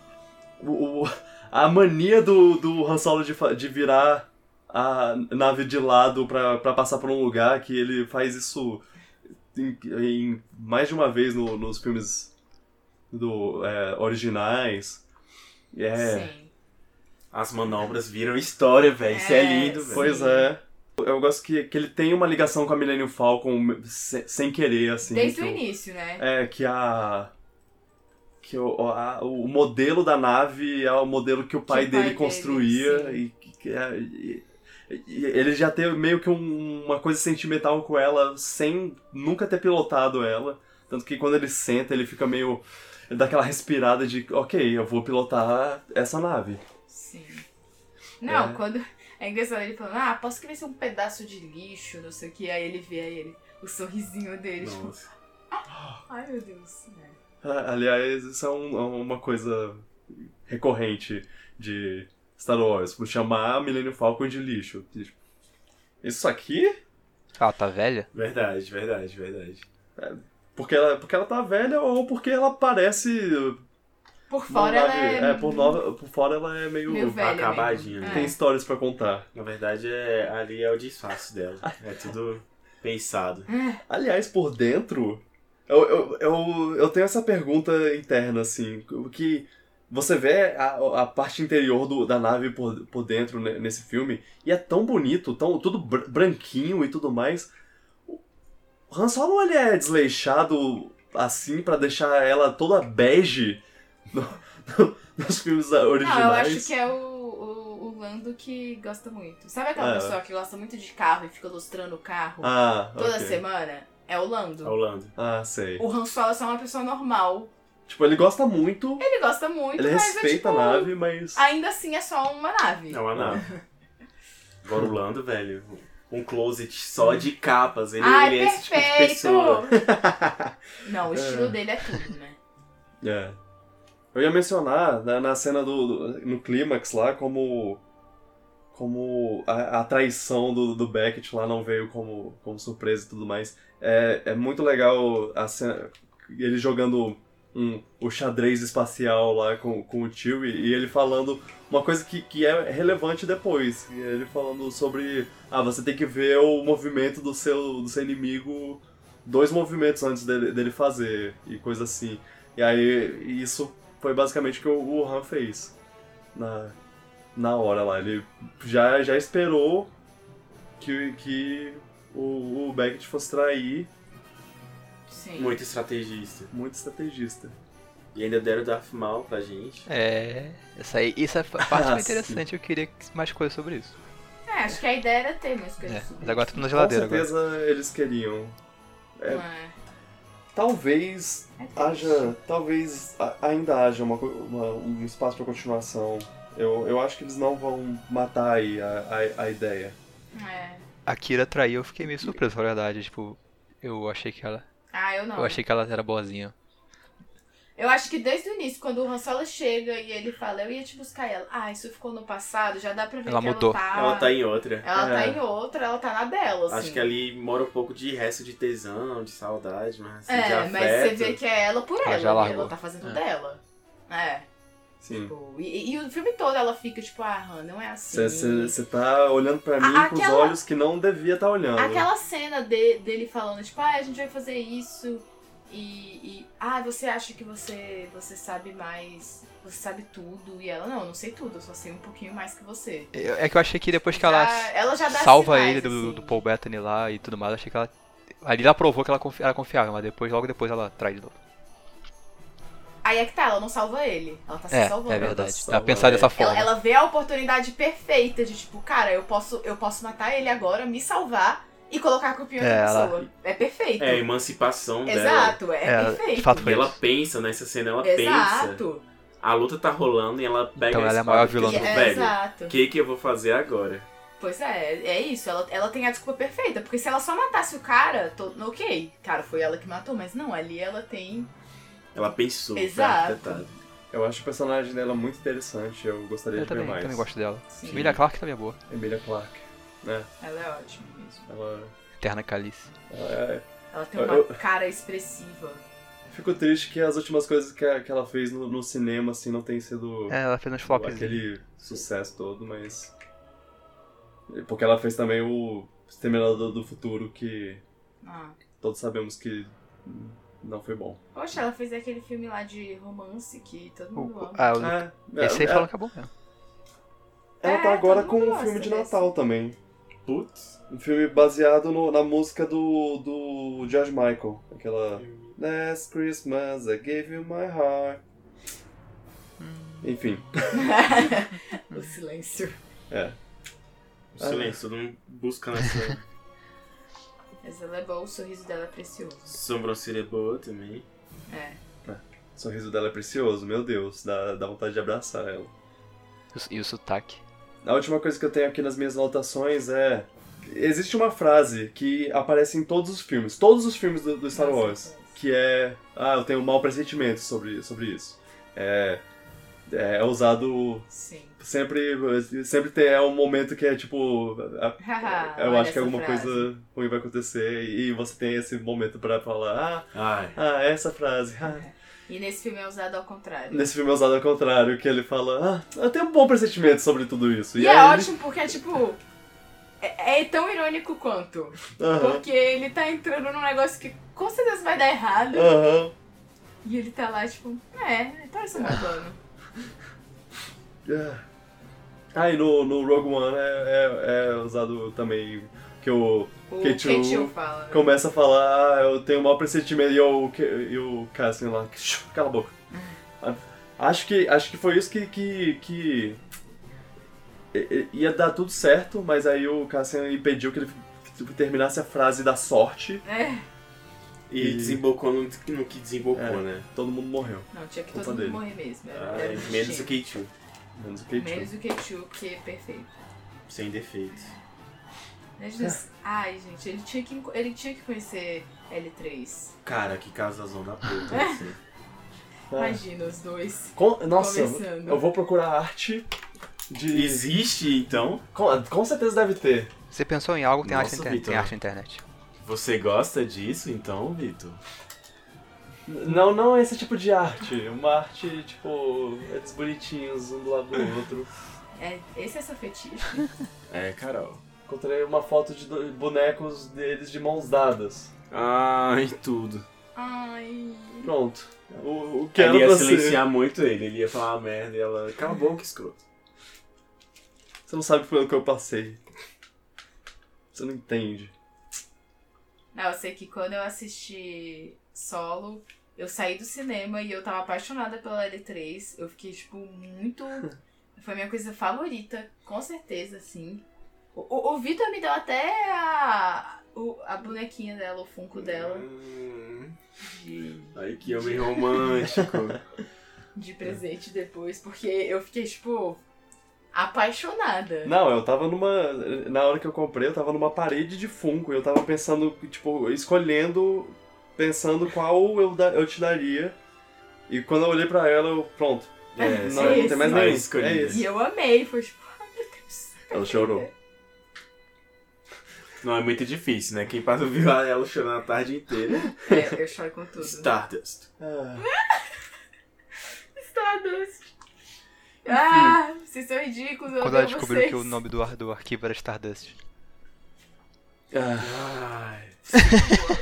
o, a mania do, do Han Solo de, de virar a nave de lado pra, pra passar por um lugar, que ele faz isso em, em mais de uma vez no- nos filmes do, é, originais. É, Sim. As manobras viram história, velho. Isso é É, lindo, velho. Pois é. Eu gosto que, que ele tem uma ligação com a Millennium Falcon se- sem querer, assim. Desde que o início, né? É, que a. Que o, a- o modelo da nave é o modelo que o pai, pai dele dele, construía. sim. e, que é- e- e ele já teve meio que um- uma coisa sentimental com ela sem nunca ter pilotado ela. Tanto que quando ele senta, ele fica meio. Ele dá aquela respirada de, ok, eu vou pilotar essa nave. Sim. Não, É. quando. É engraçado ele falando, ah, posso que vai ser um pedaço de lixo, não sei o que. Aí ele vê aí ele, o sorrisinho dele, tipo, Nossa. ai meu Deus. É. Ah, Aliás, isso é um- é uma coisa recorrente de Star Wars, por chamar a Millennium Falcon de lixo. Tipo, Isso aqui? Ah, tá velha? Verdade, verdade, verdade. Porque ela, porque ela tá velha ou porque ela parece. Por fora ela é. por, nova, por fora ela é meio. Meio acabadinha, né? Tem É. histórias pra contar. Na verdade, é, ali é o disfarce dela. É tudo pensado. Aliás, por dentro, eu, eu, eu, eu tenho essa pergunta interna, assim, que você vê a, a parte interior do, da nave por, por dentro nesse filme, e é tão bonito, tão, tudo br- branquinho e tudo mais. O Han Solo, ele é desleixado assim pra deixar ela toda bege no- no- nos filmes originais. Não, eu acho que é o, o, o Lando que gosta muito. Sabe aquela É. pessoa que gosta muito de carro e fica lustrando o carro Ah, toda ok. semana? É o Lando. Holanda. Ah, sei. O Han Solo é só uma pessoa normal. Tipo, ele gosta muito, Ele gosta muito, ele mas respeita é tipo, a nave, mas... ainda assim é só uma nave. É uma nave. [LAUGHS] Agora o Lando, velho, um closet só de capas. Ele, Ai, ele é esse tipo de perfeito! pessoa. Não, o estilo [LAUGHS] dele é tudo, né? É. Eu ia mencionar na, na cena do, do- no clímax lá como como a, a traição do, do Beckett lá não veio como, como surpresa e tudo mais. É, é muito legal a cena, ele jogando um, o xadrez espacial lá com, com o Chewie e ele falando uma coisa que, que é relevante depois. Ele falando sobre, ah, você tem que ver o movimento do seu, do seu inimigo dois movimentos antes dele, dele fazer e coisa assim. E aí, isso foi basicamente o que o, o Han fez na, na hora lá. Ele já, já esperou que, que o, o Beckett fosse trair Sim. Muito estrategista. muito estrategista. E ainda deram Darth Maul pra gente. É. Essa aí, essa parte [LAUGHS] Ah, interessante, eu queria mais coisas sobre isso. É, acho que a ideia era ter mais coisas É, sobre mas agora tá na Com geladeira agora. certeza eles queriam. isso. É. Talvez É haja. Talvez ainda haja uma, uma- um espaço pra continuação. Eu, eu acho que eles não vão matar aí a, a, a ideia. É. A Kira traiu, eu fiquei meio surpreso, na verdade. Tipo, eu achei que ela. Ah, eu não. Eu achei que ela era boazinha. Eu acho que desde o início, quando o Han Solo chega e ele fala, eu ia te buscar ela. Ah, isso ficou no passado, já dá pra ver Ela que mudou. ela tá... Ela tá em outra. Ela tá É. em outra, ela tá na dela, assim. Acho que ali mora um pouco de resto de tesão, de saudade, mas assim, de É, mas você vê que é ela por Ela ela, já e largou. ela tá fazendo É. dela. É. Sim. Tipo, e, e o filme todo ela fica tipo, ah, Han, não é assim. Você tá olhando pra mim A- com os olhos que não devia estar olhando. Aquela cena de- dele falando, tipo, ah, a gente vai fazer isso e, e, ah, você acha que você, você sabe mais, você sabe tudo. E ela, não, eu não sei tudo, eu só sei um pouquinho mais que você. É que eu achei que depois que ela Já- ela já dá salva sinais, ele do, assim. do Paul Bettany lá e tudo mais, achei que ela. Ali ela provou que ela confi- era confiável, mas depois, logo depois ela trai de novo. Aí é que tá, ela não salva ele. Ela tá se É, salvando. é verdade. salva Ela pensar dessa forma. Ela, ela vê a oportunidade perfeita de, tipo, cara, eu posso, eu posso matar ele agora, me salvar e colocar a culpa em outra É, ela- pessoa. É perfeito. É, a emancipação dela. Exato, é, É, perfeito. de fato E foi ela isso. pensa nessa cena, ela pensa. Exato. A luta tá rolando e ela pega Então a ela é a maior e vilã É, velho, exato. o que que eu vou fazer agora? Pois é, é isso. Ela, ela tem a desculpa perfeita. Porque se ela só matasse o cara, tô, ok. Cara, foi ela que matou, mas não, ali ela tem. Ela pensou, Exato. arquitetado. Eu acho o personagem dela muito interessante, eu gostaria Eu de ver também, mais. também gosto dela. Sim. Emilia Clarke também é boa. Emilia Clarke. Né? Ela é ótima. Ela, Eterna Calice. ela é... Ela tem uma eu- cara expressiva. Fico triste que as últimas coisas que, a- que ela fez no, no cinema, assim, não tem sido É, ela fez uns flops. aquele sucesso todo, mas... Porque ela fez também o Exterminador do Futuro, que Ah. todos sabemos que não foi bom. Poxa, ela fez aquele filme lá de romance que todo mundo O- ama. ah, o- É, esse aí é- falam que é bom mesmo. Ela tá É, agora todo com um filme de desse. Natal também. Putz. Um filme baseado no- na música do, do George Michael. Aquela. Last Christmas I gave you my heart. Enfim. [LAUGHS] o silêncio. É. O silêncio, todo mundo busca nessa [LAUGHS] Mas ela é boa, o sorriso dela é precioso. sobrancelha boa também. É. O sorriso dela é precioso, meu Deus. Dá, dá vontade de abraçar ela. E o sotaque. A última coisa que eu tenho aqui nas minhas anotações é. Existe uma frase que aparece em todos os filmes, todos os filmes do, do Star Nossa, Wars, que é. Ah, eu tenho um mau pressentimento sobre, sobre isso. É. É usado Sim. sempre. Sempre tem é um momento que é tipo. a- [LAUGHS] eu acho que alguma frase. coisa ruim vai acontecer e você tem esse momento pra falar. Ai. Ah, ah, essa frase. ah." E nesse filme é usado ao contrário. Nesse filme é usado ao contrário, que ele fala. Ah, eu tenho um bom pressentimento sobre tudo isso. E, aí é ele- ótimo porque é tipo. É, é tão irônico quanto. Aham. Porque ele tá entrando num negócio que com certeza vai dar errado. Aham. E ele tá lá, tipo, é, é o meu plano. [LAUGHS] É. Ah, e no, no Rogue One é, é, é usado também que o O K2 K2 fala. né? começa a falar, ah, eu tenho um mau pressentimento, e o, e o Cassian lá, "Shh, cala a boca. Ah, Acho que, acho que foi isso que, que, que ia dar tudo certo, mas aí o Cassian impediu que ele terminasse a frase da sorte, É. E, E- desembocou no, no que desembocou, É. né? todo mundo morreu, Não, tinha que todo mundo dele. morrer mesmo. Era, Ai, era menos o. K2. menos o K2. Menos o K2, porque é perfeito. Sem defeitos. Imagina Ai, gente, ele tinha, que, ele tinha que conhecer L3. Cara, que casalzão da puta. É. assim. [LAUGHS] Imagina os dois. Com- nossa, Conversando. eu vou procurar arte de... Existe, então? Com, com certeza deve ter. Você pensou em algo, tem, Nossa, arte, na internet, Vitor. tem arte na internet. Você gosta disso, então, Vitor? Não, não esse tipo de arte. Uma arte, tipo, eles bonitinhos, um do lado do outro. É, esse é seu fetiche. É, Carol. Encontrei uma foto de bonecos deles de mãos dadas. Ai, tudo. Ai. Pronto. O, o que Ela ia pra silenciar muito ele, ele ia falar uma merda e ela. Cala a boca, escroto. ser. Você não sabe pelo que eu passei. Você não entende. Não, eu sei que quando eu assisti solo, Eu saí do cinema e eu tava apaixonada pela L3. Eu fiquei, tipo, muito. [LAUGHS] Foi minha coisa favorita, com certeza, assim. O, o, Vitor me deu até a, o, a bonequinha dela, o funko dela. Hum, Ai, que homem romântico. [LAUGHS] de presente depois, porque eu fiquei, tipo, apaixonada. Não, eu tava numa. Na hora que eu comprei, eu tava numa parede de Funko. e Eu tava pensando, tipo, escolhendo, pensando qual eu, da- eu te daria. E quando eu olhei pra ela, eu. Pronto. É, não, não tem mais Aí nenhum. escolhi. É E eu amei, foi tipo, ai meu Deus. Ela chorou. Não é muito difícil, né? Quem passa viu ela chorando a tarde inteira. É, eu choro com tudo. Stardust. Ah, Stardust. Ah, vocês são ridículos, eu Quando ela descobriu vocês. que o nome do, ar- do arquivo era Stardust. ah, Ai.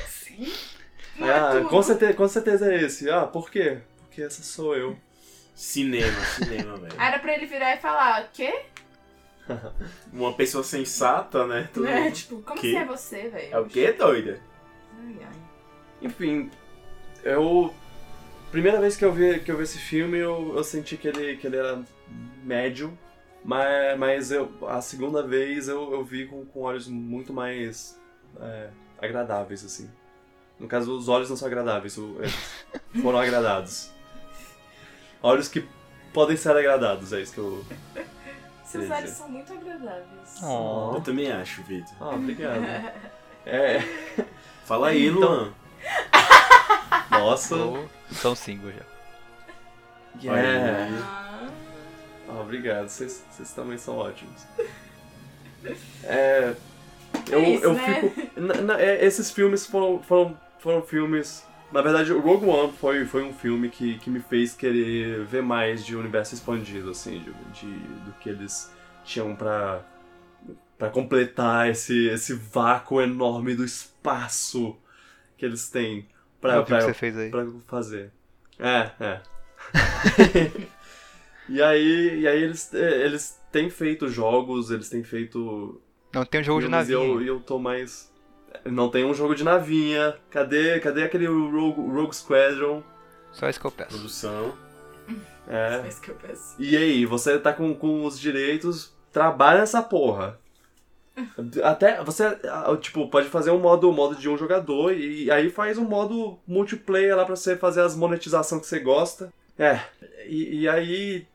Sim. É ah, com, certeza, com certeza é esse. Ah, por quê? Porque essa sou eu. Cinema, cinema, velho. Era pra ele virar e falar, o quê? [LAUGHS] Uma pessoa sensata, né? Todo É, mundo- tipo, como Que? você é você, velho? É o quê, doida? Ai, ai. Enfim, eu. Primeira vez que eu vi, que eu vi esse filme, eu, eu senti que ele, que ele era médio, mas, mas eu, a segunda vez eu, eu vi com, com olhos muito mais é, agradáveis, assim. No caso, os olhos não são agradáveis, eles [LAUGHS] foram agradados. Olhos que podem ser agradados, é isso que eu. Seus olhos são muito agradáveis. Oh. Eu também acho, Vitor. Ah, obrigado. [LAUGHS] É. Fala aí, Então- Luan. [LAUGHS] Nossa. Ou são cinco já. Yeah. Ah, Ah, obrigado, vocês vocês também são ótimos. [LAUGHS] É. Eu, É isso, eu né? fico. na- na- é, esses filmes foram, foram, foram filmes. Na verdade, o Rogue One foi, foi um filme que, que me fez querer ver mais de universo expandido, assim, de, de- do que eles tinham pra, pra completar esse, esse vácuo enorme do espaço que eles têm pra, É pra, pra fazer. É, é. [LAUGHS] e aí, e aí eles, é, eles têm feito jogos, eles têm feito. Não tem um jogo de filmes, e eu, e eu tô mais. Não tem um jogo de navinha. Cadê, cadê aquele Rogue, Rogue Squadron? Só isso que eu peço. Produção. [LAUGHS] É. é isso que eu peço. E aí, você tá com, com os direitos, trabalha essa porra. [LAUGHS] Até você, ah, tipo, pode fazer um modo, modo de um jogador e aí faz um modo multiplayer lá pra você fazer as monetizações que você gosta. É, e, e aí.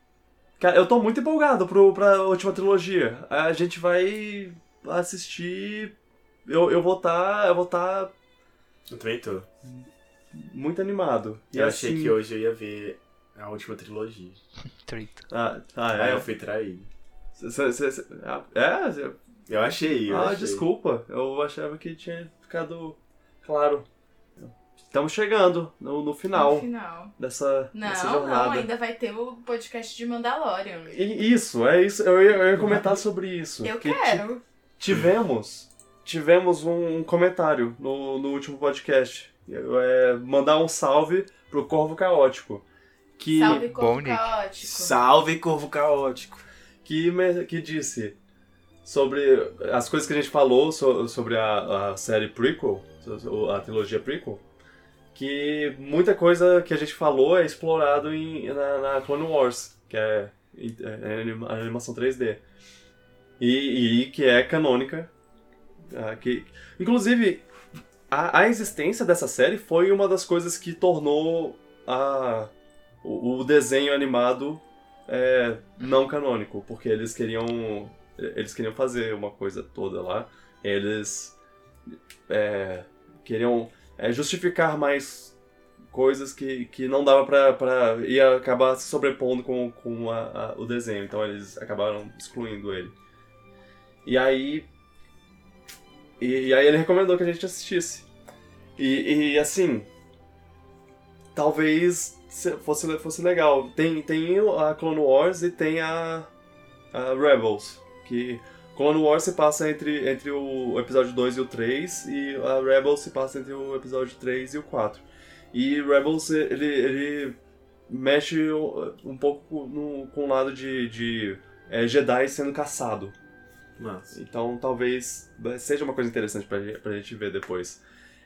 Cara, eu tô muito empolgado pro, pra última trilogia. A gente vai assistir. Eu, eu vou tá. Eu vou tá Eu também tô. muito animado. E Eu achei assim- que hoje eu ia ver a última trilogia. [LAUGHS] Treta. Ah, ah, Aí é. eu fui traído. Cê- cê- cê- ah, é? Eu achei, eu Ah, achei. desculpa. Eu achava que tinha ficado claro. Estamos chegando no, no final No final. dessa, Não, dessa não, jornada. ainda vai ter o podcast de Mandalorian. E isso, é isso. Eu ia, eu ia comentar sobre isso. Eu quero. tivemos. Tivemos um comentário no, no último podcast. É, mandar um salve pro Corvo Caótico. Que, Salve bom, corpo Nick. caótico. Salve, Corvo Caótico. que, me- que disse sobre as coisas que a gente falou so- sobre a, a série prequel, a trilogia prequel, que muita coisa que a gente falou é explorado em, na, na Clone Wars, que é, é anima- animação 3D. E, e que é canônica. Ah, que, inclusive, a, a existência dessa série foi uma das coisas que tornou a, o, o desenho animado é, não canônico, porque eles queriam eles queriam fazer uma coisa toda lá. Eles é, queriam é, justificar mais coisas que, que não dava pra, pra ia acabar se sobrepondo com, com a- a- o desenho, então eles acabaram excluindo ele. E aí e, e aí ele recomendou que a gente assistisse. E, e assim, talvez se- fosse, fosse legal. Tem, tem a Clone Wars e tem a, a Rebels. Que Clone Wars se passa entre, entre o episódio 2 e o 3, e a Rebels se passa entre o episódio 3 e o 4. E Rebels, ele, ele mexe um pouco no, com o lado de, de é, Jedi sendo caçado. Massa. Então talvez seja uma coisa interessante pra, gente- pra gente ver depois.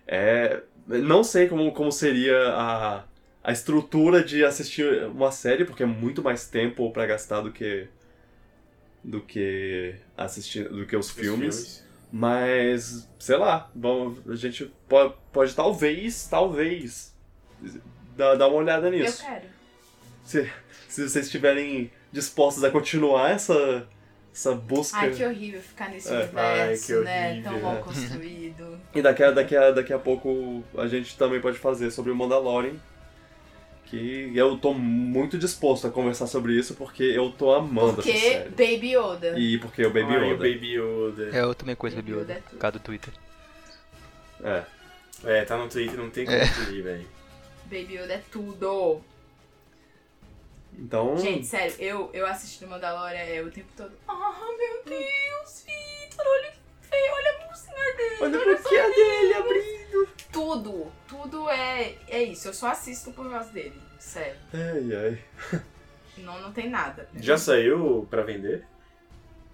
É, não sei como, como seria a, a estrutura de assistir uma série, porque é muito mais tempo pra gastar do que do que assistir do que os, Os filmes. Mas, sei lá, bom, a gente pode, pode talvez, talvez dar, dar uma olhada Eu nisso. quero. Se, se vocês estiverem dispostos a continuar essa, essa busca. Ai, que horrível ficar nesse É. universo, Ai, né? Tão mal construído. [LAUGHS] E daqui a, daqui, a, daqui a pouco a gente também pode fazer sobre o Mandalorian. Que eu tô muito disposto a conversar sobre isso porque eu tô amando essa Porque série. Baby Yoda. E porque o Baby Ai, o Yoda. Baby Yoda. É, eu também conheço Baby Baby Yoda Yoda, é por causa do Twitter. É. É, tá no Twitter, não tem como fugir, velho. Baby Yoda é tudo. Então. Gente, sério, eu, eu assisti no Mandalorian é, o tempo todo. Ah, meu Deus, Vitor, olha que feio, olha a bolsinha dele. Olha olha a boquinha dele abrindo. Tudo, tudo é, é isso. Eu só assisto por causa dele. Sério. Ai, ai. Não, não tem nada. Já saiu pra vender?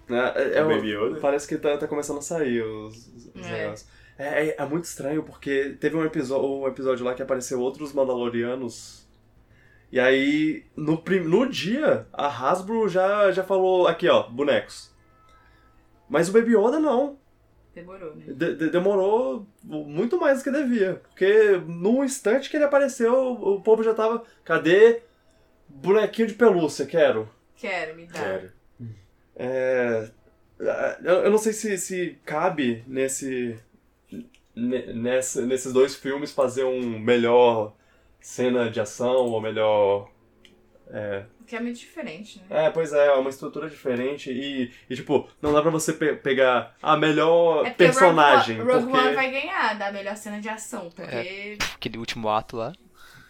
É, é, o o- Baby Yoda? Parece que tá, tá começando a sair os, os É. negócios. É, é, é muito estranho, porque teve um episódio, um episódio lá que apareceu outros Mandalorianos. E aí, no, no dia, a Hasbro já, já falou, aqui ó, bonecos. Mas o Baby Yoda não. Demorou, né? De- de- demorou muito mais do que devia. Porque no instante que ele apareceu, o povo já tava. Cadê? Bonequinho de pelúcia, quero. Quero, me dá. Quero. É, eu não sei se, se cabe nesse, ne- nessa, nesses dois filmes fazer um melhor cena de ação ou melhor. Que é muito diferente, né? É, pois é, é uma estrutura diferente e, e tipo, não dá pra você pe- pegar a melhor É porque personagem. Rogue, One- Rogue porque... One vai ganhar da melhor cena de ação, porque Aquele último ato lá.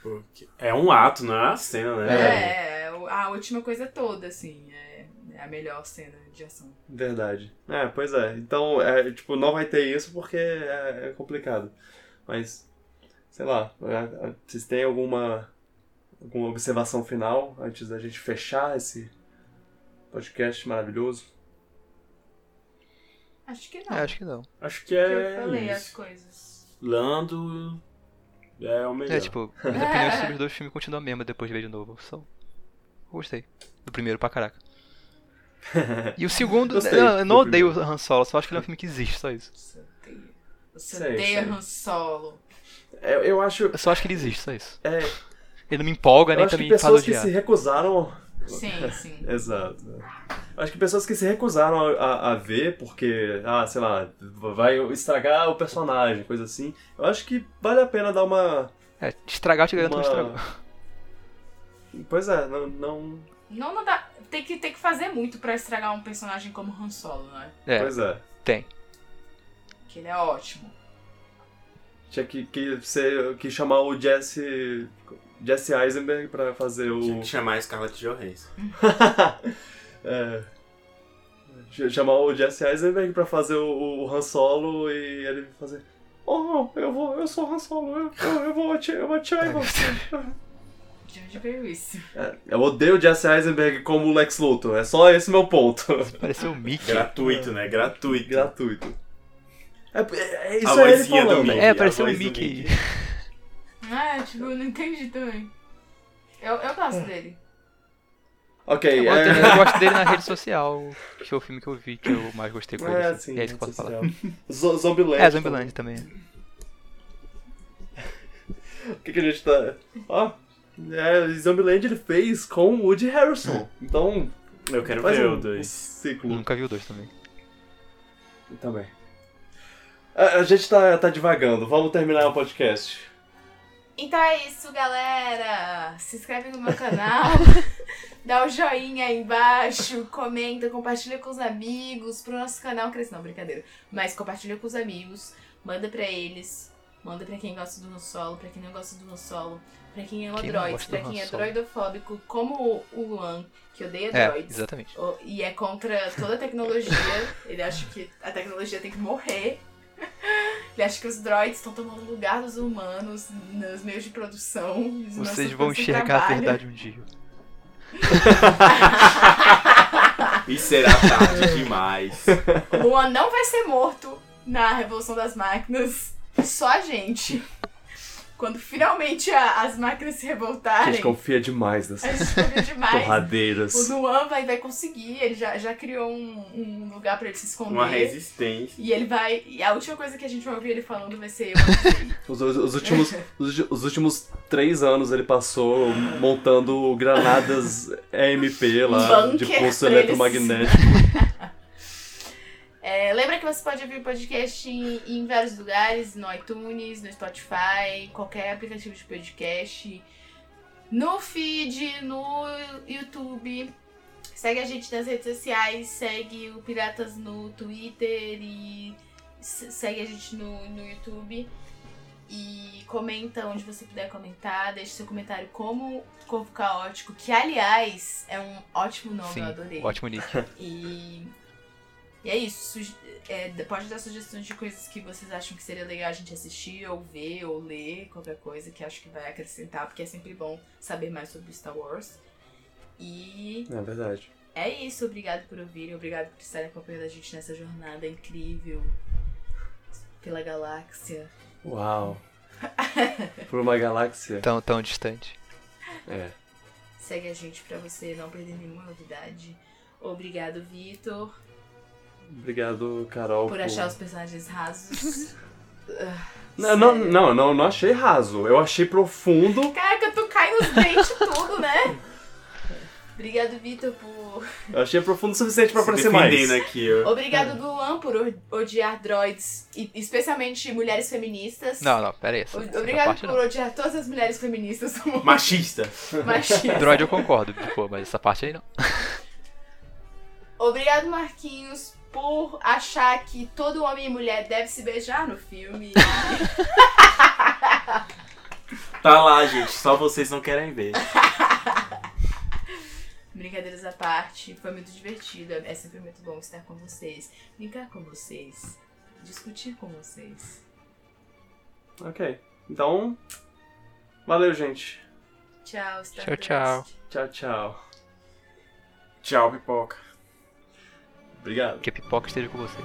Porque É um ato, não é uma cena, né? é, é a última coisa toda, assim, é, é a melhor cena de ação. Verdade. É, pois é. Então, é, tipo, não vai ter isso porque é, é complicado. Mas, sei lá, é, é, vocês têm alguma, alguma observação final antes da gente fechar esse podcast maravilhoso? Acho que não. É, acho que não. Acho que Porque é eu falei as isso. coisas. Lando é o melhor. É, tipo, minha opinião sobre os dois filmes continua a mesma depois de ver de novo. Só gostei. Do primeiro pra caraca. [LAUGHS] E o segundo, Gostei eu, eu não odeio o. Han Solo, só acho que ele é um filme que existe, só isso. Você odeia. Você odeia. Han Solo. É, eu acho. Eu só acho que ele existe, só isso. É, Ele não me empolga, eu nem acho que também faz pessoas que se recusaram. Sim, sim. [LAUGHS] Exato. Eu acho que pessoas que se recusaram a, a- a ver porque, ah, sei lá, vai estragar o personagem, coisa assim. Eu acho que vale a pena dar uma. É, estragar, eu te garanto uma... estragou. [LAUGHS] Pois é, não, não. Não, não dá. Tem que, tem que fazer muito pra estragar um personagem como Han Solo, não é? É, Pois é. tem. Que ele é ótimo. Tinha que, que, ser, que chamar o Jesse. Jesse Eisenberg pra fazer Tinha o. que chamar a Scarlett Johansson. [LAUGHS] é, ch- chamar o Jesse Eisenberg pra fazer o, o Han Solo e ele fazer. Oh, eu vou, eu sou Han Solo, eu, eu, eu vou atirar, eu vou atirar em você. [LAUGHS] De onde veio isso? É, eu odeio o Jesse Eisenberg como o Lex Luthor, é só esse meu ponto. Pareceu o Mickey. Gratuito, né? Gratuito. Gratuito. É, é, é isso é ele falando. Mickey. É, pareceu o Mickey. Mickey. Ah, tipo, eu não entendi também. Eu, eu gosto dele. Ok, Eu gosto, é... eu gosto dele na [LAUGHS] rede social, que foi o filme que eu vi que eu mais gostei com ele. É, assim. sim, é isso que eu posso falar. [LAUGHS] Zo- Zombieland. É, Zombieland também. [LAUGHS] O que, que a gente tá. Ó. É, Zombieland ele fez com o Woody Harrison. Então. Eu quero ver um, o um dois. ciclo Nunca vi o dois também. também. A, a gente tá, tá divagando. Vamos terminar o podcast. Então é isso, galera. Se inscreve no meu [LAUGHS] canal. dá o joinha aí embaixo. Comenta, compartilha com os amigos. Pro nosso canal crescer. Não, brincadeira. Mas compartilha com os amigos. Manda pra eles. Manda pra quem gosta do Han Solo, pra quem não gosta do Han Solo, pra quem não droids, gosta pra quem é droidofóbico, como o- Luan, que odeia É, droids. exatamente. E é contra toda a tecnologia. Ele acha que a tecnologia tem que morrer. Ele acha que os droids estão tomando o lugar dos humanos nos meios de produção. Vocês vão enxergar a trabalho. verdade um dia. [LAUGHS] E será tarde demais. O Luan não vai ser morto na Revolução das Máquinas. só a gente. Quando finalmente a- as máquinas se A revoltarem, gente confia demais a nessas gente confia [LAUGHS] demais. torradeiras. O Luan vai, vai conseguir, ele já, já criou um, um lugar pra ele se esconder. Uma resistência. E ele vai. E a última coisa que a gente vai ouvir ele falando vai ser eu. [LAUGHS] Os, os- os últimos, os, os últimos três anos ele passou montando granadas EMP lá, bunker de pulso eletromagnético. [LAUGHS] É, lembra que você pode ouvir podcast em, em vários lugares, no iTunes, no Spotify, qualquer aplicativo de podcast, no feed, no YouTube. Segue a gente nas redes sociais, segue o Piratas no Twitter e se- segue a gente no, no YouTube. E comenta onde você puder comentar, deixe seu comentário como Corvo Caótico, que aliás é um ótimo nome, Sim, eu adorei. ótimo nick. E, e é isso. Suge- é, pode dar sugestões de coisas que vocês acham que seria legal a gente assistir, ou ver, ou ler, qualquer coisa que acho que vai acrescentar, porque é sempre bom saber mais sobre Star Wars. E É verdade. é isso. Obrigado por ouvirem, obrigado por estarem acompanhando a gente nessa jornada incrível pela galáxia. Uau. [LAUGHS] Por uma galáxia. Tão, tão distante. É. Segue a gente pra você não perder nenhuma novidade. Obrigado, Vitor, Obrigado, Carol. por achar os personagens rasos. [LAUGHS] Não, não, não, não, não achei raso. Eu achei profundo. Caraca, tu cai nos dentes tudo, né? Obrigado, Vitor, por. Eu achei profundo o suficiente pra Se aparecer mais. aqui, ó. Obrigado, Luan, por odiar droids, e especialmente mulheres feministas. Não, não, pera aí. Obrigado por não. odiar todas as mulheres feministas do mundo. Machista. [LAUGHS] Machista. Droid eu concordo, pô, mas essa parte aí não. Obrigado, Marquinhos, por achar que todo homem e mulher deve se beijar no filme. [LAUGHS] Tá lá, gente. Só vocês não querem ver. [LAUGHS] Brincadeiras à parte, foi muito divertido. É sempre muito bom estar com vocês, brincar com vocês, discutir com vocês. Ok. Então. Valeu, gente. Tchau, Star Tchau, tchau. Tchau, tchau. Tchau, pipoca. Obrigado. Que a pipoca esteja com você.